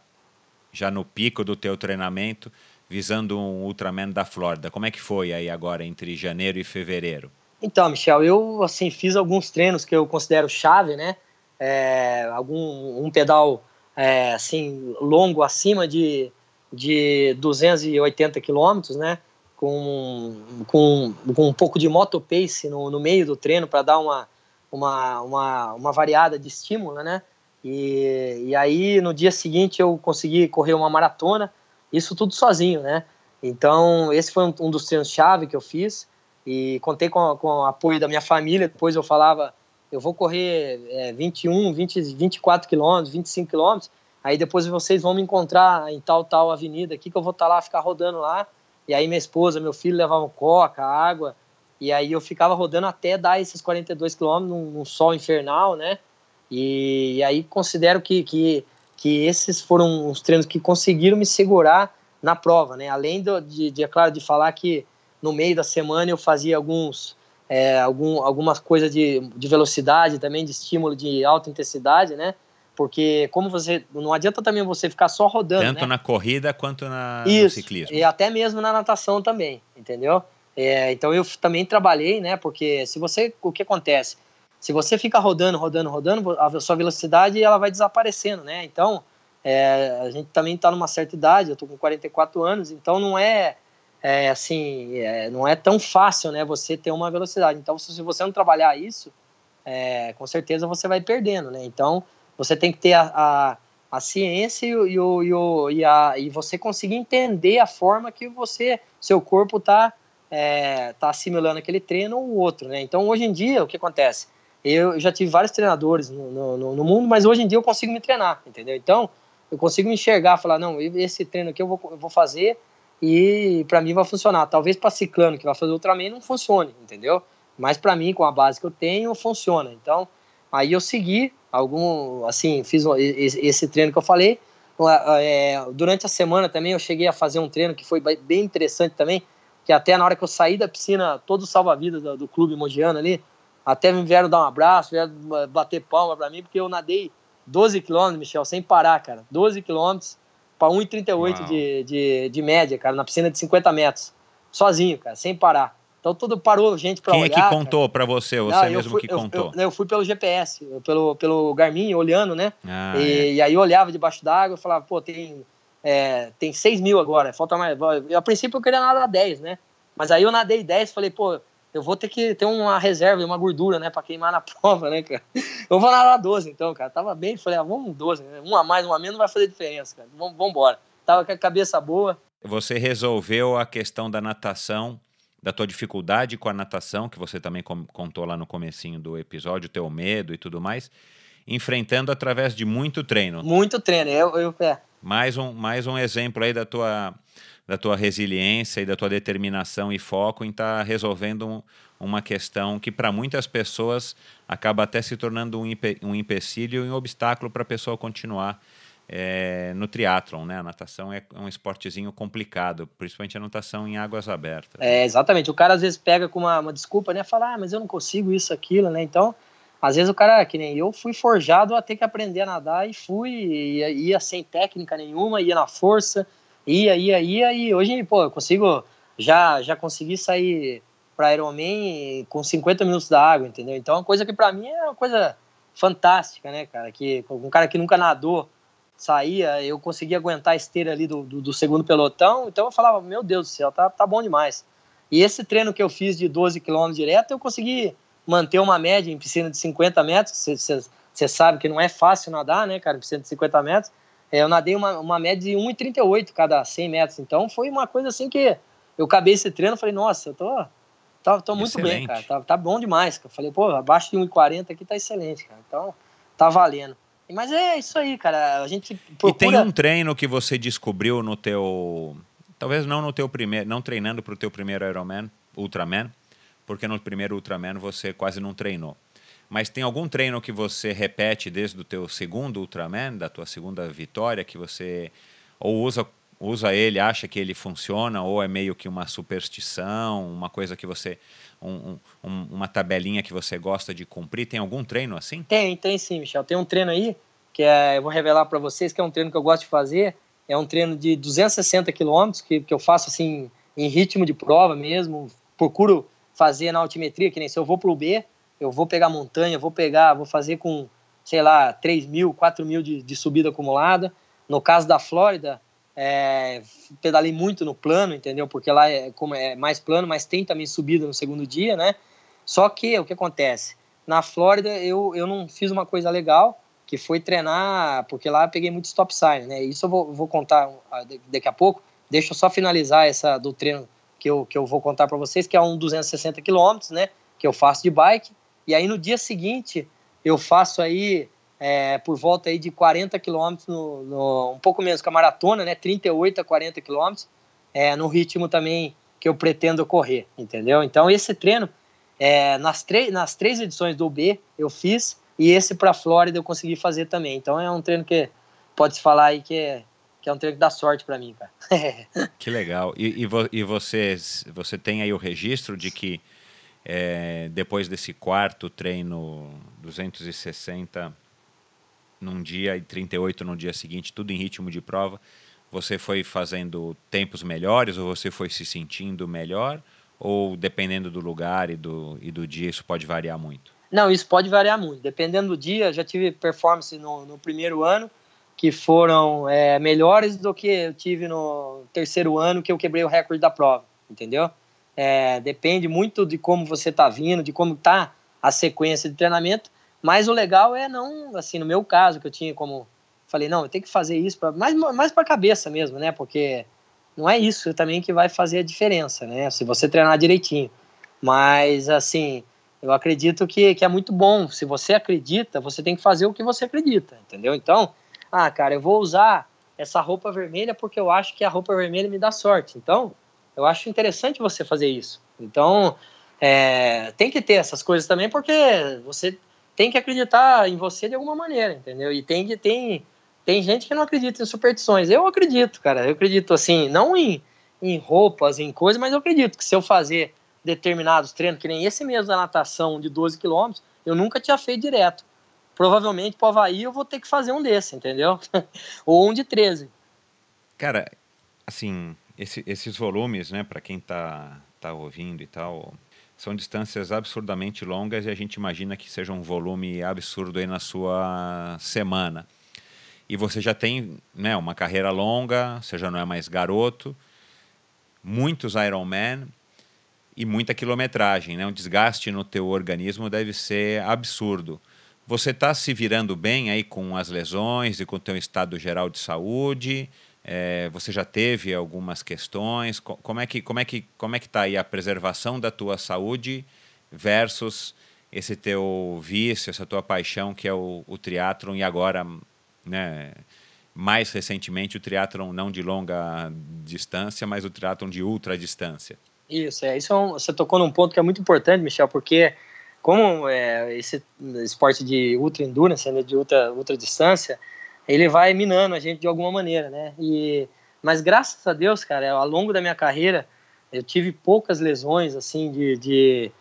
já no pico do teu treinamento? visando um Ultraman da Flórida. Como é que foi aí agora entre janeiro e fevereiro? Então, Michel, eu assim fiz alguns treinos que eu considero chave, né? É, algum um pedal é, assim longo acima de de 280 quilômetros, né? Com, com, com um pouco de moto pace no, no meio do treino para dar uma, uma, uma, uma variada de estímulo, né? E, e aí no dia seguinte eu consegui correr uma maratona isso tudo sozinho, né? Então, esse foi um, um dos treinos-chave que eu fiz e contei com, com o apoio da minha família. Depois eu falava, eu vou correr é, 21, 20, 24 quilômetros, 25 quilômetros. Aí depois vocês vão me encontrar em tal, tal avenida aqui, que eu vou estar tá lá, ficar rodando lá. E aí minha esposa, meu filho levavam coca, água. E aí eu ficava rodando até dar esses 42 quilômetros num, num sol infernal, né? E, e, aí considero que, que, que esses foram os treinos que conseguiram me segurar na prova, né? Além do, de, de, é claro, de falar que no meio da semana eu fazia alguns, é, algum, algumas coisas de, de velocidade também, de estímulo de alta intensidade, né? Porque como você não adianta também você ficar só rodando, tanto né? na corrida quanto na, Isso, no ciclismo. E até mesmo na natação também, entendeu? É, então eu também trabalhei, né? Porque se você, o que acontece? Se você fica rodando, rodando, rodando, a sua velocidade ela vai desaparecendo, né? Então é, a gente também está numa certa idade, eu tô com 44 anos, então não é, é assim, é, não é tão fácil, né? Você ter uma velocidade. Então se você não trabalhar isso, é, com certeza você vai perdendo, né? Então você tem que ter a, a, a ciência e, o, e, o, e, a, e você conseguir entender a forma que você, seu corpo está é, tá assimilando aquele treino ou outro, né? Então, hoje em dia, o que acontece? Eu já tive vários treinadores no, no, no, mundo, mas hoje em dia eu consigo me treinar, entendeu? Então, eu consigo me enxergar, falar, não, esse treino aqui eu vou, eu vou fazer e para mim vai funcionar. Talvez para ciclano, que vai fazer Ultraman, não funcione, entendeu? Mas para mim, com a base que eu tenho, funciona. Então, aí eu segui algum, assim, fiz esse treino que eu falei. É, durante a semana também eu cheguei a fazer um treino que foi bem interessante também, que até na hora que eu saí da piscina, todos os salva-vidas do, do, clube mogiano ali, até me vieram dar um abraço, vieram bater palma para mim, porque eu nadei 12 quilômetros, Michel, sem parar, cara. 12 quilômetros para 1,38 de, de, de média, cara, na piscina de 50 metros. Sozinho, cara, sem parar. Então tudo parou gente para olhar. Quem é que contou para você? Você Não, mesmo fui, que contou? Eu, eu, fui pelo GPS, pelo, pelo Garmin, olhando, né? Ah, e, é. e, aí eu olhava debaixo d'água e falava, pô, tem é, tem 6 mil agora, falta mais. Eu, a princípio eu queria nadar 10, né? Mas aí eu nadei 10 falei, pô, eu vou ter que ter uma reserva, uma gordura, né, pra queimar na prova, né, cara? Eu vou nadar 12 então, cara. Tava bem, falei, ah, vamos 12, né? Um a mais, um a menos não vai fazer diferença, cara. Vamos embora. Tava com a cabeça boa. Você resolveu a questão da natação, da tua dificuldade com a natação, que você também contou lá no comecinho do episódio, teu medo e tudo mais, enfrentando através de muito treino. Muito treino, eu, eu é. Mais um, mais um exemplo aí da tua, da tua resiliência e da tua determinação e foco em estar tá resolvendo um, uma questão que para muitas pessoas acaba até se tornando um, um empecilho e um obstáculo para a pessoa continuar é, no triatlon, né? A natação é um esportezinho complicado, principalmente a natação em águas abertas. É, exatamente. O cara às vezes pega com uma, uma desculpa, né? Fala, ah, mas eu não consigo isso, aquilo, né? Então, às vezes o cara, que nem eu, fui forjado a ter que aprender a nadar e fui, ia, ia sem técnica nenhuma, ia na força, ia, ia, ia, e hoje, pô, eu consigo, já, já consegui sair para Ironman com 50 minutos da água, entendeu? Então, é uma coisa que para mim é uma coisa fantástica, né, cara? Que um cara que nunca nadou saía, eu conseguia aguentar a esteira ali do, do, do, segundo pelotão, então eu falava, meu Deus do céu, tá, tá bom demais. E esse treino que eu fiz de 12 quilômetros direto, eu consegui manter uma média em piscina de 50 metros, você sabe que não é fácil nadar, né, cara, em piscina de 50 metros. É, eu nadei uma, uma média de 1,38 cada 100 metros, então foi uma coisa assim que eu acabei esse treino, falei, nossa, eu tô, tô, tô muito excelente. bem, cara, tá, tá bom demais. Eu falei, pô, abaixo de 1,40 aqui tá excelente, cara, então tá valendo. Mas é isso aí, cara, a gente procura... E tem um treino que você descobriu no teu... Talvez não no teu primeiro, não treinando para o teu primeiro Ironman, Ultraman, porque no primeiro Ultraman você quase não treinou. Mas tem algum treino que você repete desde o teu segundo Ultraman, da tua segunda vitória, que você ou usa usa ele, acha que ele funciona, ou é meio que uma superstição, uma coisa que você. Um, um, uma tabelinha que você gosta de cumprir? Tem algum treino assim? Tem, tem sim, Michel. Tem um treino aí que é, eu vou revelar para vocês que é um treino que eu gosto de fazer. É um treino de 260 quilômetros que, que eu faço assim em ritmo de prova mesmo. Procuro fazer na altimetria, que nem se eu vou para o B, eu vou pegar montanha, vou pegar, vou fazer com, sei lá, 3 mil, 4 mil de, de subida acumulada. No caso da Flórida, é, pedalei muito no plano, entendeu? Porque lá é, como é mais plano, mas tem também subida no segundo dia, né? Só que o que acontece? Na Flórida eu, eu não fiz uma coisa legal, que foi treinar, porque lá eu peguei muito stop sign, né? Isso eu vou, vou contar ah, daqui a pouco. Deixa eu só finalizar essa do treino que eu, que eu vou contar para vocês, que é um 260 quilômetros, né? Que eu faço de bike. E aí no dia seguinte eu faço aí é, por volta aí de 40 quilômetros, um pouco menos que a maratona, né? 38 a 40 quilômetros, é, no ritmo também que eu pretendo correr, entendeu? Então esse treino, é, nas, nas três edições do UB eu fiz, e esse para a Flórida eu consegui fazer também. Então é um treino que pode se falar aí que é, que é um treino que dá sorte para mim, cara. que legal. E, e, vo, e você, você tem aí o registro de que é, depois desse quarto treino 260 num dia e 38 no dia seguinte, tudo em ritmo de prova, você foi fazendo tempos melhores ou você foi se sentindo melhor? Ou dependendo do lugar e do, e do dia, isso pode variar muito? Não, isso pode variar muito. Dependendo do dia, já tive performance no, no primeiro ano que foram é, melhores do que eu tive no terceiro ano que eu quebrei o recorde da prova, entendeu? É, depende muito de como você está vindo, de como está a sequência de treinamento, mas o legal é não, assim, no meu caso, que eu tinha como, falei, não, eu tenho que fazer isso, pra, mais, mais para a cabeça mesmo, né? Porque não é isso também que vai fazer a diferença, né? Se você treinar direitinho. Mas, assim, eu acredito que, que é muito bom. Se você acredita, você tem que fazer o que você acredita, entendeu? Então, ah, cara, eu vou usar essa roupa vermelha porque eu acho que a roupa vermelha me dá sorte. Então, eu acho interessante você fazer isso. Então, é, tem que ter essas coisas também porque você tem que acreditar em você de alguma maneira, entendeu? E tem tem tem gente que não acredita em superstições. Eu acredito, cara. Eu acredito assim, não em, em roupas, em coisas, mas eu acredito que se eu fazer determinados treinos, que nem esse mesmo da natação de 12 quilômetros, eu nunca tinha feito direto provavelmente pro Havaí eu vou ter que fazer um desse, entendeu? Ou um de 13. Cara, assim, esse, esses volumes, né, para quem tá, tá ouvindo e tal, são distâncias absurdamente longas e a gente imagina que seja um volume absurdo aí na sua semana. E você já tem né, uma carreira longa, você já não é mais garoto, muitos Ironman e muita quilometragem, né? Um desgaste no teu organismo deve ser absurdo. Você está se virando bem aí com as lesões e com o teu estado geral de saúde? É, você já teve algumas questões? Como é que como é que como é que está aí a preservação da tua saúde versus esse teu vício, essa tua paixão que é o, o triatlon e agora, né, mais recentemente o triatlon não de longa distância, mas o triatlon de ultra distância. Isso, é, isso é um, você tocou num ponto que é muito importante, Michel, porque como é, esse esporte de ultra endurance, né, de ultra, ultra distância, ele vai minando a gente de alguma maneira, né? E, mas graças a Deus, cara, ao longo da minha carreira, eu tive poucas lesões, assim, de, de,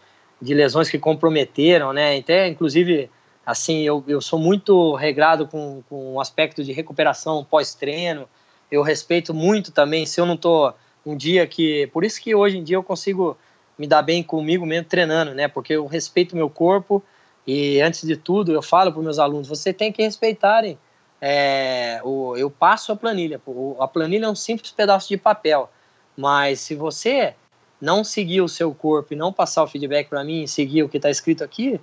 de lesões que comprometeram, né? Até, inclusive, assim, eu, eu sou muito regrado com, com o aspecto de recuperação pós-treino. Eu respeito muito também, se eu não tô um dia que... Por isso que hoje em dia eu consigo me dar bem comigo mesmo treinando, né? Porque eu respeito meu corpo e antes de tudo eu falo para meus alunos, você tem que respeitarem. É, o, eu passo a planilha. A planilha é um simples pedaço de papel, mas se você não seguir o seu corpo e não passar o feedback para mim, seguir o que está escrito aqui,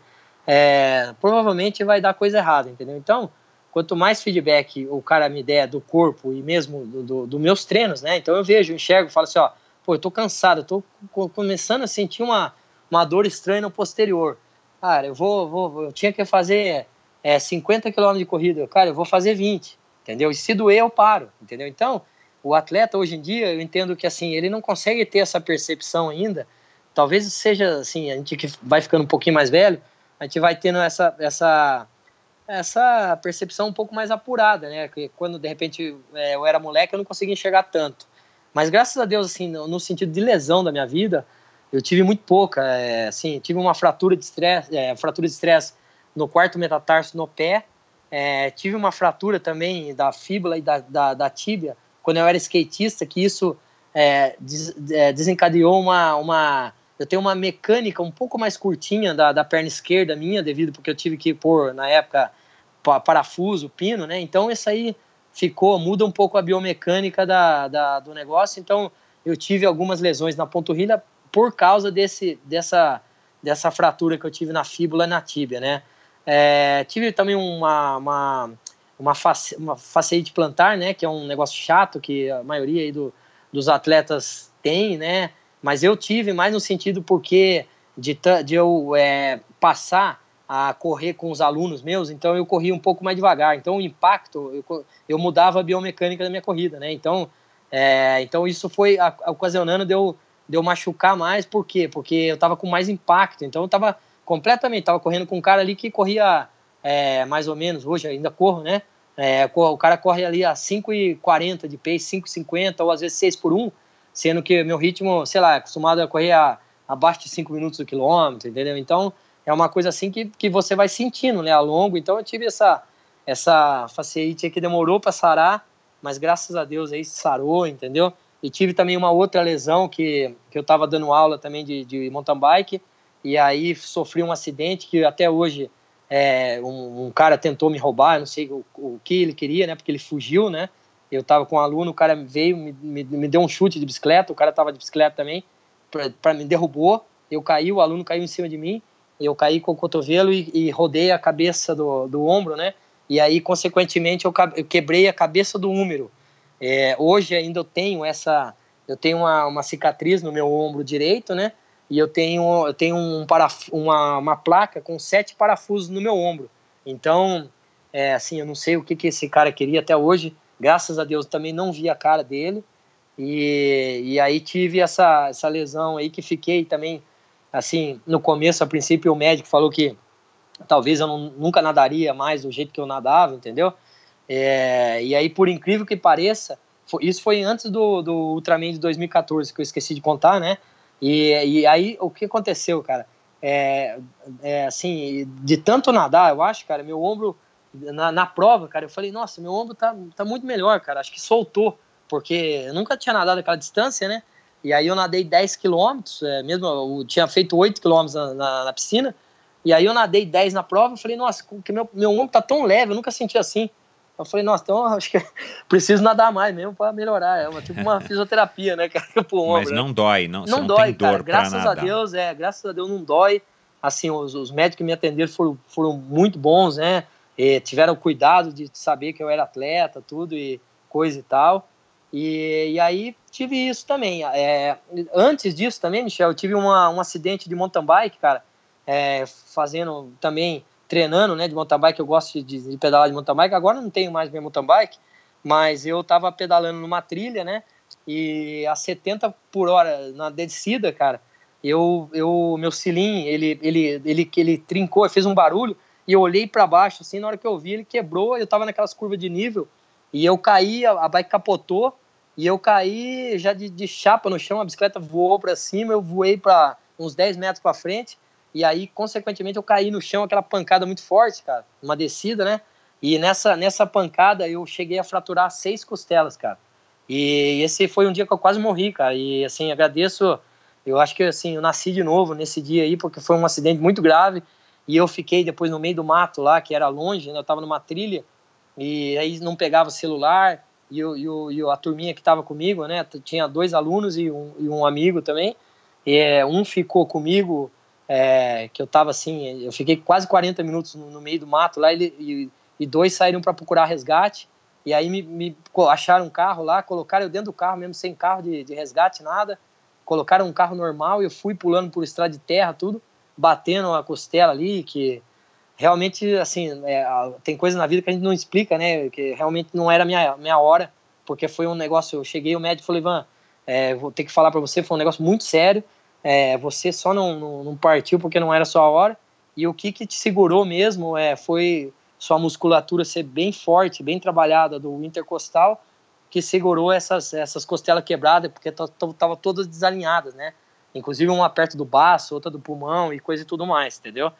é, provavelmente vai dar coisa errada, entendeu? Então, quanto mais feedback o cara me der do corpo e mesmo dos do, do meus treinos, né? Então eu vejo, enxergo, falo assim, ó, pô, eu tô cansado, eu tô começando a sentir uma, uma dor estranha no posterior. Cara, eu vou, vou eu tinha que fazer é, 50 km de corrida, cara, eu vou fazer 20, entendeu? E se doer, eu paro, entendeu? Então, o atleta hoje em dia, eu entendo que assim, ele não consegue ter essa percepção ainda. Talvez seja assim, a gente que vai ficando um pouquinho mais velho, a gente vai tendo essa essa essa percepção um pouco mais apurada, né? Que quando de repente é, eu era moleque, eu não conseguia enxergar tanto. Mas graças a Deus, assim, no sentido de lesão da minha vida, eu tive muito pouca. É, assim, tive uma fratura de estresse, é, fratura de estresse no quarto metatarso no pé. É, tive uma fratura também da fíbula e da, da, da tíbia quando eu era skatista, que isso é, des, é, desencadeou uma, uma. Eu tenho uma mecânica um pouco mais curtinha da, da perna esquerda minha, devido porque eu tive que pôr, na época, parafuso, pino, né? Então, isso aí ficou, muda um pouco a biomecânica da, da, do negócio. Então, eu tive algumas lesões na panturrilha por causa desse, dessa, dessa fratura que eu tive na fíbula e na tíbia, né? É, tive também uma, uma, uma, face, uma faceite plantar, né? Que é um negócio chato que a maioria aí do, dos atletas tem, né? Mas eu tive mais no sentido porque de, de eu é, passar a correr com os alunos meus, então eu corria um pouco mais devagar. Então o impacto, eu, eu mudava a biomecânica da minha corrida, né? Então, é, então isso foi ocasionando de eu, de eu machucar mais, por quê? Porque eu estava com mais impacto, então eu estava completamente, estava correndo com um cara ali que corria é, mais ou menos, hoje ainda corro, né? É, o cara corre ali a 5,40 de pace, 5,50 ou às vezes 6 por 1, sendo que meu ritmo, sei lá, é acostumado a correr a, abaixo de 5 minutos do quilômetro, entendeu? Então, é uma coisa assim que, que você vai sentindo, né, ao longo. Então eu tive essa essa faceite que demorou para sarar, mas graças a Deus aí sarou, entendeu? E tive também uma outra lesão que, que eu estava dando aula também de, de mountain bike e aí sofri um acidente que até hoje é, um, um, cara tentou me roubar, não sei o, o, que ele queria, né? Porque ele fugiu, né? Eu estava com um aluno, o cara veio, me, me, me, deu um chute de bicicleta, o cara estava de bicicleta também, para me derrubou, eu caí, o aluno caiu em cima de mim, eu caí com o cotovelo e, e rodei a cabeça do, do ombro, né? E aí, consequentemente, eu, eu quebrei a cabeça do húmero. É, hoje ainda eu tenho essa, eu tenho uma, uma, cicatriz no meu ombro direito, né? E eu tenho, eu tenho um paraf uma, uma placa com sete parafusos no meu ombro. Então, é, assim, eu não sei o que, que esse cara queria até hoje. Graças a Deus também não vi a cara dele. E, e aí tive essa, essa lesão aí que fiquei também assim, no começo, a princípio, o médico falou que talvez eu não, nunca nadaria mais do jeito que eu nadava, entendeu? É, e aí, por incrível que pareça, foi, isso foi antes do, do Ultraman de 2014, que eu esqueci de contar, né? E, e aí, o que aconteceu, cara? É, é, assim, de tanto nadar, eu acho, cara, meu ombro, na, na prova, cara, eu falei, nossa, meu ombro tá, tá muito melhor, cara, acho que soltou, porque eu nunca tinha nadado aquela distância, né? E aí eu nadei 10 quilômetros, é, mesmo eu tinha feito 8 quilômetros na, na, na, piscina, e aí eu nadei 10 na prova e falei, nossa, que meu, meu ombro tá tão leve, eu nunca senti assim. Eu falei, nossa, então acho que preciso nadar mais mesmo para melhorar. É uma, tipo uma fisioterapia, né, cara, pro ombro. Mas não né? dói, não, não, não dói, cara. Graças a Deus, é, graças a Deus não dói. Assim, os, os médicos que me atenderam foram, foram muito bons, né? E tiveram cuidado de saber que eu era atleta, tudo e coisa e tal. E, e aí tive isso também. É, antes disso também, Michel, eu tive uma, um acidente de mountain bike, cara, é, fazendo também, treinando, né, de mountain bike, eu gosto de, de, pedalar de mountain bike, agora não tenho mais minha mountain bike, mas eu tava pedalando numa trilha, né, e a 70 por hora na descida, cara, eu, eu meu cilim, ele, ele, ele, ele trincou, fez um barulho, e eu olhei para baixo, assim, na hora que eu vi, ele quebrou, eu tava naquelas curvas de nível, e eu caí, a, a bike capotou, e eu caí já de, de chapa no chão, a bicicleta voou para cima, eu voei para uns 10 metros para frente, e aí, consequentemente, eu caí no chão, aquela pancada muito forte, cara, uma descida, né? E nessa, nessa pancada eu cheguei a fraturar seis costelas, cara. E esse foi um dia que eu quase morri, cara. E assim, agradeço. Eu acho que assim, eu nasci de novo nesse dia aí, porque foi um acidente muito grave. E eu fiquei depois no meio do mato lá, que era longe, né? Eu tava numa trilha, e aí não pegava celular e, o, e, o, e a turminha que estava comigo, né? Tinha dois alunos e um, e um amigo também. E, é, um ficou comigo, é, que eu estava assim, eu fiquei quase 40 minutos no, no meio do mato lá, ele, e, e dois saíram para procurar resgate. E aí me, me, acharam um carro lá, colocaram eu dentro do carro mesmo, sem carro de, de resgate, nada. Colocaram um carro normal e eu fui pulando por estrada de terra, tudo, batendo a costela ali, que realmente, assim, é, tem coisa na vida que a gente não explica, né? Que realmente não era minha, minha hora, porque foi um negócio. Eu cheguei, o médico falou, Ivan, é, vou ter que falar para você, foi um negócio muito sério. É, você só não, não, não, partiu porque não era sua hora. E o que, que te segurou mesmo é, foi sua musculatura ser bem forte, bem trabalhada do intercostal, que segurou essas, essas costelas quebradas, porque estavam todas desalinhadas, né? Inclusive uma perto do baço, outra do pulmão e coisa e tudo mais, entendeu?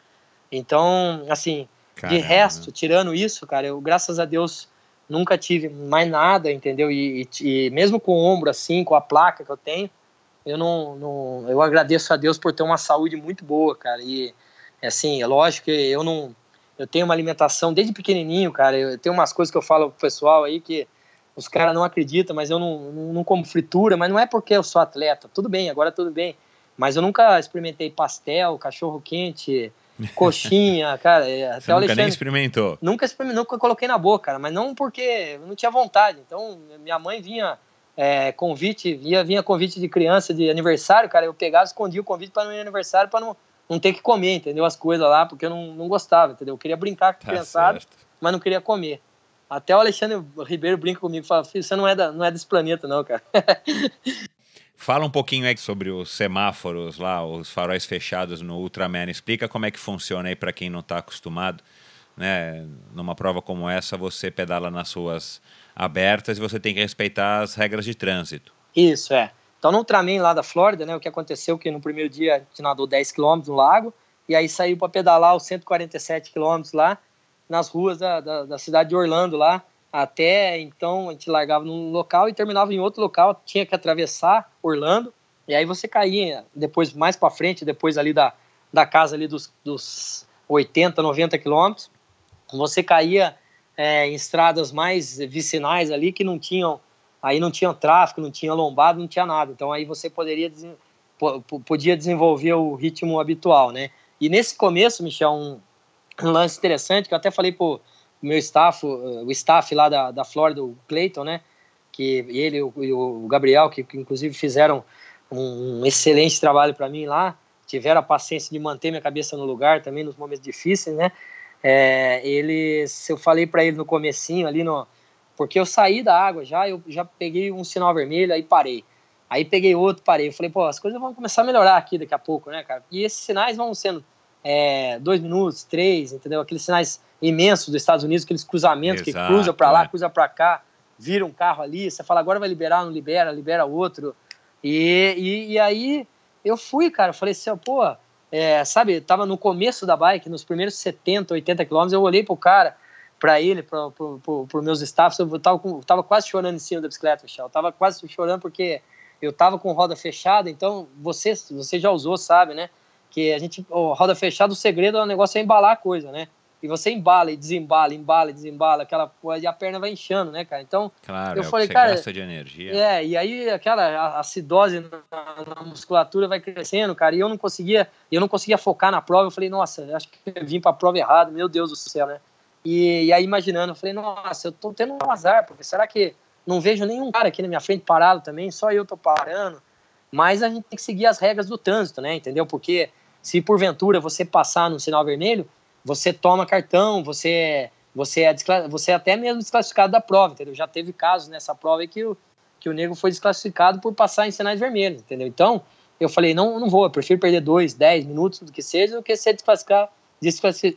Então, assim, Caramba. de resto, tirando isso, cara, eu, graças a Deus, nunca tive mais nada, entendeu? E, e, e, mesmo com o ombro assim, com a placa que eu tenho, eu não, não, eu agradeço a Deus por ter uma saúde muito boa, cara. E assim, é lógico que eu não, eu tenho uma alimentação desde pequenininho, cara. Eu tenho umas coisas que eu falo pro pessoal aí que os caras não acreditam, mas eu não, não, não como fritura, mas não é porque eu sou atleta. Tudo bem, agora tudo bem. Mas eu nunca experimentei pastel, cachorro quente, coxinha, cara. É, até Você nunca nem experimentou? Nunca experimentou, nunca coloquei na boca, cara, mas não porque eu não tinha vontade. Então, minha mãe vinha é, convite, via, vinha convite de criança de aniversário, cara, eu pegava, escondia o convite para não ir aniversário para não não ter que comer, entendeu? As coisas lá, porque eu não, não gostava, entendeu? Eu queria brincar com tá criançada, mas não queria comer. Até o Alexandre Ribeiro brinca comigo e fala, filho, você não é, da, não é desse planeta, não, cara. Fala um pouquinho aí sobre os semáforos lá, os faróis fechados no Ultraman. Explica como é que funciona aí para quem não está acostumado. Né? Numa prova como essa, você pedala nas ruas abertas e você tem que respeitar as regras de trânsito. Isso, é. Então, no Ultraman lá da Flórida, né, o que aconteceu que no primeiro dia a gente nadou 10 km no lago e aí saiu para pedalar os 147 km lá nas ruas da, da, da cidade de Orlando lá, até então a gente largava num local e terminava em outro local, tinha que atravessar Orlando, e aí você caía depois mais para frente, depois ali da, da casa ali dos, dos 80, 90 quilômetros, você caía é, em estradas mais vicinais ali que não tinham, aí não tinha tráfego, não tinha lombado, não tinha nada, então aí você poderia podia desenvolver o ritmo habitual, né? E nesse começo, Michel, um, lance interessante que eu até falei o meu staff, o staff lá da, da Flórida, o Clayton, né? Que ele e o, o Gabriel, que, que, inclusive fizeram um excelente trabalho para mim lá, tiveram a paciência de manter minha cabeça no lugar também nos momentos difíceis, né? É, eles, eu falei para ele no comecinho ali no, porque eu saí da água já, eu já peguei um sinal vermelho, aí parei. Aí peguei outro, parei. Eu falei, pô, as coisas vão começar a melhorar aqui daqui a pouco, né, cara? E esses sinais vão sendo é, dois minutos, três, entendeu? Aqueles sinais imensos dos Estados Unidos, aqueles cruzamentos Exato, que cruza para lá, é. cruza para cá, vira um carro ali, você fala, agora vai liberar, não libera, libera outro. E, e, e aí eu fui, cara, eu falei assim, pô, é, sabe, tava no começo da bike, nos primeiros 70, 80 quilômetros, eu olhei pro cara, para ele, pro, pro, meus staffs, eu tava, com, tava quase chorando em cima da bicicleta, Michel. Eu tava quase chorando porque eu tava com roda fechada, então você, você já usou, sabe, né? Que a gente, roda fechada, o segredo é o negócio é embalar a coisa, né? E você embala e desembala, embala e desembala, aquela coisa, e a perna vai inchando, né, cara? Então, claro, eu é falei, cara. Gasta de energia. É, e aí aquela acidose na, na, musculatura vai crescendo, cara, e eu não conseguia, eu não conseguia focar na prova. Eu falei, nossa, acho que eu vim pra prova errada, meu Deus do céu, né? E, e aí, imaginando, eu falei, nossa, eu tô tendo um azar, porque será que não vejo nenhum cara aqui na minha frente parado também, só eu tô parando. Mas a gente tem que seguir as regras do trânsito, né? Entendeu? Porque se porventura você passar no sinal vermelho, você toma cartão, você você é, você é até mesmo desclassificado da prova, entendeu? Já teve casos nessa prova que o, que o nego foi desclassificado por passar em sinais vermelhos, entendeu? Então, eu falei, não, não vou, eu prefiro perder dois, dez minutos do que seja, do que ser desclassificado,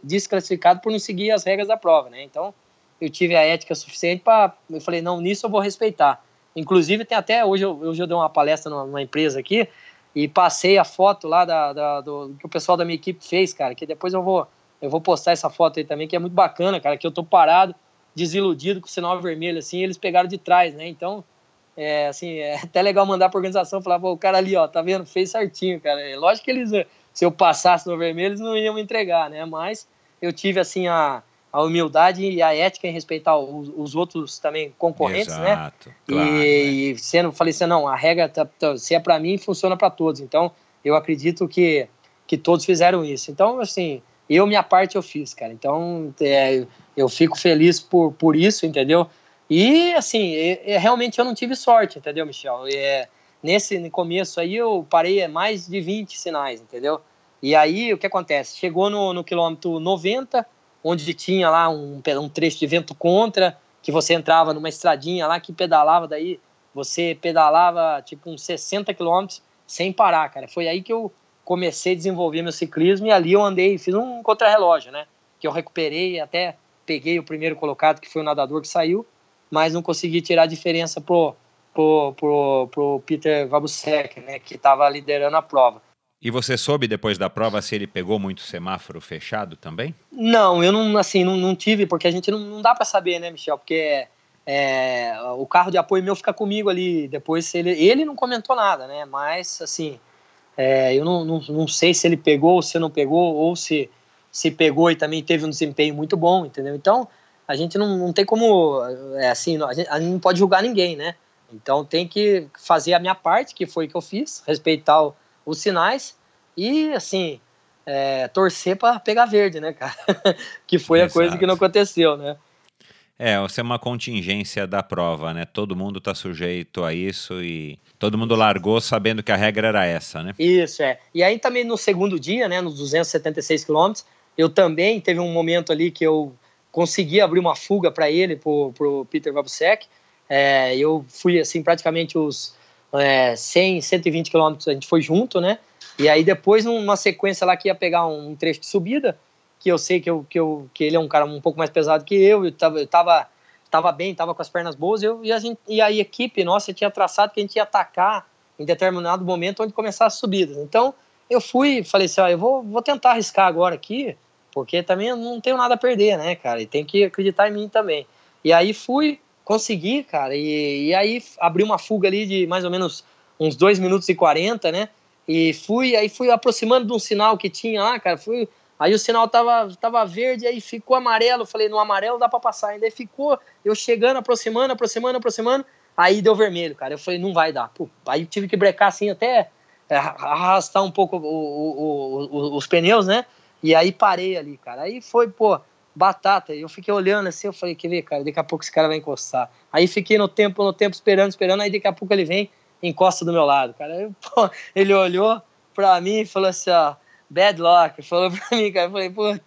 desclassificado por não seguir as regras da prova, né? Então, eu tive a ética suficiente para, eu falei, não, nisso eu vou respeitar. Inclusive, tem até, hoje eu, hoje eu dei uma palestra numa, numa empresa aqui, e passei a foto lá da, da, do que o pessoal da minha equipe fez, cara, que depois eu vou eu vou postar essa foto aí também, que é muito bacana, cara, que eu tô parado, desiludido com o sinal vermelho, assim, eles pegaram de trás, né? Então, é, assim, é até legal mandar pra organização, falar, pô, o cara ali, ó, tá vendo? Fez certinho, cara. É, lógico que eles, se eu passasse no vermelho, eles não iam me entregar, né? Mas eu tive, assim, a, a humildade e a ética em respeitar os, os outros também concorrentes, né? Exato, né? Claro, e, né? e sendo, falei assim, não, a regra, tá, tá, se é para mim, funciona para todos. Então, eu acredito que, que todos fizeram isso. Então, assim, eu, minha parte, eu fiz, cara. Então, é, eu fico feliz por, por isso, entendeu? E, assim, é, é, realmente eu não tive sorte, entendeu, Michel? É, nesse começo aí, eu parei mais de 20 sinais, entendeu? E aí, o que acontece? Chegou no, no quilômetro 90, onde tinha lá um, um trecho de vento contra, que você entrava numa estradinha lá que pedalava, daí você pedalava tipo uns 60 quilômetros sem parar, cara. Foi aí que eu comecei a desenvolver meu ciclismo e ali eu andei, fiz um contrarrelógio, né? Que eu recuperei, até peguei o primeiro colocado, que foi o nadador que saiu, mas não consegui tirar a diferença pro, pro, pro, pro Peter Vabusek, né? Que estava liderando a prova. E você soube depois da prova se ele pegou muito semáforo fechado também? Não, eu não, assim, não, não tive, porque a gente não, não dá para saber, né, Michel? Porque é, o carro de apoio meu fica comigo ali. Depois ele, ele não comentou nada, né? Mas, assim, é, eu não, não, não, sei se ele pegou ou se não pegou, ou se, se pegou e também teve um desempenho muito bom, entendeu? Então, a gente não, não tem como, é, assim, a gente, a gente não pode julgar ninguém, né? Então, tem que fazer a minha parte, que foi que eu fiz, respeitar o, os sinais e, assim, é, torcer para pegar verde, né, cara? que foi Exato. a coisa que não aconteceu, né? É, você é uma contingência da prova, né? Todo mundo está sujeito a isso e todo mundo largou sabendo que a regra era essa, né? Isso, é. E aí também no segundo dia, né, nos 276 quilômetros, eu também teve um momento ali que eu consegui abrir uma fuga para ele, pro, pro Peter Vabusek. É, eu fui, assim, praticamente os é, 100, 120 quilômetros, a gente foi junto, né? E aí depois, numa sequência lá que ia pegar um trecho de subida, que eu sei que, eu, que, eu, que ele é um cara um pouco mais pesado que eu, eu tava, eu tava, tava bem, tava com as pernas boas, eu, e, a gente, e a equipe nossa tinha traçado que a gente ia atacar em determinado momento onde começar as subidas. Então, eu fui, falei assim, ó, eu vou, vou tentar arriscar agora aqui, porque também eu não tenho nada a perder, né, cara, e tem que acreditar em mim também. E aí fui, consegui, cara, e, e aí abri uma fuga ali de mais ou menos uns 2 minutos e 40, né, e fui, aí fui aproximando de um sinal que tinha lá, cara, fui Aí o sinal tava, tava verde, aí ficou amarelo. Falei, no amarelo dá para passar ainda. Aí ficou eu chegando, aproximando, aproximando, aproximando. Aí deu vermelho, cara. Eu falei, não vai dar. Pô, aí tive que brecar assim, até é, arrastar um pouco o, o, o, os pneus, né? E aí parei ali, cara. Aí foi, pô, batata. Eu fiquei olhando assim, eu falei, quer ver, cara, daqui a pouco esse cara vai encostar. Aí fiquei no tempo, no tempo, esperando, esperando. Aí daqui a pouco ele vem, encosta do meu lado, cara. Pô, ele olhou pra mim e falou assim, ó bad luck, falou pra mim, cara. Eu falei, pô,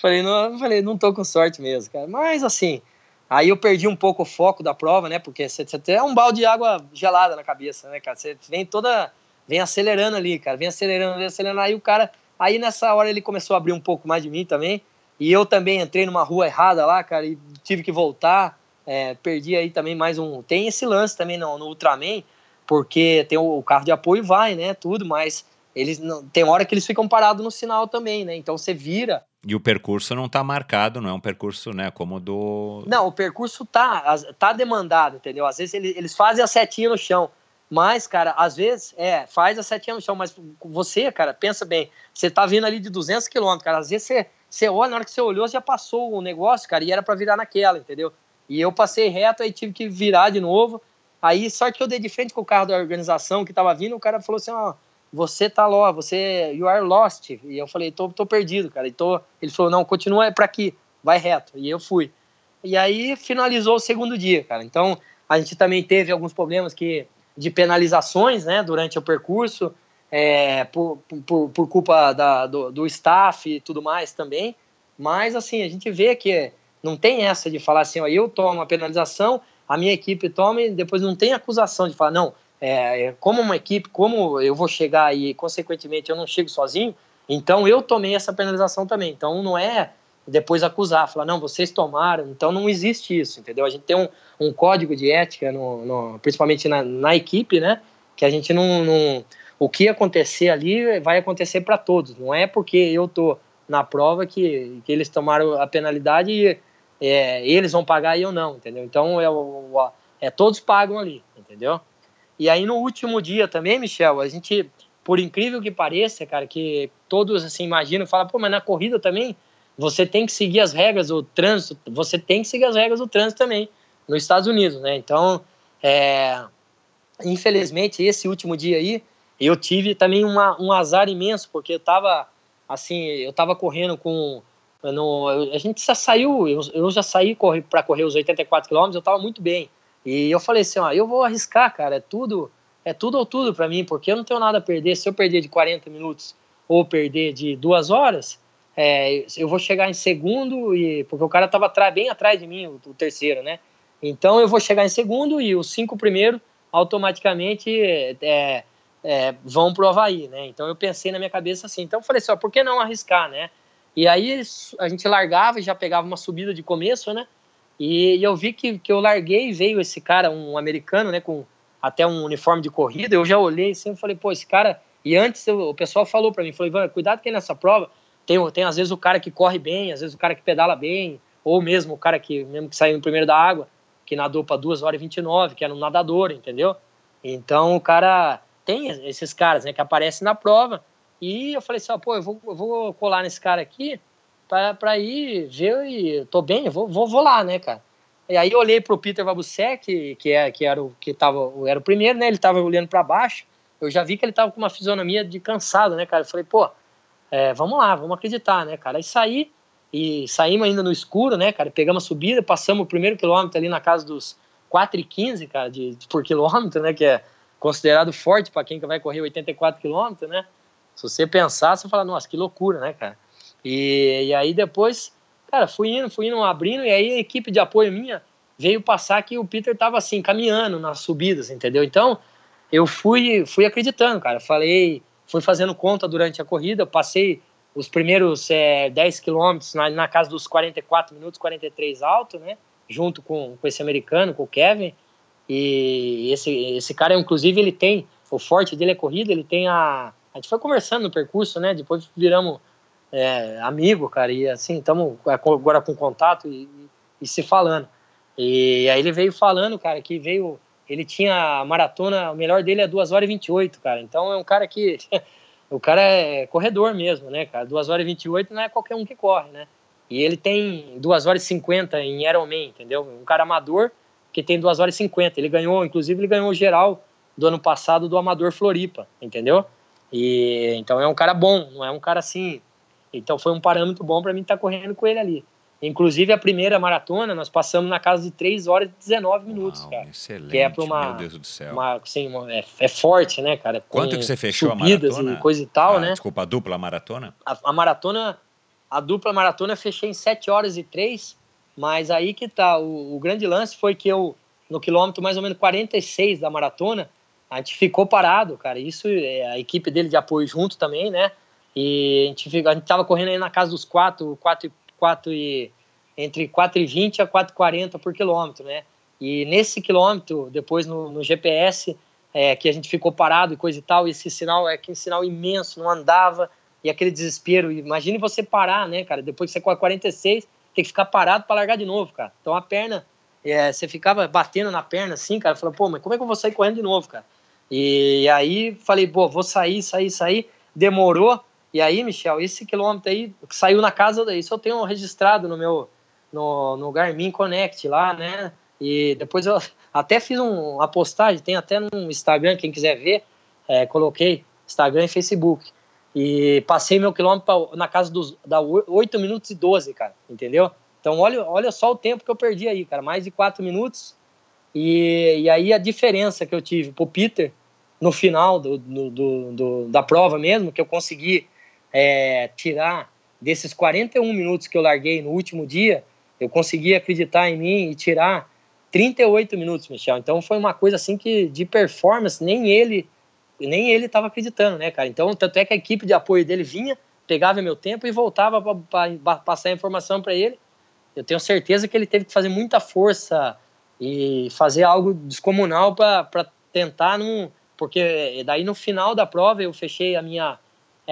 falei, não, falei, não tô com sorte mesmo, cara. Mas assim, aí eu perdi um pouco o foco da prova, né? Porque você, tem um balde de água gelada na cabeça, né, cara? Você vem toda, vem acelerando ali, cara, vem acelerando, vem acelerando. Aí o cara, aí nessa hora ele começou a abrir um pouco mais de mim também. E eu também entrei numa rua errada lá, cara, e tive que voltar. É, perdi aí também mais um. Tem esse lance também no, no Ultraman, porque tem o, o carro de apoio vai, né? Tudo, mas eles não, tem hora que eles ficam parados no sinal também, né? Então você vira. E o percurso não tá marcado, não é um percurso, né, como do. Não, o percurso tá, tá demandado, entendeu? Às vezes eles, eles fazem a setinha no chão. Mas, cara, às vezes, é, faz a setinha no chão, mas você, cara, pensa bem, você tá vindo ali de 200 quilômetros, cara, às vezes você, você olha, na hora que você olhou, já passou o negócio, cara, e era para virar naquela, entendeu? E eu passei reto, aí tive que virar de novo, aí só que eu dei de frente com o carro da organização que tava vindo, o cara falou assim, ó, você tá lá, você, you are lost. E eu falei, tô, tô perdido, cara. E tô, ele falou, não, continua é para aqui, vai reto. E eu fui. E aí finalizou o segundo dia, cara. Então a gente também teve alguns problemas que de penalizações, né, durante o percurso, é, por, por, por, culpa da, do, do staff e tudo mais também. Mas assim, a gente vê que não tem essa de falar assim, ó, eu tomo a penalização, a minha equipe toma e depois não tem acusação de falar, não, é, é, como uma equipe, como eu vou chegar e, consequentemente, eu não chego sozinho, então eu tomei essa penalização também. Então não é depois acusar, falar, não, vocês tomaram. Então não existe isso, entendeu? A gente tem um, um código de ética, no, no principalmente na, na, equipe, né? Que a gente não, não. O que acontecer ali vai acontecer para todos. Não é porque eu tô na prova que, que eles tomaram a penalidade e é, eles vão pagar e eu não, entendeu? Então é, é todos pagam ali, entendeu? E aí no último dia também, Michel, a gente, por incrível que pareça, cara, que todos assim imaginam, falam, pô, mas na corrida também você tem que seguir as regras do trânsito, você tem que seguir as regras do trânsito também nos Estados Unidos, né? Então, é, infelizmente, esse último dia aí, eu tive também uma, um azar imenso, porque eu tava, assim, eu tava correndo com. No, a gente já saiu, eu, eu já saí para correr os 84 quilômetros, eu tava muito bem. E eu falei assim, ó, eu vou arriscar, cara, é tudo, é tudo ou tudo para mim, porque eu não tenho nada a perder. Se eu perder de 40 minutos ou perder de duas horas, é, eu vou chegar em segundo e porque o cara tava atrás, bem atrás de mim, o, o, terceiro, né? Então eu vou chegar em segundo e os cinco primeiros automaticamente é, é, vão pro Havaí, né? Então eu pensei na minha cabeça assim. Então eu falei assim, ó, por que não arriscar, né? E aí a gente largava e já pegava uma subida de começo, né? E, e eu vi que, que eu larguei e veio esse cara, um americano, né, com até um uniforme de corrida. Eu já olhei assim e falei, pô, esse cara. E antes eu, o pessoal falou para mim, falou, Ivan, cuidado que nessa prova tem, tem às vezes o cara que corre bem, às vezes o cara que pedala bem, ou mesmo o cara que mesmo que saiu no primeiro da água, que nadou para 2 horas e 29, que era um nadador, entendeu? Então o cara tem esses caras, né, que aparecem na prova. E eu falei assim, pô, eu vou, eu vou colar nesse cara aqui para ir ver e tô bem, vou, vou, vou lá, né, cara. E aí eu olhei pro Peter Vabusek, que, é, que era o que tava, era o primeiro, né? Ele tava olhando para baixo. Eu já vi que ele tava com uma fisionomia de cansado, né, cara? Eu falei, pô, é, vamos lá, vamos acreditar, né, cara? Aí saí e saímos ainda no escuro, né, cara? Pegamos a subida, passamos o primeiro quilômetro ali na casa dos 4,15, cara, de, de, por quilômetro, né? Que é considerado forte para quem vai correr 84 quilômetros, né? Se você pensar, você fala, nossa, que loucura, né, cara? E, e aí depois, cara, fui indo, fui indo, abrindo, e aí a equipe de apoio minha veio passar que o Peter tava assim, caminhando nas subidas, entendeu? Então, eu fui, fui acreditando, cara. Falei, fui fazendo conta durante a corrida, passei os primeiros é, 10 quilômetros na, na, casa dos 44 minutos, 43 alto, né? Junto com, com esse americano, com o Kevin. E esse, esse cara, inclusive, ele tem, o forte dele é corrida, ele tem a. A gente foi conversando no percurso, né? Depois viramos é, amigo, cara, e assim, estamos agora com contato e, e, se falando. E aí ele veio falando, cara, que veio. Ele tinha a maratona, o melhor dele é 2 horas e 28, cara. Então é um cara que o cara é corredor mesmo, né, cara? 2 horas e 28 não é qualquer um que corre, né? E ele tem 2 horas e 50 em Ironman, entendeu? Um cara amador que tem 2 horas e 50. Ele ganhou, inclusive, ele ganhou o geral do ano passado do Amador Floripa, entendeu? E então é um cara bom, não é um cara assim. Então foi um parâmetro bom para mim estar tá correndo com ele ali. Inclusive, a primeira maratona, nós passamos na casa de 3 horas e 19 minutos, Uau, cara. Excelente, que é para uma, meu Deus do céu. Uma, assim, uma, é, é, forte, né, cara? Quanto que você fechou a maratona? e coisa e tal, ah, né? Desculpa, a dupla maratona? A, a, maratona, a dupla maratona eu fechei em 7 horas e 3, mas aí que tá, o, o grande lance foi que eu, no quilômetro mais ou menos 46 da maratona, a gente ficou parado, cara. Isso, é a equipe dele de apoio junto também, né? E a gente, a gente tava correndo aí na casa dos 4, 4, 4 e entre 4,20 a 4,40 por quilômetro, né? E nesse quilômetro, depois no, no GPS, é, que a gente ficou parado e coisa e tal, e esse sinal é aquele sinal imenso, não andava, e aquele desespero. Imagine você parar, né, cara? Depois que você corre 46, tem que ficar parado para largar de novo, cara. Então a perna, é, você ficava batendo na perna assim, cara, falou, pô, mas como é que eu vou sair correndo de novo, cara? E aí falei, pô, vou sair, sair, sair. Demorou. E aí, Michel, esse quilômetro aí saiu na casa, isso eu tenho registrado no meu no, no Garmin Connect lá, né? E depois eu até fiz um, uma postagem, tem até no Instagram, quem quiser ver, é, coloquei Instagram e Facebook. E passei meu quilômetro pra, na casa dos da 8 minutos e 12, cara, entendeu? Então olha, olha só o tempo que eu perdi aí, cara, mais de 4 minutos. E, e aí a diferença que eu tive pro Peter no final do, do, do, do da prova mesmo, que eu consegui é, tirar desses 41 minutos que eu larguei no último dia, eu consegui acreditar em mim e tirar 38 minutos, Michel. Então foi uma coisa assim que de performance nem ele nem ele estava acreditando, né, cara? Então tanto é que a equipe de apoio dele vinha, pegava meu tempo e voltava para passar a informação para ele. Eu tenho certeza que ele teve que fazer muita força e fazer algo descomunal para tentar não, porque daí no final da prova eu fechei a minha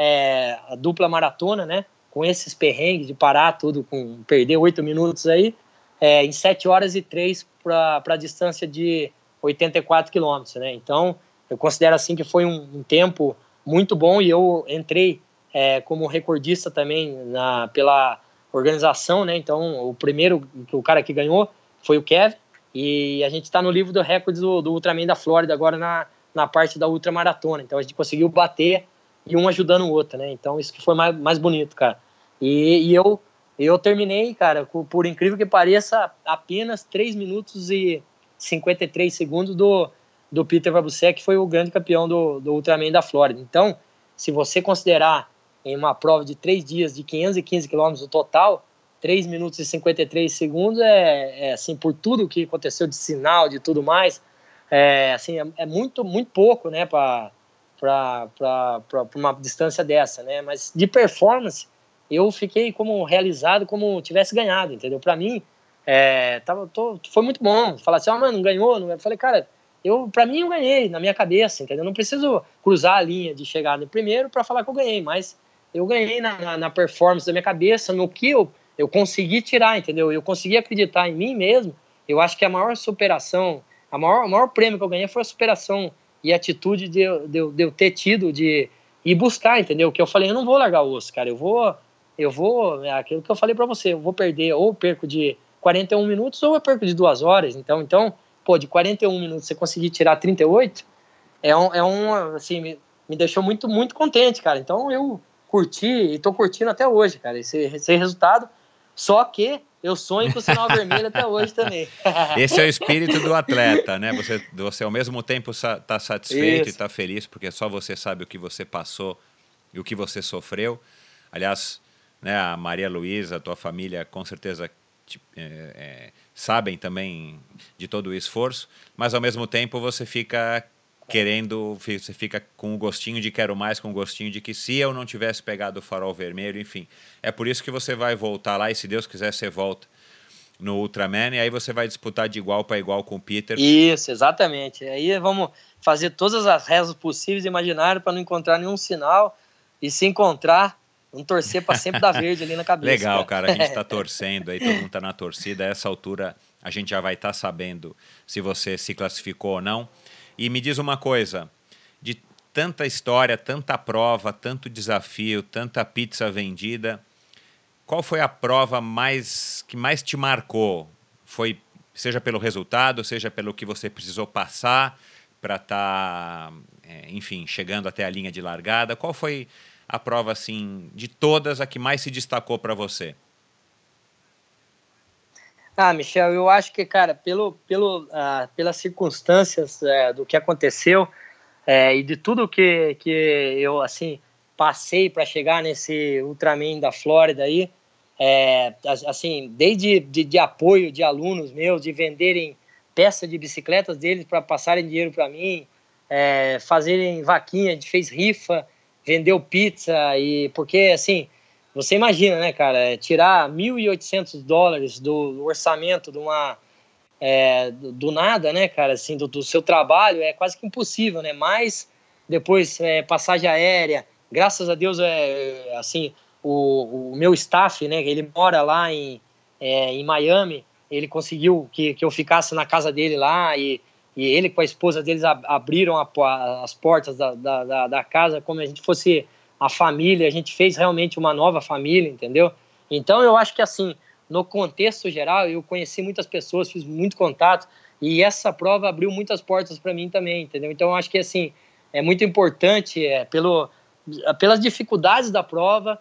é, a dupla maratona, né? com esses perrengues de parar tudo, com perder oito minutos aí, é, em sete horas e três para a distância de 84 quilômetros, né? Então, eu considero assim que foi um, um tempo muito bom e eu entrei é, como recordista também na, pela organização, né? Então, o primeiro, o cara que ganhou foi o Kevin e a gente está no livro do recorde do, do Ultraman da Flórida agora na, na parte da ultramaratona. Então, a gente conseguiu bater e um ajudando o outro, né? Então, isso que foi mais, mais bonito, cara. E, e eu, eu terminei, cara, por incrível que pareça, apenas 3 minutos e 53 segundos do, do Peter Vabusek, que foi o grande campeão do, do Ultraman da Flórida. Então, se você considerar em uma prova de 3 dias de 515 quilômetros no total, 3 minutos e 53 segundos é, é, assim, por tudo que aconteceu de sinal, de tudo mais, é, assim, é, é muito, muito pouco, né, para uma distância dessa, né, mas de performance, eu fiquei como realizado, como tivesse ganhado, entendeu? Para mim, é, tava, tô, foi muito bom. Falar assim, ah, mano, não ganhou? Não... Eu falei, cara, eu, para mim eu ganhei na minha cabeça, entendeu? Não preciso cruzar a linha de chegar no primeiro para falar que eu ganhei, mas eu ganhei na, na, na, performance da minha cabeça, no que eu, eu consegui tirar, entendeu? Eu consegui acreditar em mim mesmo. Eu acho que a maior superação, a maior, o maior prêmio que eu ganhei foi a superação e atitude de, de, de eu ter tido de ir buscar, entendeu? Que eu falei, eu não vou largar o osso, cara, eu vou eu vou, é aquilo que eu falei para você, eu vou perder ou perco de 41 minutos ou eu perco de duas horas. Então, então pô, de 41 minutos você conseguir tirar 38, é um, é um assim, me, me deixou muito, muito contente, cara. Então eu curti e tô curtindo até hoje, cara, esse, esse resultado. Só que eu sonho com o sinal vermelho até hoje também. Esse é o espírito do atleta, né? Você, você ao mesmo tempo está satisfeito Isso. e está feliz, porque só você sabe o que você passou e o que você sofreu. Aliás, né, a Maria Luísa, a tua família, com certeza é, é, sabem também de todo o esforço, mas ao mesmo tempo você fica querendo, você fica com o gostinho de quero mais, com o gostinho de que se eu não tivesse pegado o farol vermelho, enfim. É por isso que você vai voltar lá e se Deus quiser você volta no Ultraman e aí você vai disputar de igual para igual com o Peter. Isso, exatamente. Aí vamos fazer todas as rezas possíveis e imaginárias para não encontrar nenhum sinal e se encontrar, vamos torcer para sempre dar verde ali na cabeça. Legal, cara, cara a gente está torcendo aí, todo mundo está na torcida. A essa altura a gente já vai estar tá sabendo se você se classificou ou não. E me diz uma coisa: de tanta história, tanta prova, tanto desafio, tanta pizza vendida, qual foi a prova mais que mais te marcou? Foi seja pelo resultado, seja pelo que você precisou passar para estar, tá, é, enfim, chegando até a linha de largada. Qual foi a prova assim de todas a que mais se destacou para você? Ah, Michel, eu acho que, cara, pelo, pelo, ah, pelas circunstâncias é, do que aconteceu é, e de tudo que, que eu, assim, passei para chegar nesse Ultraman da Flórida aí, é, assim, desde de, de, apoio de alunos meus, de venderem peças de bicicletas deles para passarem dinheiro para mim, é, fazerem vaquinha, a gente fez rifa, vendeu pizza, e porque, assim, você imagina, né, cara, é, tirar 1.800 dólares do orçamento de uma é, do, nada, né, cara, assim, do, do, seu trabalho é quase que impossível, né? Mas depois é, passagem aérea, graças a Deus é assim o, o meu staff, né, ele mora lá em, é, em Miami, ele conseguiu que, que eu ficasse na casa dele lá e, e ele com a esposa deles abriram a, as portas da, da, da casa como a gente fosse a família, a gente fez realmente uma nova família, entendeu? Então eu acho que assim, no contexto geral, eu conheci muitas pessoas, fiz muito contato e essa prova abriu muitas portas para mim também, entendeu? Então eu acho que assim, é muito importante é, pelo pelas dificuldades da prova,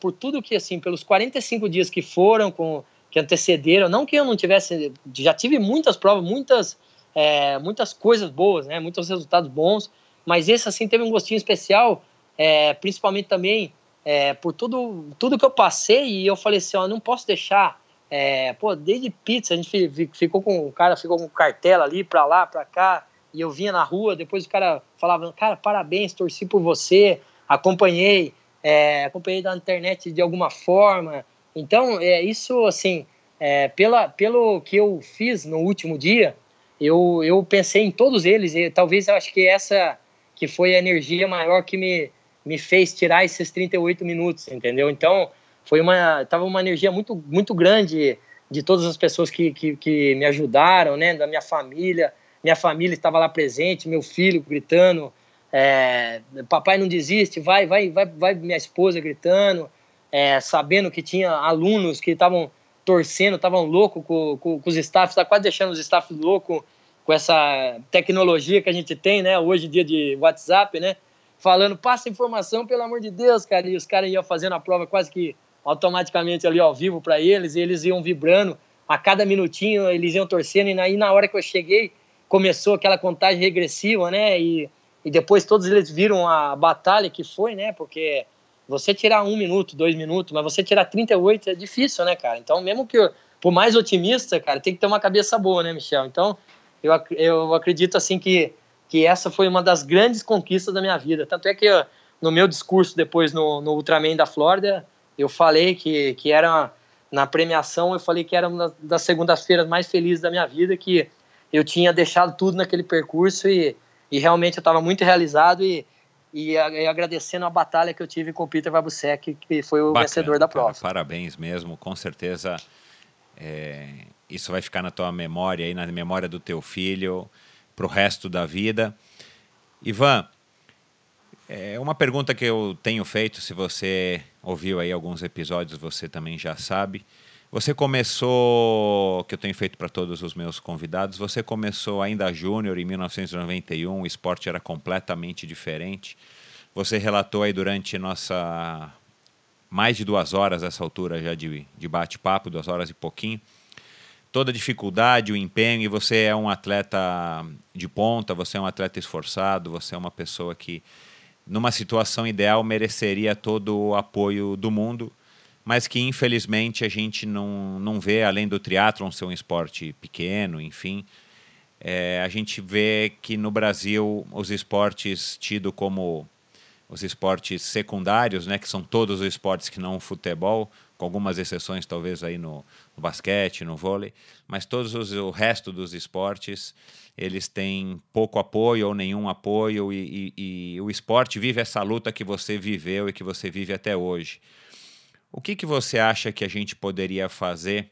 por tudo que assim, pelos 45 dias que foram com que antecederam, não que eu não tivesse, já tive muitas provas, muitas é, muitas coisas boas, né? Muitos resultados bons, mas esse assim teve um gostinho especial é, principalmente também é, por tudo, tudo que eu passei e eu falei assim, ó, não posso deixar, é, pô, desde pizza, a gente ficou com, o cara ficou com cartela ali para lá, para cá, e eu vinha na rua, depois o cara falava, cara, parabéns, torci por você, acompanhei, é, acompanhei da internet de alguma forma, então, é isso, assim, é, pela, pelo que eu fiz no último dia, eu, eu pensei em todos eles, e talvez eu acho que essa que foi a energia maior que me, me fez tirar esses 38 minutos, entendeu? Então, foi uma tava uma energia muito muito grande de todas as pessoas que, que, que me ajudaram, né, da minha família, minha família estava lá presente, meu filho gritando, é, papai não desiste, vai, vai, vai, vai, minha esposa gritando, é, sabendo que tinha alunos que estavam torcendo, estavam loucos com, com, com, os staffs, tá quase deixando os staffs loucos com essa tecnologia que a gente tem, né, hoje em dia de WhatsApp, né, falando, passa informação, pelo amor de Deus, cara. E os caras iam fazendo a prova quase que automaticamente ali ao vivo para eles, e eles iam vibrando a cada minutinho, eles iam torcendo, e aí na hora que eu cheguei, começou aquela contagem regressiva, né? E, e depois todos eles viram a batalha que foi, né? Porque você tirar um minuto, dois minutos, mas você tirar 38 é difícil, né, cara? Então, mesmo que, eu, por mais otimista, cara, tem que ter uma cabeça boa, né, Michel? Então, eu, eu acredito, assim, que que essa foi uma das grandes conquistas da minha vida. Tanto é que no meu discurso depois no, no Ultraman da Flórida, eu falei que, que era, na premiação, eu falei que era uma das segundas-feiras mais felizes da minha vida, que eu tinha deixado tudo naquele percurso e, e realmente eu estava muito realizado e, e, agradecendo a batalha que eu tive com o Peter Vabusek, que foi o Bacana, vencedor da prova. Cara, parabéns mesmo, com certeza é, isso vai ficar na tua memória e na memória do teu filho para o resto da vida. Ivan, é uma pergunta que eu tenho feito, se você ouviu aí alguns episódios, você também já sabe. Você começou, que eu tenho feito para todos os meus convidados, você começou ainda júnior em 1991, o esporte era completamente diferente. Você relatou aí durante nossa mais de duas horas essa altura já de, de bate-papo, duas horas e pouquinho. Toda a dificuldade, o empenho, e você é um atleta de ponta, você é um atleta esforçado, você é uma pessoa que, numa situação ideal, mereceria todo o apoio do mundo, mas que infelizmente a gente não, não vê, além do triatlon ser um esporte pequeno, enfim, é, a gente vê que no Brasil os esportes tidos como os esportes secundários, né, que são todos os esportes que não o futebol, com algumas exceções talvez aí no, no basquete, no vôlei, mas todos os, o resto dos esportes eles têm pouco apoio ou nenhum apoio e, e, e, o esporte vive essa luta que você viveu e que você vive até hoje. O que, que você acha que a gente poderia fazer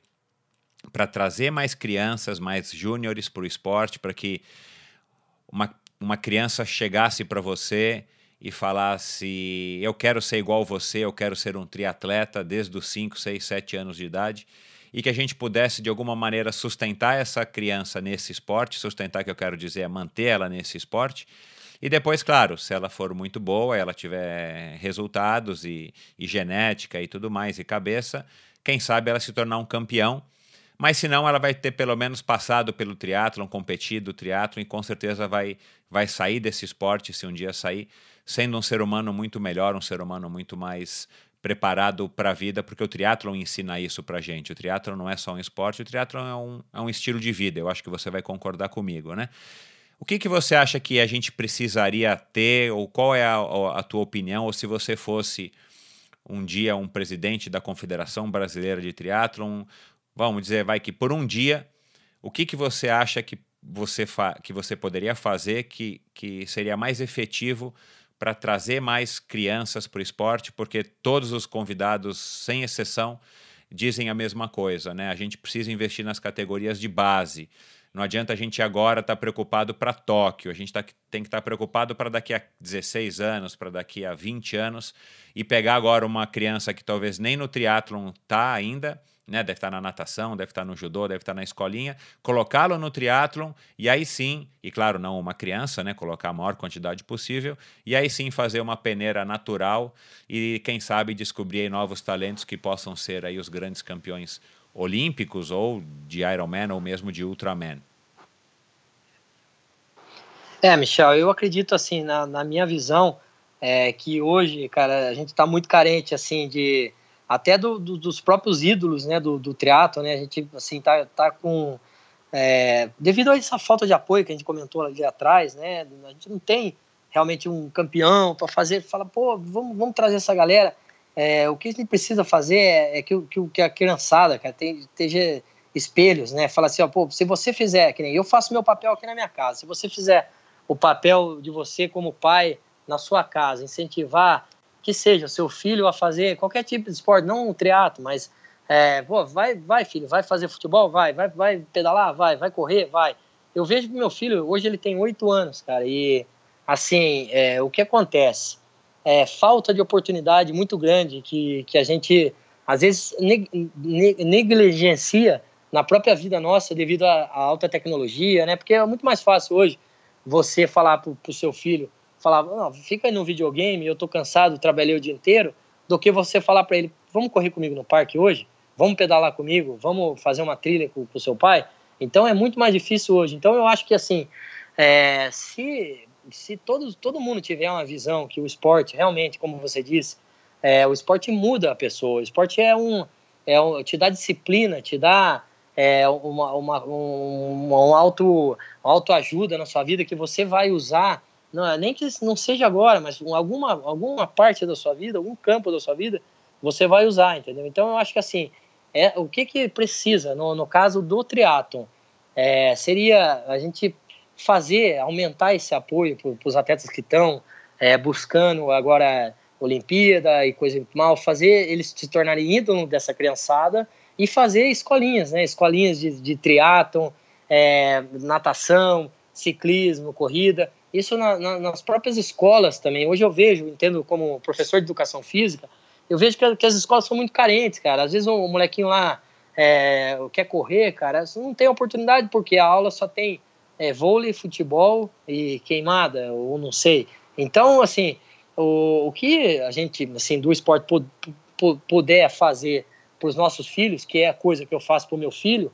para trazer mais crianças, mais júniores para o esporte, para que uma, uma criança chegasse para você e falasse: Eu quero ser igual você, eu quero ser um triatleta desde os 5, 6, 7 anos de idade, e que a gente pudesse, de alguma maneira, sustentar essa criança nesse esporte sustentar, que eu quero dizer, é manter ela nesse esporte. E depois, claro, se ela for muito boa, ela tiver resultados e, e genética e tudo mais, e cabeça, quem sabe ela se tornar um campeão mas se não, ela vai ter pelo menos passado pelo triatlon, competido o triatlon e com certeza vai, vai sair desse esporte, se um dia sair, sendo um ser humano muito melhor, um ser humano muito mais preparado para a vida, porque o triatlon ensina isso para gente. O triatlon não é só um esporte, o triatlon é um, é um estilo de vida. Eu acho que você vai concordar comigo, né? O que, que você acha que a gente precisaria ter, ou qual é a, a tua opinião, ou se você fosse um dia um presidente da Confederação Brasileira de Triatlon, vamos dizer, vai que por um dia, o que, que você acha que você, que você poderia fazer que, que seria mais efetivo para trazer mais crianças para o esporte? Porque todos os convidados, sem exceção, dizem a mesma coisa, né? A gente precisa investir nas categorias de base. Não adianta a gente agora estar tá preocupado para Tóquio, a gente tá, tem que estar tá preocupado para daqui a 16 anos, para daqui a 20 anos, e pegar agora uma criança que talvez nem no triatlon está ainda, né? Deve estar na natação, deve estar no judô, deve estar na escolinha, colocá-lo no triatlon e aí sim, e claro, não uma criança, né? Colocar a maior quantidade possível e aí sim fazer uma peneira natural e quem sabe descobrir novos talentos que possam ser aí os grandes campeões olímpicos ou de Ironman ou mesmo de Ultraman. É, Michel, eu acredito assim na, na minha visão é que hoje, cara, a gente está muito carente assim de até do, do, dos próprios ídolos né, do, do triatlo, né, a gente assim, tá, tá com... É, devido a essa falta de apoio que a gente comentou ali atrás, né, a gente não tem realmente um campeão para fazer, fala, pô, vamos, vamos trazer essa galera. É, o que a gente precisa fazer é, é que, que, que a criançada, cara, esteja espelhos, né? Fala assim, ó, pô, se você fizer, que nem eu faço meu papel aqui na minha casa, se você fizer o papel de você como pai na sua casa, incentivar que seja seu filho a fazer qualquer tipo de esporte, não um triatlo, mas é, pô, vai, vai filho, vai fazer futebol, vai, vai, vai pedalar, vai, vai correr, vai. Eu vejo meu filho hoje ele tem oito anos, cara, e assim é, o que acontece é falta de oportunidade muito grande que, que a gente às vezes negligencia na própria vida nossa devido à, à alta tecnologia, né? Porque é muito mais fácil hoje você falar para o seu filho falava, não, fica aí no videogame, eu tô cansado, trabalhei o dia inteiro, do que você falar para ele, vamos correr comigo no parque hoje? Vamos pedalar comigo? Vamos fazer uma trilha com o seu pai? Então é muito mais difícil hoje. Então eu acho que assim, é, se, se todo, todo mundo tiver uma visão que o esporte realmente, como você disse, é, o esporte muda a pessoa. O esporte é um, é um te dá disciplina, te dá é, uma, uma, um, um auto, uma autoajuda na sua vida que você vai usar não, nem que não seja agora, mas alguma, alguma parte da sua vida, algum campo da sua vida, você vai usar, entendeu? Então eu acho que assim, é, o que que precisa, no, no caso do triatlon, é, seria a gente fazer, aumentar esse apoio para os atletas que estão é, buscando agora Olimpíada e coisa mal, fazer eles se tornarem ídolos dessa criançada e fazer escolinhas, né? Escolinhas de, de triatlon, é, natação, ciclismo, corrida, isso na, na, nas próprias escolas também. Hoje eu vejo, entendo como professor de educação física, eu vejo que, que as escolas são muito carentes, cara. Às vezes um, um molequinho lá é, quer correr, cara, não tem oportunidade porque a aula só tem é, vôlei, futebol e queimada, ou não sei. Então, assim, o, o que a gente, assim, do esporte puder fazer para os nossos filhos, que é a coisa que eu faço para o meu filho,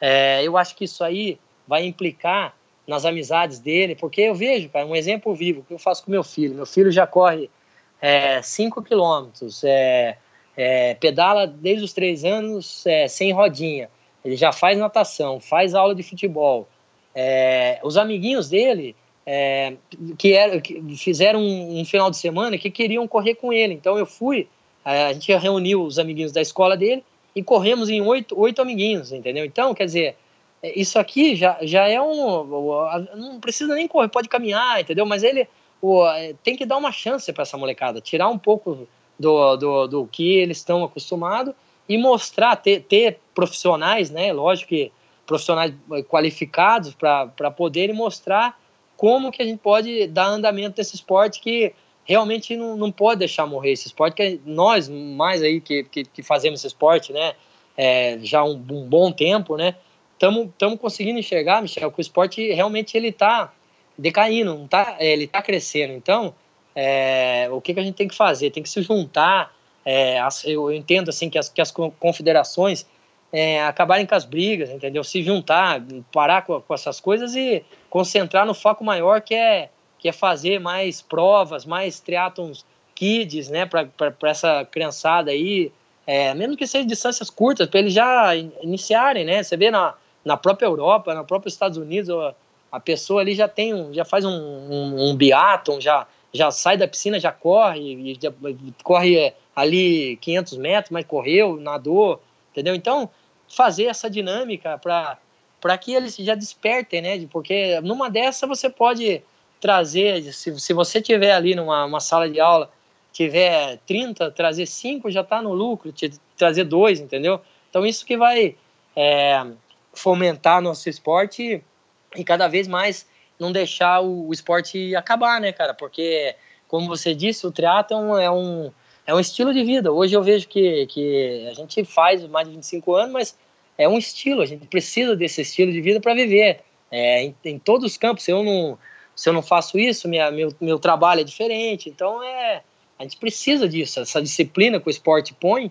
é, eu acho que isso aí vai implicar nas amizades dele, porque eu vejo, cara, um exemplo vivo que eu faço com meu filho. Meu filho já corre 5 é, quilômetros, é, é, pedala desde os três anos é, sem rodinha. Ele já faz natação, faz aula de futebol. É, os amiguinhos dele é, que, era, que fizeram um, um, final de semana que queriam correr com ele. Então eu fui, a gente reuniu os amiguinhos da escola dele e corremos em oito, oito amiguinhos, entendeu? Então, quer dizer, isso aqui já, já é um. Não precisa nem correr, pode caminhar, entendeu? Mas ele o, tem que dar uma chance para essa molecada, tirar um pouco do, do, do que eles estão acostumados e mostrar, ter, ter profissionais, né? Lógico que profissionais qualificados para poderem mostrar como que a gente pode dar andamento desse esporte que realmente não, não pode deixar morrer esse esporte, que nós, mais aí que, que, que fazemos esse esporte, né, é, já um, um bom tempo, né, estamos conseguindo enxergar, Michel, que o esporte realmente ele está decaindo, não tá, é, ele está crescendo. Então, é, o que, que a gente tem que fazer? Tem que se juntar. É, eu entendo assim que as, que as confederações é, acabarem com as brigas, entendeu? Se juntar, parar com, com, essas coisas e concentrar no foco maior que é que é fazer mais provas, mais triatlons kids, né, para essa criançada aí, é, mesmo que sejam distâncias curtas, para eles já iniciarem, né? Você vê na, na própria Europa, na própria Estados Unidos, a, pessoa ali já tem um, já faz um, um, um biatlon, já já sai da piscina, já corre, já, corre é, ali 500 metros, mas correu, nadou, entendeu? Então, fazer essa dinâmica para que eles já despertem, né? Porque numa dessa você pode trazer, se, se você tiver ali numa uma sala de aula, tiver 30, trazer 5 já está no lucro, te, trazer dois, entendeu? Então isso que vai é, fomentar nosso esporte e, cada vez mais não deixar o, o, esporte acabar, né, cara? Porque, como você disse, o triatlon é um, é um estilo de vida. Hoje eu vejo que, que a gente faz mais de 25 anos, mas é um estilo. A gente precisa desse estilo de vida para viver. É, em, em, todos os campos. Se eu não, se eu não faço isso, minha, meu, meu trabalho é diferente. Então, é, a gente precisa disso. Essa disciplina que o esporte põe,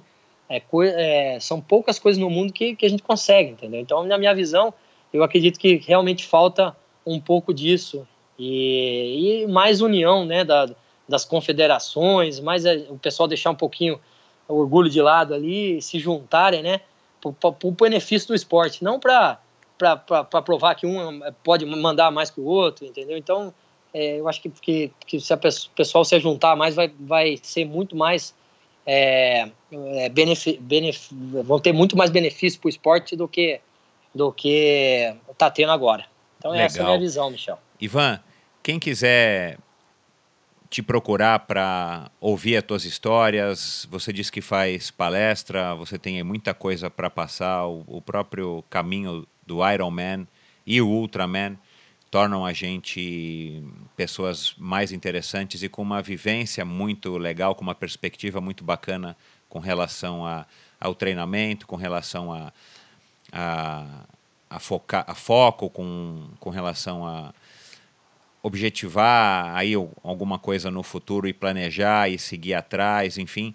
é, é, são poucas coisas no mundo que, que a gente consegue, entendeu? Então, na minha visão, eu acredito que realmente falta um pouco disso. E, e mais união, né, da, das confederações, mais o pessoal deixar um pouquinho o orgulho de lado ali, se juntarem, né, para o benefício do esporte, não para provar que um pode mandar mais que o outro, entendeu? Então, é, eu acho que, que, que se o pessoal se juntar mais, vai, vai ser muito mais. É, é, vão ter muito mais benefício para o esporte do que do que está tendo agora. Então, Legal. essa é a minha visão, Michel. Ivan, quem quiser te procurar para ouvir as tuas histórias. Você disse que faz palestra, você tem muita coisa para passar. O, o, próprio caminho do Ironman e o Ultraman tornam a gente pessoas mais interessantes e com uma vivência muito legal, com uma perspectiva muito bacana com relação a, ao treinamento, com relação a, a, a, foca, a foco, com, com relação a objetivar aí alguma coisa no futuro e planejar e seguir atrás, enfim,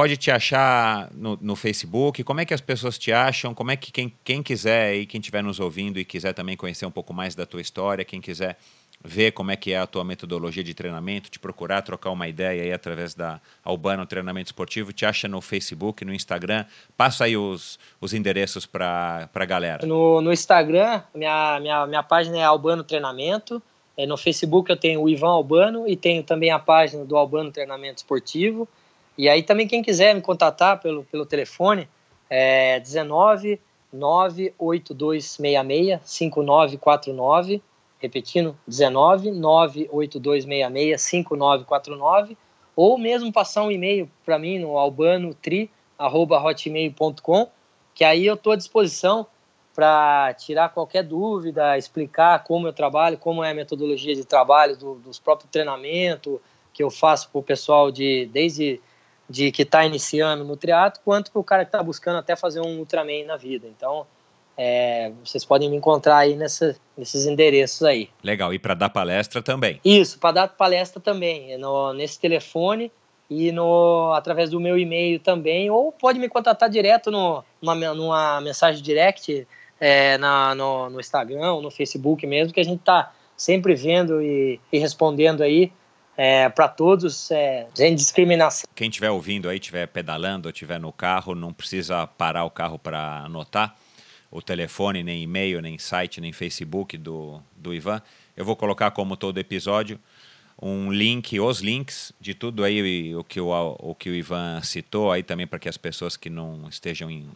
pode te achar no, no, Facebook. Como é que as pessoas te acham? Como é que quem, quem quiser e quem estiver nos ouvindo e quiser também conhecer um pouco mais da tua história, quem quiser ver como é que é a tua metodologia de treinamento, te procurar, trocar uma ideia aí através da Albano Treinamento Esportivo, te acha no Facebook, no Instagram. Passa aí os, os endereços para a galera. No, no Instagram, minha, minha, minha página é Albano Treinamento. É, no Facebook eu tenho o Ivan Albano e tenho também a página do Albano Treinamento Esportivo. E aí também quem quiser me contatar pelo, pelo telefone é 19 98266 5949, repetindo, 19 98266 5949, ou mesmo passar um e-mail para mim no albanotri@hotmail.com, que aí eu estou à disposição para tirar qualquer dúvida, explicar como eu trabalho, como é a metodologia de trabalho do, dos próprios treinamentos que eu faço para o pessoal de desde de que está iniciando no triatlo, quanto para o cara que está buscando até fazer um Ultraman na vida. Então, é, vocês podem me encontrar aí nessa, nesses endereços aí. Legal, e para dar palestra também? Isso, para dar palestra também. No, nesse telefone, e no, através do meu e-mail também, ou pode me contatar direto no, numa, numa mensagem direct é, na, no, no Instagram ou no Facebook mesmo, que a gente está sempre vendo e, e respondendo aí é, para todos, é, sem discriminação. Quem estiver ouvindo aí, estiver pedalando ou estiver no carro, não precisa parar o carro para anotar o telefone, nem e-mail, nem site, nem Facebook do, do Ivan. Eu vou colocar, como todo episódio, um link, os links de tudo aí o que o, o, que o Ivan citou aí também para que as pessoas que não estejam em,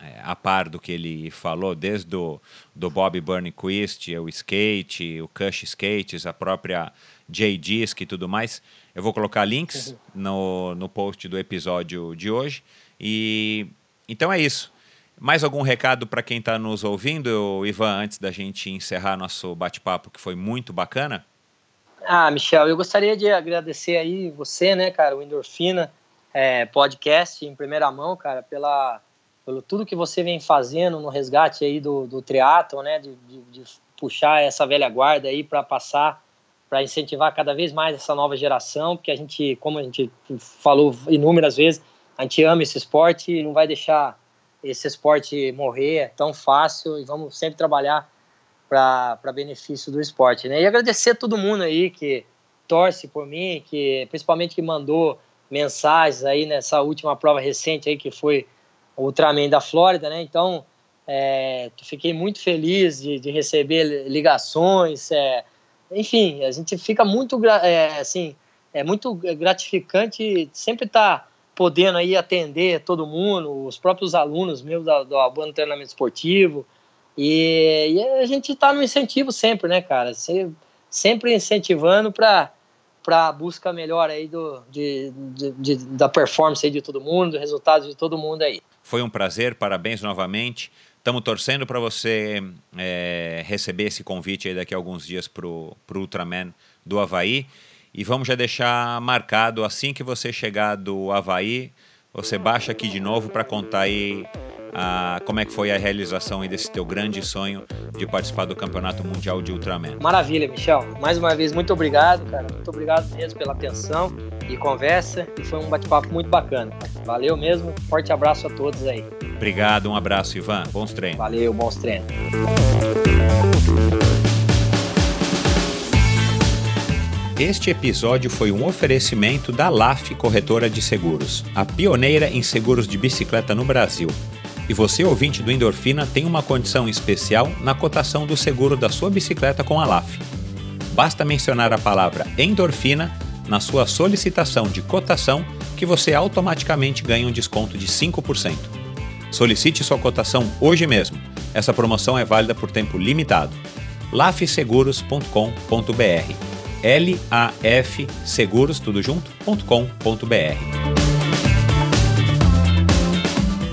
é, a par do que ele falou, desde do, do Bob Burnquist, o skate, o Cush Skates, a própria J Disc e tudo mais. Eu vou colocar links uhum. no, no post do episódio de hoje. E então é isso. Mais algum recado para quem está nos ouvindo, Ivan, antes da gente encerrar nosso bate-papo, que foi muito bacana? Ah, Michel, eu gostaria de agradecer aí você, né, cara, o Endorfina é, Podcast em primeira mão, cara, pela, pelo tudo que você vem fazendo no resgate aí do, do triatlon, né, de, de, de puxar essa velha guarda aí para passar, para incentivar cada vez mais essa nova geração, porque a gente, como a gente falou inúmeras vezes, a gente ama esse esporte e não vai deixar esse esporte morrer tão fácil e vamos sempre trabalhar para benefício do esporte, né? E agradecer a todo mundo aí que torce por mim, que principalmente que mandou mensagens aí nessa última prova recente aí que foi o Ultraman da Flórida, né? Então, é, fiquei muito feliz de, de receber ligações, é, enfim, a gente fica muito, é, assim, é muito gratificante sempre estar tá podendo aí atender todo mundo, os próprios alunos meus do, do Albano Treinamento Esportivo, e, e a gente está no incentivo sempre, né, cara? sempre incentivando para para a busca melhor aí do, de, de, de, da performance aí de todo mundo, do resultado de todo mundo aí. Foi um prazer, parabéns novamente. Estamos torcendo para você é, receber esse convite aí daqui a alguns dias para o Ultraman do Havaí. E vamos já deixar marcado assim que você chegar do Havaí, você baixa aqui de novo para contar aí a, como é que foi a realização desse teu grande sonho de participar do Campeonato Mundial de Ultraman. Maravilha, Michel. Mais uma vez, muito obrigado, cara. Muito obrigado mesmo pela atenção e conversa. E foi um bate-papo muito bacana. Valeu mesmo. Forte abraço a todos aí. Obrigado, um abraço, Ivan. Bons treinos. Valeu, bons treinos. Este episódio foi um oferecimento da LAF Corretora de Seguros, a pioneira em seguros de bicicleta no Brasil. E você, ouvinte do Endorfina, tem uma condição especial na cotação do seguro da sua bicicleta com a LAF. Basta mencionar a palavra endorfina na sua solicitação de cotação que você automaticamente ganha um desconto de 5%. Solicite sua cotação hoje mesmo. Essa promoção é válida por tempo limitado. lafseguros.com.br L-A-F seguros, tudo